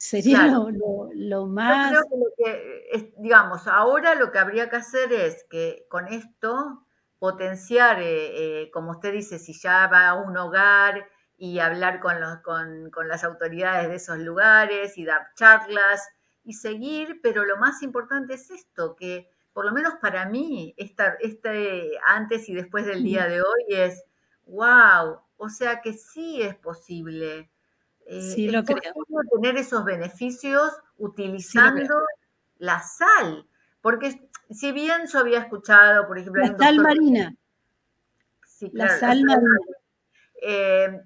Sería lo, más... Yo creo que, digamos, ahora lo que habría que hacer es que con esto potenciar, eh, eh, como usted dice, si ya va a un hogar y hablar con, los, con, con, las autoridades de esos lugares y dar charlas y seguir, pero lo más importante es esto, que por lo menos para mí, esta, este antes y después del día de hoy es, wow, o sea que sí es posible. Eh, sí, lo creo. tener esos beneficios utilizando la sal, porque si bien yo había escuchado, por ejemplo... La sal marina. Sí, claro, la sal marina. Eh,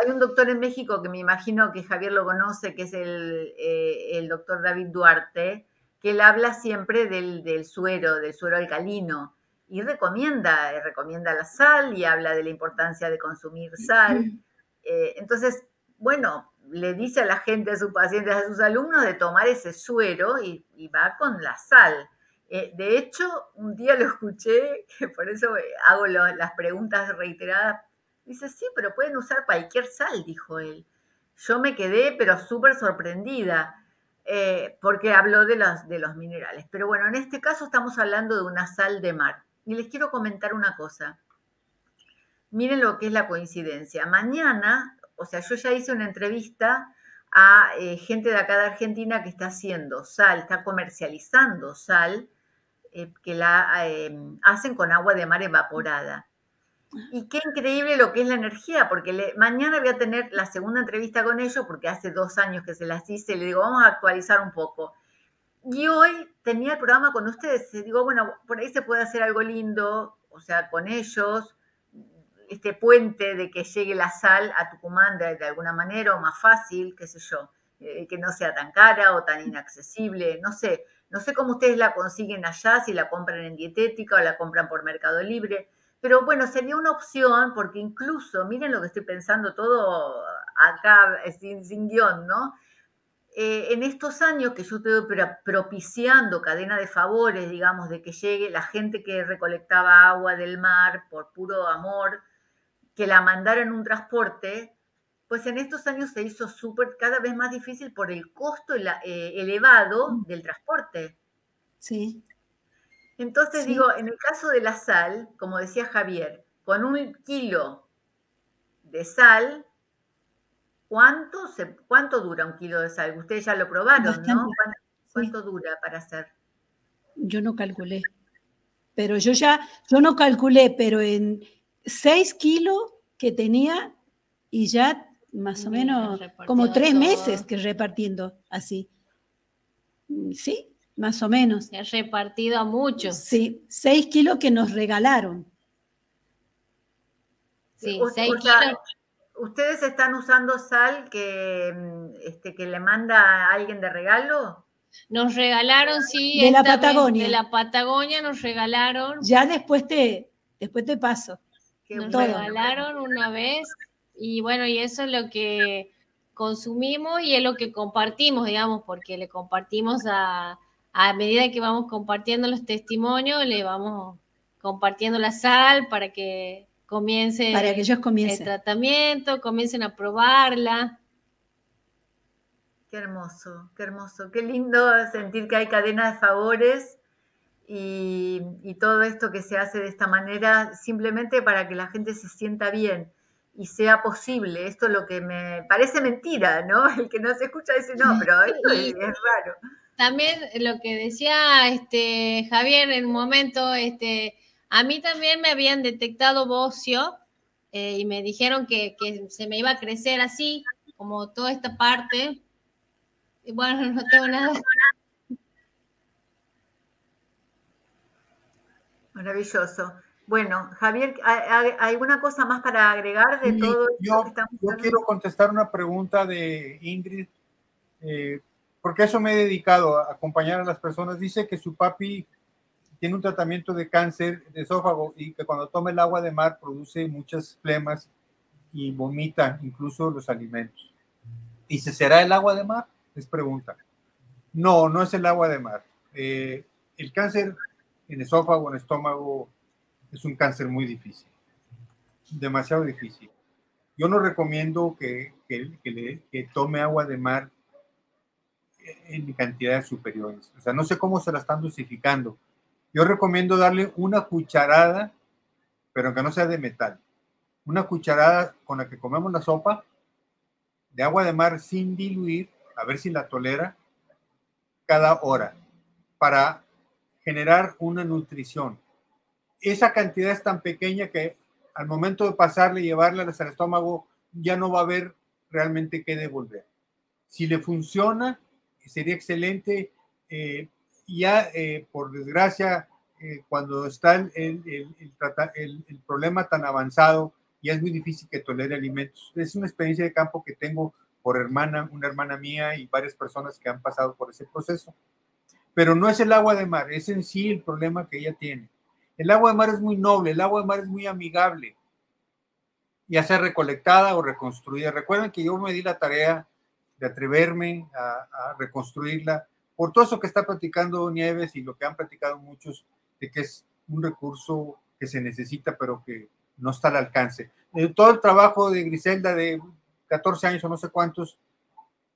hay un doctor en México que me imagino que Javier lo conoce, que es el, eh, el doctor David Duarte, que él habla siempre del, del, suero, del suero alcalino, y recomienda, recomienda la sal y habla de la importancia de consumir sal. Eh, entonces, bueno, le dice a la gente, a sus pacientes, a sus alumnos de tomar ese suero y, va con la sal. Eh, de hecho, un día lo escuché, que por eso hago lo, las preguntas reiteradas Dice, sí, pero pueden usar cualquier sal, dijo él. Yo me quedé, pero súper sorprendida, eh, porque habló de de los minerales. Pero bueno, en este caso estamos hablando de una sal de mar. Y les quiero comentar una cosa. Miren lo que es la coincidencia. Mañana, o sea, yo ya hice una entrevista a eh, gente de acá de Argentina que está haciendo sal, está comercializando sal, eh, que la hacen con agua de mar evaporada. Y qué increíble lo que es la energía, porque mañana voy a tener la segunda entrevista con ellos, porque hace dos años que se las hice, le digo, vamos a actualizar un poco. Y hoy tenía el programa con ustedes, digo, bueno, por ahí se puede hacer algo lindo, o sea, con ellos, este puente de que llegue la sal a Tucumán de, de alguna manera, o más fácil, qué sé yo, eh, que no sea tan cara o tan inaccesible, no sé, no sé cómo ustedes la consiguen allá, si la compran en dietética o la compran por Mercado Libre pero bueno, sería una opción porque incluso, miren lo que estoy pensando todo acá sin, sin guion, ¿no? Eh, en estos años que yo estoy propiciando cadena de favores, digamos, de que llegue la gente que recolectaba agua del mar por puro amor, que la mandara en un transporte, pues en estos años se hizo súper, cada vez más difícil por el costo eh, elevado mm. del transporte. Sí. Entonces digo, en el caso de la sal, como decía Javier, con un kilo de sal, ¿cuánto, se, cuánto dura un kilo de sal? Ustedes ya lo probaron, ¿no? ¿Cuánto, dura para hacer? Yo no calculé, pero yo ya, yo no calculé, pero en 6 kilos que tenía y ya más o menos como tres meses que repartiendo así. Sí, más o menos. Se ha repartido a muchos. Sí, seis kilos que nos regalaron. Sí, seis kilos. ¿Ustedes están usando sal que, mm, este, que le manda a alguien de regalo? Nos regalaron, sí. De la Patagonia. De la Patagonia nos regalaron. Ya después te, después te paso. Nos regalaron una vez y bueno, y eso es lo que consumimos y es lo que compartimos, digamos, porque le compartimos a, a medida que vamos compartiendo los testimonios, le vamos compartiendo la sal para que comience para que ellos comiencen. el tratamiento, comiencen a probarla. Qué hermoso, qué hermoso, qué lindo sentir que hay cadena de favores y, y, todo esto que se hace de esta manera simplemente para que la gente se sienta bien y sea posible. Esto es lo que me parece mentira, ¿no? El que no se escucha dice, no, pero esto es raro también lo que decía este Javier en un momento, este, a mí también me habían detectado bocio eh, y me dijeron que, se me iba a crecer así, como toda esta parte. Y bueno, no tengo nada. Maravilloso. Bueno, Javier, ¿hay alguna cosa más para agregar de todo yo, que Yo quiero contestar una pregunta de Ingrid. Eh, porque eso me he dedicado a acompañar a las personas. Dice que su papi tiene un tratamiento de cáncer de esófago y que cuando toma el agua de mar produce muchas flemas y vomita incluso los alimentos. ¿Y se será el agua de mar? Es pregunta. No, no es el agua de mar. Eh, el cáncer en esófago, en estómago, es un cáncer muy difícil, demasiado difícil. Yo no recomiendo que, que tome agua de mar en cantidades superiores. O sea, no sé cómo se la están dosificando. Yo recomiendo darle una cucharada pero que no sea de metal. Una cucharada con la que comemos la sopa de agua de mar sin diluir, a ver si la tolera, cada hora, para generar una nutrición. Esa cantidad es tan pequeña que al momento de pasarle y llevarla al estómago ya no va a haber realmente qué devolver. Si le funciona, sería excelente. Eh, ya, eh, por desgracia, eh, cuando está el, el, problema tan avanzado, ya es muy difícil que tolere alimentos. Es una experiencia de campo que tengo por hermana, una hermana mía y varias personas que han pasado por ese proceso. Pero no es el agua de mar, es en sí el problema que ella tiene. El agua de mar es muy noble, el agua de mar es muy amigable, ya sea recolectada o reconstruida. Recuerden que yo me di la tarea de atreverme a, reconstruirla por todo eso que está platicando Nieves y lo que han platicado muchos, de que es un recurso que se necesita, pero que no está al alcance. Eh, todo el trabajo de Griselda de 14 años o no sé cuántos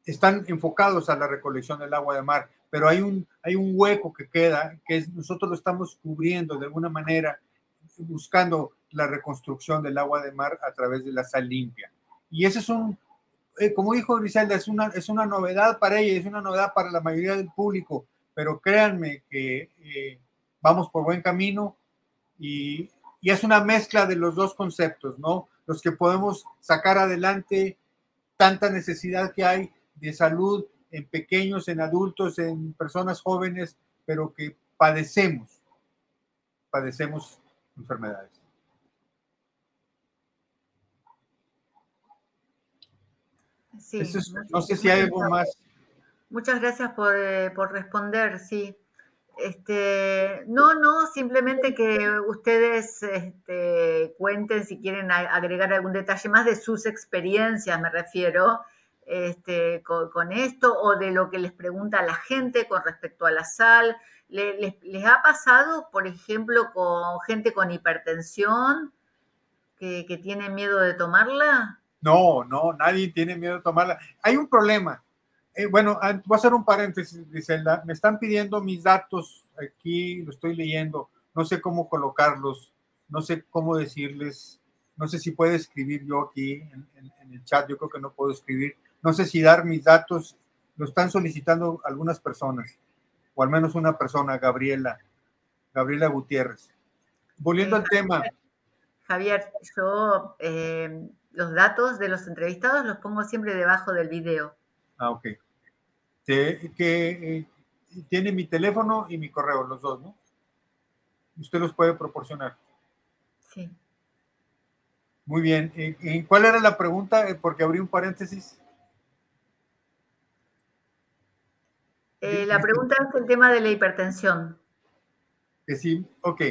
están enfocados a la recolección del agua de mar, pero hay un, hay un hueco que queda, que nosotros lo estamos cubriendo de alguna manera, buscando la reconstrucción del agua de mar a través de la sal limpia. Y ese es un, eh, como dijo Griselda, es una, es una novedad para ella, es una novedad para la mayoría del público, pero créanme que eh, vamos por buen camino y, y es una mezcla de los dos conceptos, ¿no? Los que podemos sacar adelante tanta necesidad que hay de salud en pequeños, en adultos, en personas jóvenes, pero que padecemos, padecemos enfermedades. Sí, no sé si hay algo más. Muchas gracias por, eh, por responder, sí. Este, no, no, simplemente que ustedes este, cuenten si quieren agregar algún detalle más de sus experiencias, me refiero, este, con, esto, o de lo que les pregunta la gente con respecto a la sal. ¿Les, ha pasado, por ejemplo, con gente con hipertensión que, que tiene miedo de tomarla? No, no, nadie tiene miedo de tomarla. Hay un problema eh, bueno, ah, voy a hacer un paréntesis, Griselda. Me están pidiendo mis datos aquí, lo estoy leyendo. No sé cómo colocarlos, no sé cómo decirles. No sé si puedo escribir yo aquí en, el chat. Yo creo que no puedo escribir. No sé si dar mis datos. Lo están solicitando algunas personas, o al menos una persona, Gabriela, Gabriela Gutiérrez. Volviendo al tema. Javier, yo eh, los datos de los entrevistados los pongo siempre debajo del video. Ah, ok que eh, tiene mi teléfono y mi correo, los dos, ¿no? Usted los puede proporcionar. Sí. Muy bien. ¿Y cuál era la pregunta? Eh, porque abrí un paréntesis. Eh, la pregunta es el tema de la hipertensión. Sí, ok.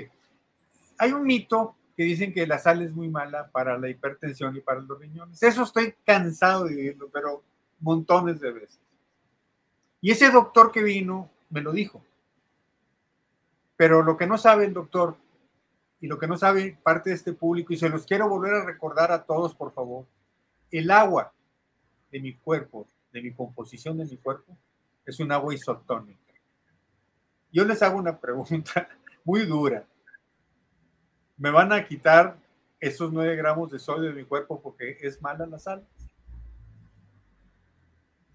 Hay un mito que dicen que la sal es muy mala para la hipertensión y para los riñones. Eso estoy cansado de vivirlo, pero montones de veces. Y ese doctor que vino me lo dijo. Pero lo que no sabe el doctor y lo que no sabe parte de este público, y se los quiero volver a recordar a todos, por favor, el agua de mi cuerpo, de mi composición de mi cuerpo, es un agua isotónica. Yo les hago una pregunta muy dura. ¿Me van a quitar esos 9 gramos de sodio de mi cuerpo porque es mala la sal?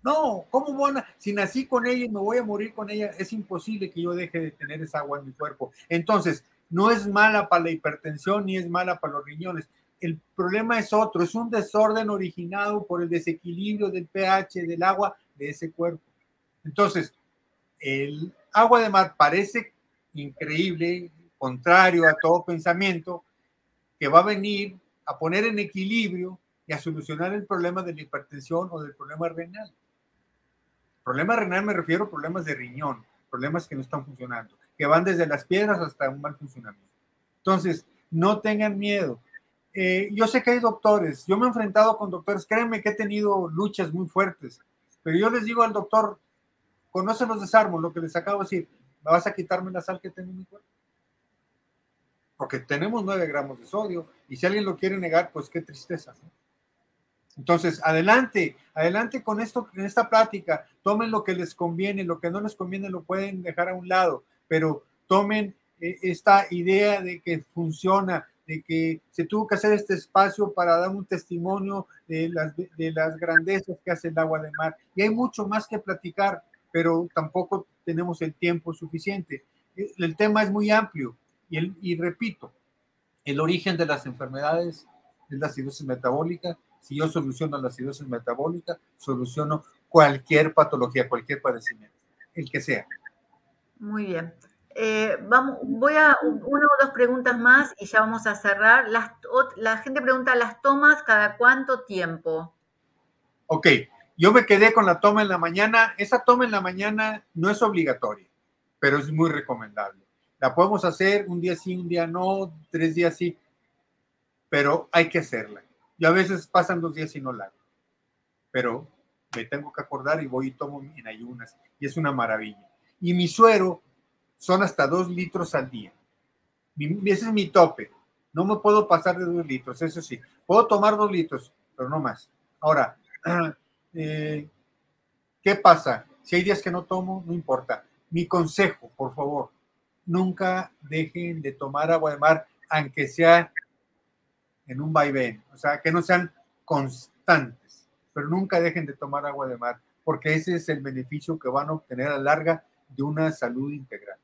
No, ¿cómo buena? Si nací con ella y me voy a morir con ella, es imposible que yo deje de tener esa agua en mi cuerpo. Entonces, no es mala para la hipertensión ni es mala para los riñones. El problema es otro, es un desorden originado por el desequilibrio del pH del agua de ese cuerpo. Entonces, el agua de mar parece increíble, contrario a todo pensamiento, que va a venir a poner en equilibrio y a solucionar el problema de la hipertensión o del problema renal. Problema renal me refiero a problemas de riñón, problemas que no están funcionando, que van desde las piedras hasta un mal funcionamiento. Entonces, no tengan miedo. Eh, yo sé que hay doctores, yo me he enfrentado con doctores, créanme que he tenido luchas muy fuertes, pero yo les digo al doctor, conoce los desarmos, lo que les acabo de decir, ¿me vas a quitarme la sal que tengo en mi cuerpo? Porque tenemos 9 gramos de sodio y si alguien lo quiere negar, pues qué tristeza. Entonces, adelante, adelante con esto, en esta plática, tomen lo que les conviene, lo que no les conviene lo pueden dejar a un lado, pero tomen eh, esta idea de que funciona, de que se tuvo que hacer este espacio para dar un testimonio de de las grandezas que hace el agua de mar. Y hay mucho más que platicar, pero tampoco tenemos el tiempo suficiente. El tema es muy amplio y, el, y repito, el origen de las enfermedades es la acidosis metabólica. Si yo soluciono la acidosis metabólica, soluciono cualquier patología, cualquier padecimiento, el que sea. Muy bien. Eh, vamos, voy a una o dos preguntas más y ya vamos a cerrar. Las, la gente pregunta, ¿las tomas cada cuánto tiempo? Ok, yo me quedé con la toma en la mañana. Esa toma en la mañana no es obligatoria, pero es muy recomendable. La podemos hacer un día sí, un día no, tres días sí, pero hay que hacerla. Y a veces pasan dos días y no la hago. Pero me tengo que acordar y voy y tomo en ayunas. Y es una maravilla. Y mi suero son hasta dos litros al día. ese es mi tope. No me puedo pasar de dos litros, eso sí. Puedo tomar dos litros, pero no más. Ahora, eh, ¿qué pasa? Si hay días que no tomo, no importa. Mi consejo, por favor, nunca dejen de tomar agua de mar, aunque sea en un vaivén, o sea, que no sean constantes, pero nunca dejen de tomar agua de mar, porque ese es el beneficio que van a obtener a larga de una salud integral.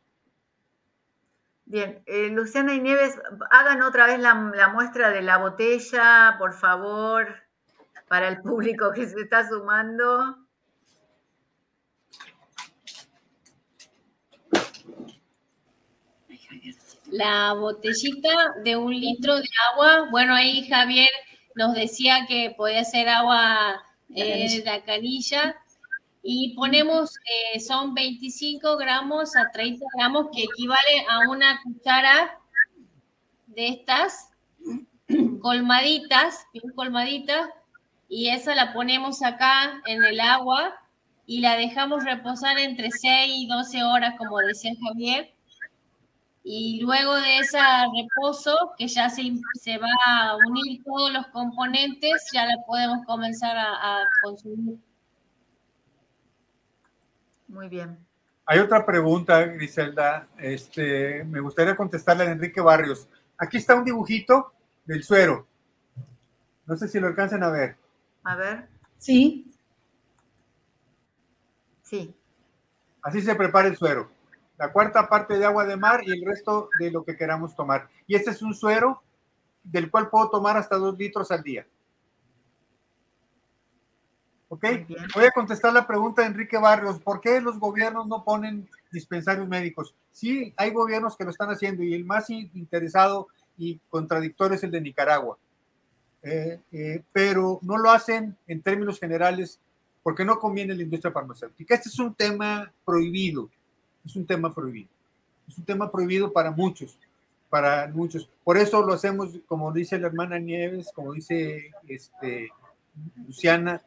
Bien, eh, Luciana y Nieves, hagan otra vez la, muestra de la botella, por favor, para el público que se está sumando. La botellita de un litro de agua, bueno, ahí Javier nos decía que podía ser agua eh, de la canilla. Y ponemos, eh, son 25 gramos a 30 gramos, que equivale a una cuchara de estas colmaditas, bien colmaditas, y esa la ponemos acá en el agua y la dejamos reposar entre 6 y 12 horas, como decía Javier. Y luego de ese reposo, que ya se, se va a unir todos los componentes, ya la podemos comenzar a consumir. Muy bien. Hay otra pregunta, Griselda. Este, me gustaría contestarle a Enrique Barrios. Aquí está un dibujito del suero. No sé si lo alcanzan a ver. A ver. Sí. Sí. Así se prepara el suero. La cuarta parte de agua de mar y el resto de lo que queramos tomar. Y este es un suero del cual puedo tomar hasta dos litros al día. ¿Ok? Voy a contestar la pregunta de Enrique Barrios. ¿Por qué los gobiernos no ponen dispensarios médicos? Sí, hay gobiernos que lo están haciendo y el más interesado y contradictorio es el de Nicaragua. Eh, eh, pero no lo hacen en términos generales porque no conviene la industria farmacéutica. Este es un tema prohibido. Es un tema prohibido. Es un tema prohibido para muchos, para muchos. Por eso lo hacemos, como dice la hermana Nieves, como dice este, Luciana,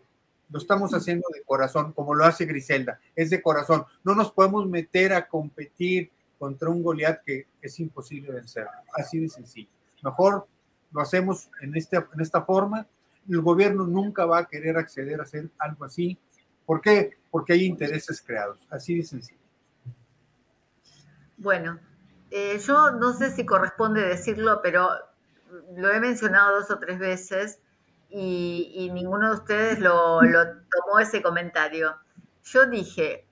lo estamos haciendo de corazón, como lo hace Griselda, es de corazón. No nos podemos meter a competir contra un Goliat que es imposible vencer, así de sencillo. Mejor lo hacemos en, este, en esta forma. El gobierno nunca va a querer acceder a hacer algo así. ¿Por qué? Porque hay intereses creados, así de sencillo. Bueno, eh, yo no sé si corresponde decirlo, pero lo he mencionado dos o tres veces y, ninguno de ustedes lo, tomó ese comentario. Yo dije,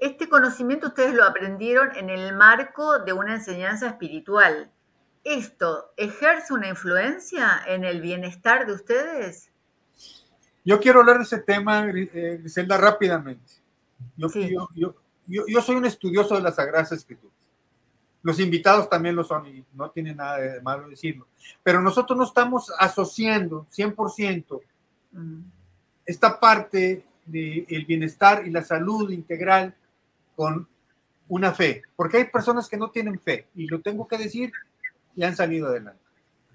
este conocimiento ustedes lo aprendieron en el marco de una enseñanza espiritual. ¿Esto ejerce una influencia en el bienestar de ustedes? Yo quiero hablar de ese tema, eh, Griselda, rápidamente. Yo, yo, yo, soy un estudioso de las Sagradas Escrituras. Los invitados también lo son y no tiene nada de malo decirlo. Pero nosotros no estamos asociando 100% esta parte del bienestar y la salud integral con una fe. Porque hay personas que no tienen fe y lo tengo que decir y han salido adelante.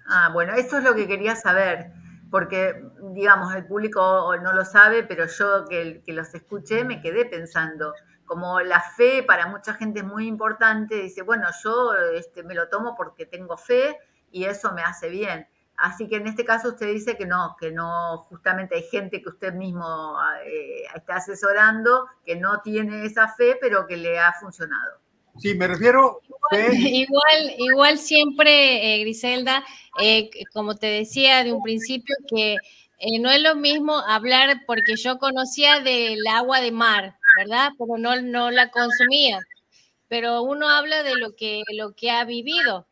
Ah, bueno, esto es lo que quería saber porque, digamos, el público no lo sabe, pero yo que, que, los escuché me quedé pensando, como la fe para mucha gente es muy importante, dice, bueno, yo este, me lo tomo porque tengo fe y eso me hace bien. Así que en este caso usted dice que no, que no, justamente hay gente que usted mismo eh, está asesorando que no tiene esa fe, pero que le ha funcionado. Sí, me refiero igual, igual siempre, eh, Griselda, eh, como te decía de un principio, que eh, no es lo mismo hablar porque yo conocía del agua de mar, ¿verdad? Pero no, no la consumía. Pero uno habla de lo que, lo que ha vivido,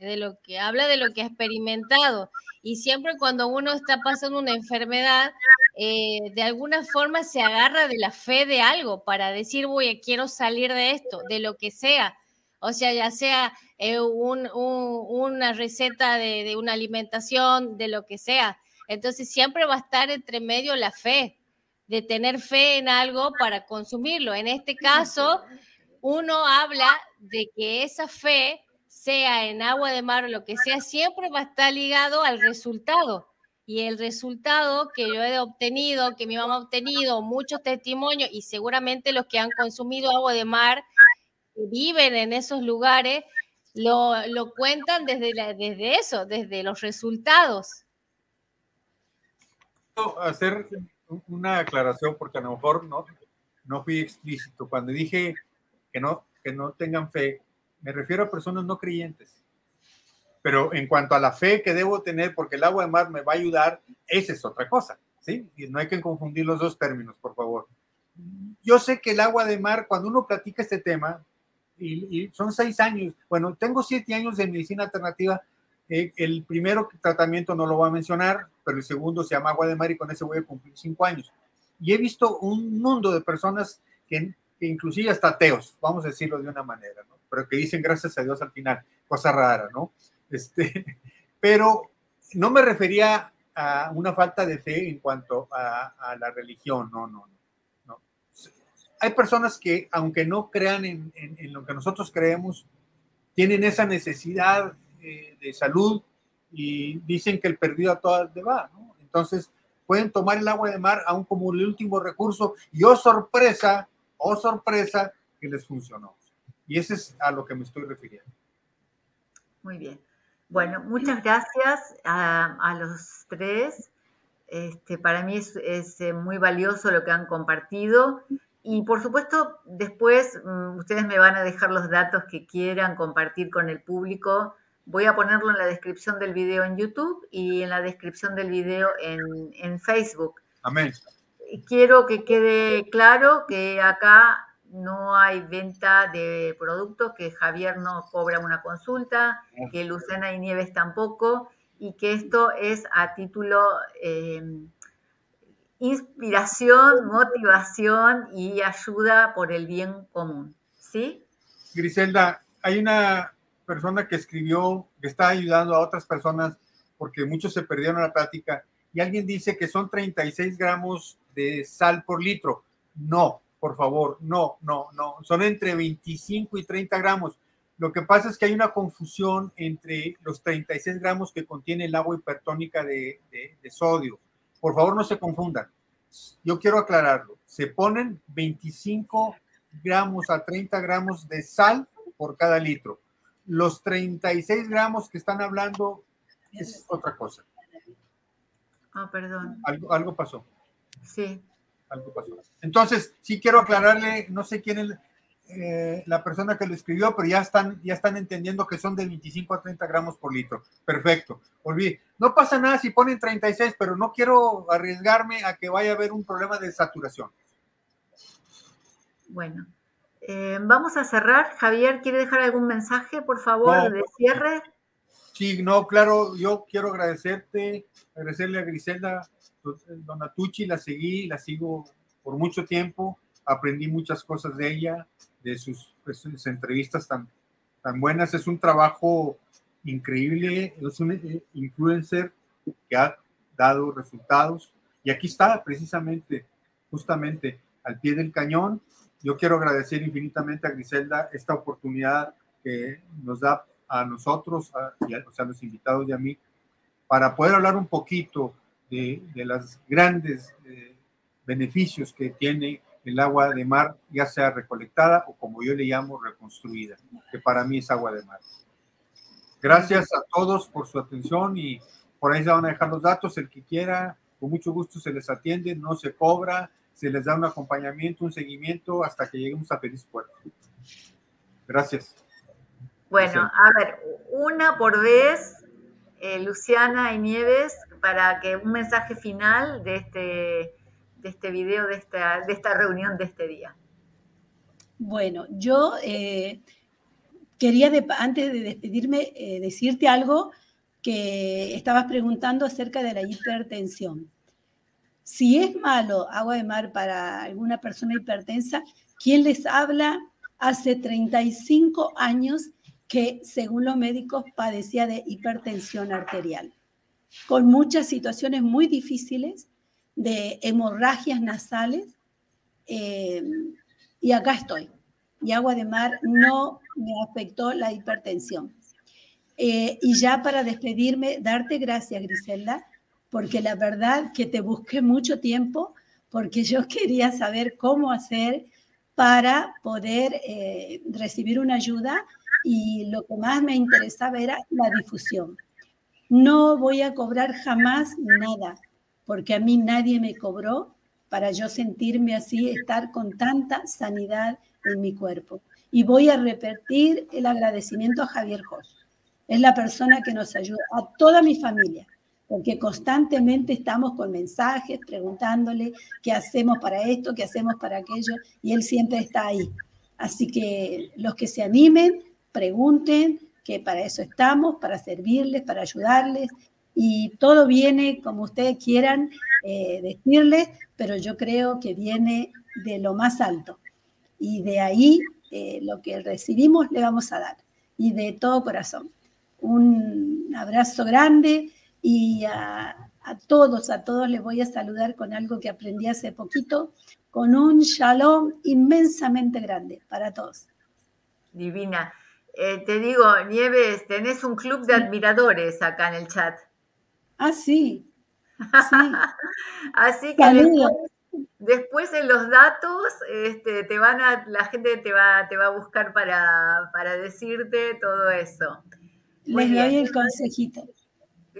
de lo que habla de lo que ha experimentado. Y siempre cuando uno está pasando una enfermedad, eh, de alguna forma se agarra de la fe de algo para decir, voy, quiero salir de esto, de lo que sea. O sea, ya sea eh, una receta de, de, una alimentación, de lo que sea. Entonces siempre va a estar entre medio la fe, de tener fe en algo para consumirlo. En este caso, uno habla de que esa fe, sea en agua de mar o lo que sea, siempre va a estar ligado al resultado y el resultado que yo he obtenido, que mi mamá ha obtenido, muchos testimonios y seguramente los que han consumido agua de mar, viven en esos lugares, lo, lo cuentan desde, desde eso, desde los resultados. Hacer una aclaración porque a lo mejor no, no fui explícito. Cuando dije que no, que no tengan fe, me refiero a personas no creyentes. Pero en cuanto a la fe que debo tener, porque el agua de mar me va a ayudar, esa es otra cosa, ¿sí? Y no hay que confundir los dos términos, por favor. Yo sé que el agua de mar, cuando uno platica este tema, y, son seis años, bueno, tengo siete años de medicina alternativa, eh, el primero tratamiento no lo voy a mencionar, pero el segundo se llama agua de mar y con ese voy a cumplir cinco años. Y he visto un mundo de personas que, que inclusive hasta ateos, vamos a decirlo de una manera, ¿no? pero que dicen gracias a Dios al final, cosa rara, ¿no? Este, pero no me refería a una falta de fe en cuanto a, la religión, no, no, no, Hay personas que, aunque no crean en, lo que nosotros creemos, tienen esa necesidad eh, de salud y dicen que el perdido a todas le va, ¿no? Entonces, pueden tomar el agua de mar aún como el último recurso y oh sorpresa, oh sorpresa, que les funcionó. Y ese es a lo que me estoy refiriendo. Muy bien. Bueno, muchas gracias a, los tres. Este, para mí es, eh, muy valioso lo que han compartido. Y por supuesto, después mm, ustedes me van a dejar los datos que quieran compartir con el público. Voy a ponerlo en la descripción del video en YouTube y en la descripción del video en, en Facebook. Amén. Quiero que quede claro que acá no hay venta de productos, que Javier no cobra una consulta, que Lucena y Nieves tampoco, y que esto es a título em, inspiración, motivación y ayuda por el bien común. ¿Sí? Griselda, hay una persona que escribió que está ayudando a otras personas porque muchos se perdieron la práctica y alguien dice que son 36 gramos de sal por litro. No, por favor, no, no, no, son entre 25 y 30 gramos. Lo que pasa es que hay una confusión entre los 36 gramos que contiene el agua hipertónica de, sodio. Por favor, no se confundan. Yo quiero aclararlo. Se ponen 25 gramos a 30 gramos de sal por cada litro. Los 36 gramos que están hablando es otra cosa. Ah, perdón. Algo, algo pasó. Sí algo pasó. Entonces, sí quiero aclararle, no sé quién es eh, la persona que lo escribió, pero ya están, ya están entendiendo que son de 25 a 30 gramos por litro. Perfecto. Olvidé. No pasa nada si ponen 36, pero no quiero arriesgarme a que vaya a haber un problema de saturación. Bueno, eh, vamos a cerrar. Javier, ¿quiere dejar algún mensaje, por favor, de cierre? Sí, no, claro, yo quiero agradecerte, agradecerle a Griselda Donatucci la seguí, la sigo por mucho tiempo, aprendí muchas cosas de ella, de sus, entrevistas tan, buenas. Es un trabajo increíble, es un eh, influencer que ha dado resultados. Y aquí está precisamente, justamente al pie del cañón. Yo quiero agradecer infinitamente a Griselda esta oportunidad que nos da a nosotros, a, o sea, a los invitados y a mí, para poder hablar un poquito de, los grandes eh, beneficios que tiene el agua de mar, ya sea recolectada o como yo le llamo reconstruida, que para mí es agua de mar. Gracias a todos por su atención y por ahí se van a dejar los datos, el que quiera, con mucho gusto se les atiende, no se cobra, se les da un acompañamiento, un seguimiento hasta que lleguemos a feliz puerto. Gracias. Bueno, a ver, una por vez, eh, Luciana y Nieves, para que un mensaje final de este, de este video, de esta, de esta reunión de este día. Bueno, yo eh, quería, antes de despedirme, eh, decirte algo que estabas preguntando acerca de la hipertensión. Si es malo agua de mar para alguna persona hipertensa, ¿quién les habla? Hace 35 años que, según los médicos, padecía de hipertensión arterial, con muchas situaciones muy difíciles de hemorragias nasales. Eh, y acá estoy. Y agua de mar no me afectó la hipertensión. Eh, y ya para despedirme, darte gracias, Griselda, porque la verdad que te busqué mucho tiempo, porque yo quería saber cómo hacer para poder eh, recibir una ayuda y lo que más me interesaba era la difusión. No voy a cobrar jamás nada, porque a mí nadie me cobró para yo sentirme así, estar con tanta sanidad en mi cuerpo. Y voy a repetir el agradecimiento a Javier Jos. Es la persona que nos ayuda, a toda mi familia, porque constantemente estamos con mensajes preguntándole qué hacemos para esto, qué hacemos para aquello, y él siempre está ahí. Así que los que se animen, pregunten, que para eso estamos, para servirles, para ayudarles, y todo viene como ustedes quieran eh, decirles, pero yo creo que viene de lo más alto. Y de ahí eh, lo que recibimos le vamos a dar. Y de todo corazón. Un abrazo grande y a, a todos, a todos les voy a saludar con algo que aprendí hace poquito, con un shalom inmensamente grande para todos. Divina. Eh, te digo, Nieves, tenés un club de admiradores acá en el chat. Ah, sí. Así que después, en los datos, este, te van a, la gente te va, te va a buscar para, decirte todo eso. Les doy el consejito.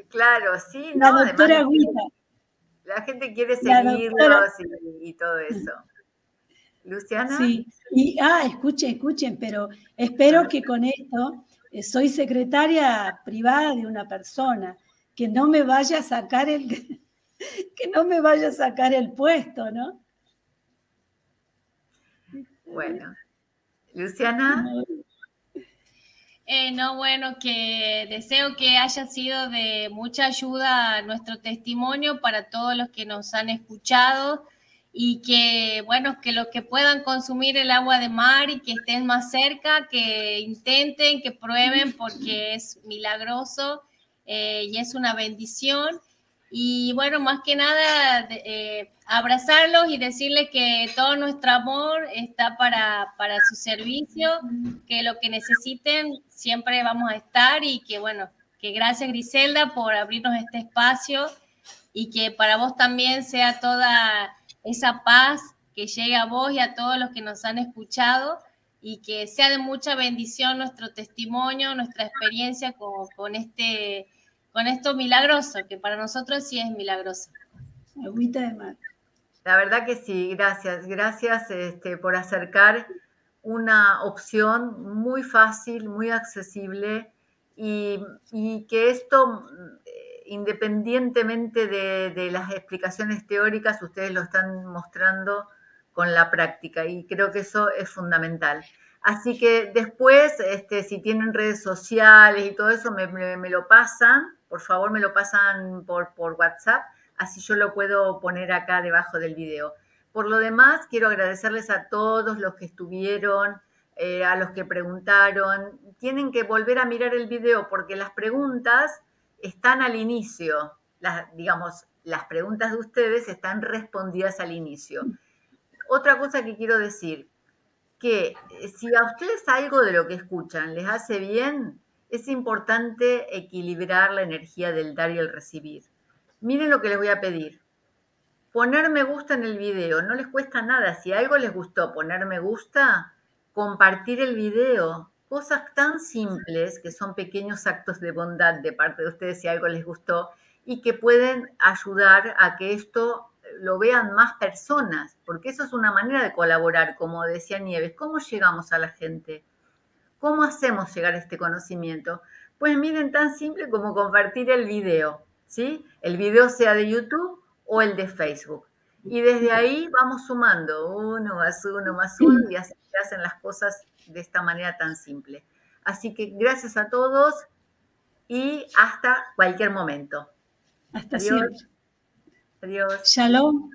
Claro, sí, la doctora La gente quiere seguirlos y, todo eso. Luciana. Sí, y ah, escuchen, escuchen, pero espero que con esto eh, soy secretaria privada de una persona que no me vaya a sacar el, que no me vaya a sacar el puesto, ¿no? Bueno, Luciana. Eh, no, bueno, que deseo que haya sido de mucha ayuda nuestro testimonio para todos los que nos han escuchado y que, bueno, que los que puedan consumir el agua de mar y que estén más cerca, que intenten, que prueben porque es milagroso eh, y es una bendición. Y bueno, más que nada, eh, abrazarlos y decirles que todo nuestro amor está para, para su servicio, que lo que necesiten siempre vamos a estar y que bueno, que gracias Griselda por abrirnos este espacio y que para vos también sea toda esa paz que llegue a vos y a todos los que nos han escuchado y que sea de mucha bendición nuestro testimonio, nuestra experiencia con, con este con esto milagroso, que para nosotros sí es milagroso. Agüita de mar. La verdad que sí, gracias. Gracias este, por acercar una opción muy fácil, muy accesible y, que esto, independientemente de, las explicaciones teóricas, ustedes lo están mostrando con la práctica y creo que eso es fundamental. Así que después, este, si tienen redes sociales y todo eso, me lo pasan por favor me lo pasan por, por WhatsApp, así yo lo puedo poner acá debajo del video. Por lo demás, quiero agradecerles a todos los que estuvieron, eh, a los que preguntaron. Tienen que volver a mirar el video porque las preguntas están al inicio. Las, digamos, las preguntas de ustedes están respondidas al inicio. Otra cosa que quiero decir, que eh, si a ustedes algo de lo que escuchan les hace bien, es importante equilibrar la energía del dar y el recibir. Miren lo que les voy a pedir. Poner me gusta en el video, no les cuesta nada. Si algo les gustó, poner me gusta, compartir el video. Cosas tan simples que son pequeños actos de bondad de parte de ustedes si algo les gustó y que pueden ayudar a que esto lo vean más personas, porque eso es una manera de colaborar, como decía Nieves. ¿Cómo llegamos a la gente? ¿Cómo hacemos llegar este conocimiento? Pues miren, tan simple como compartir el video, ¿sí? El video sea de YouTube o el de Facebook. Y desde ahí vamos sumando uno más uno más uno y así hacen las cosas de esta manera tan simple. Así que gracias a todos y hasta cualquier momento. Hasta siempre. Adiós. Shalom.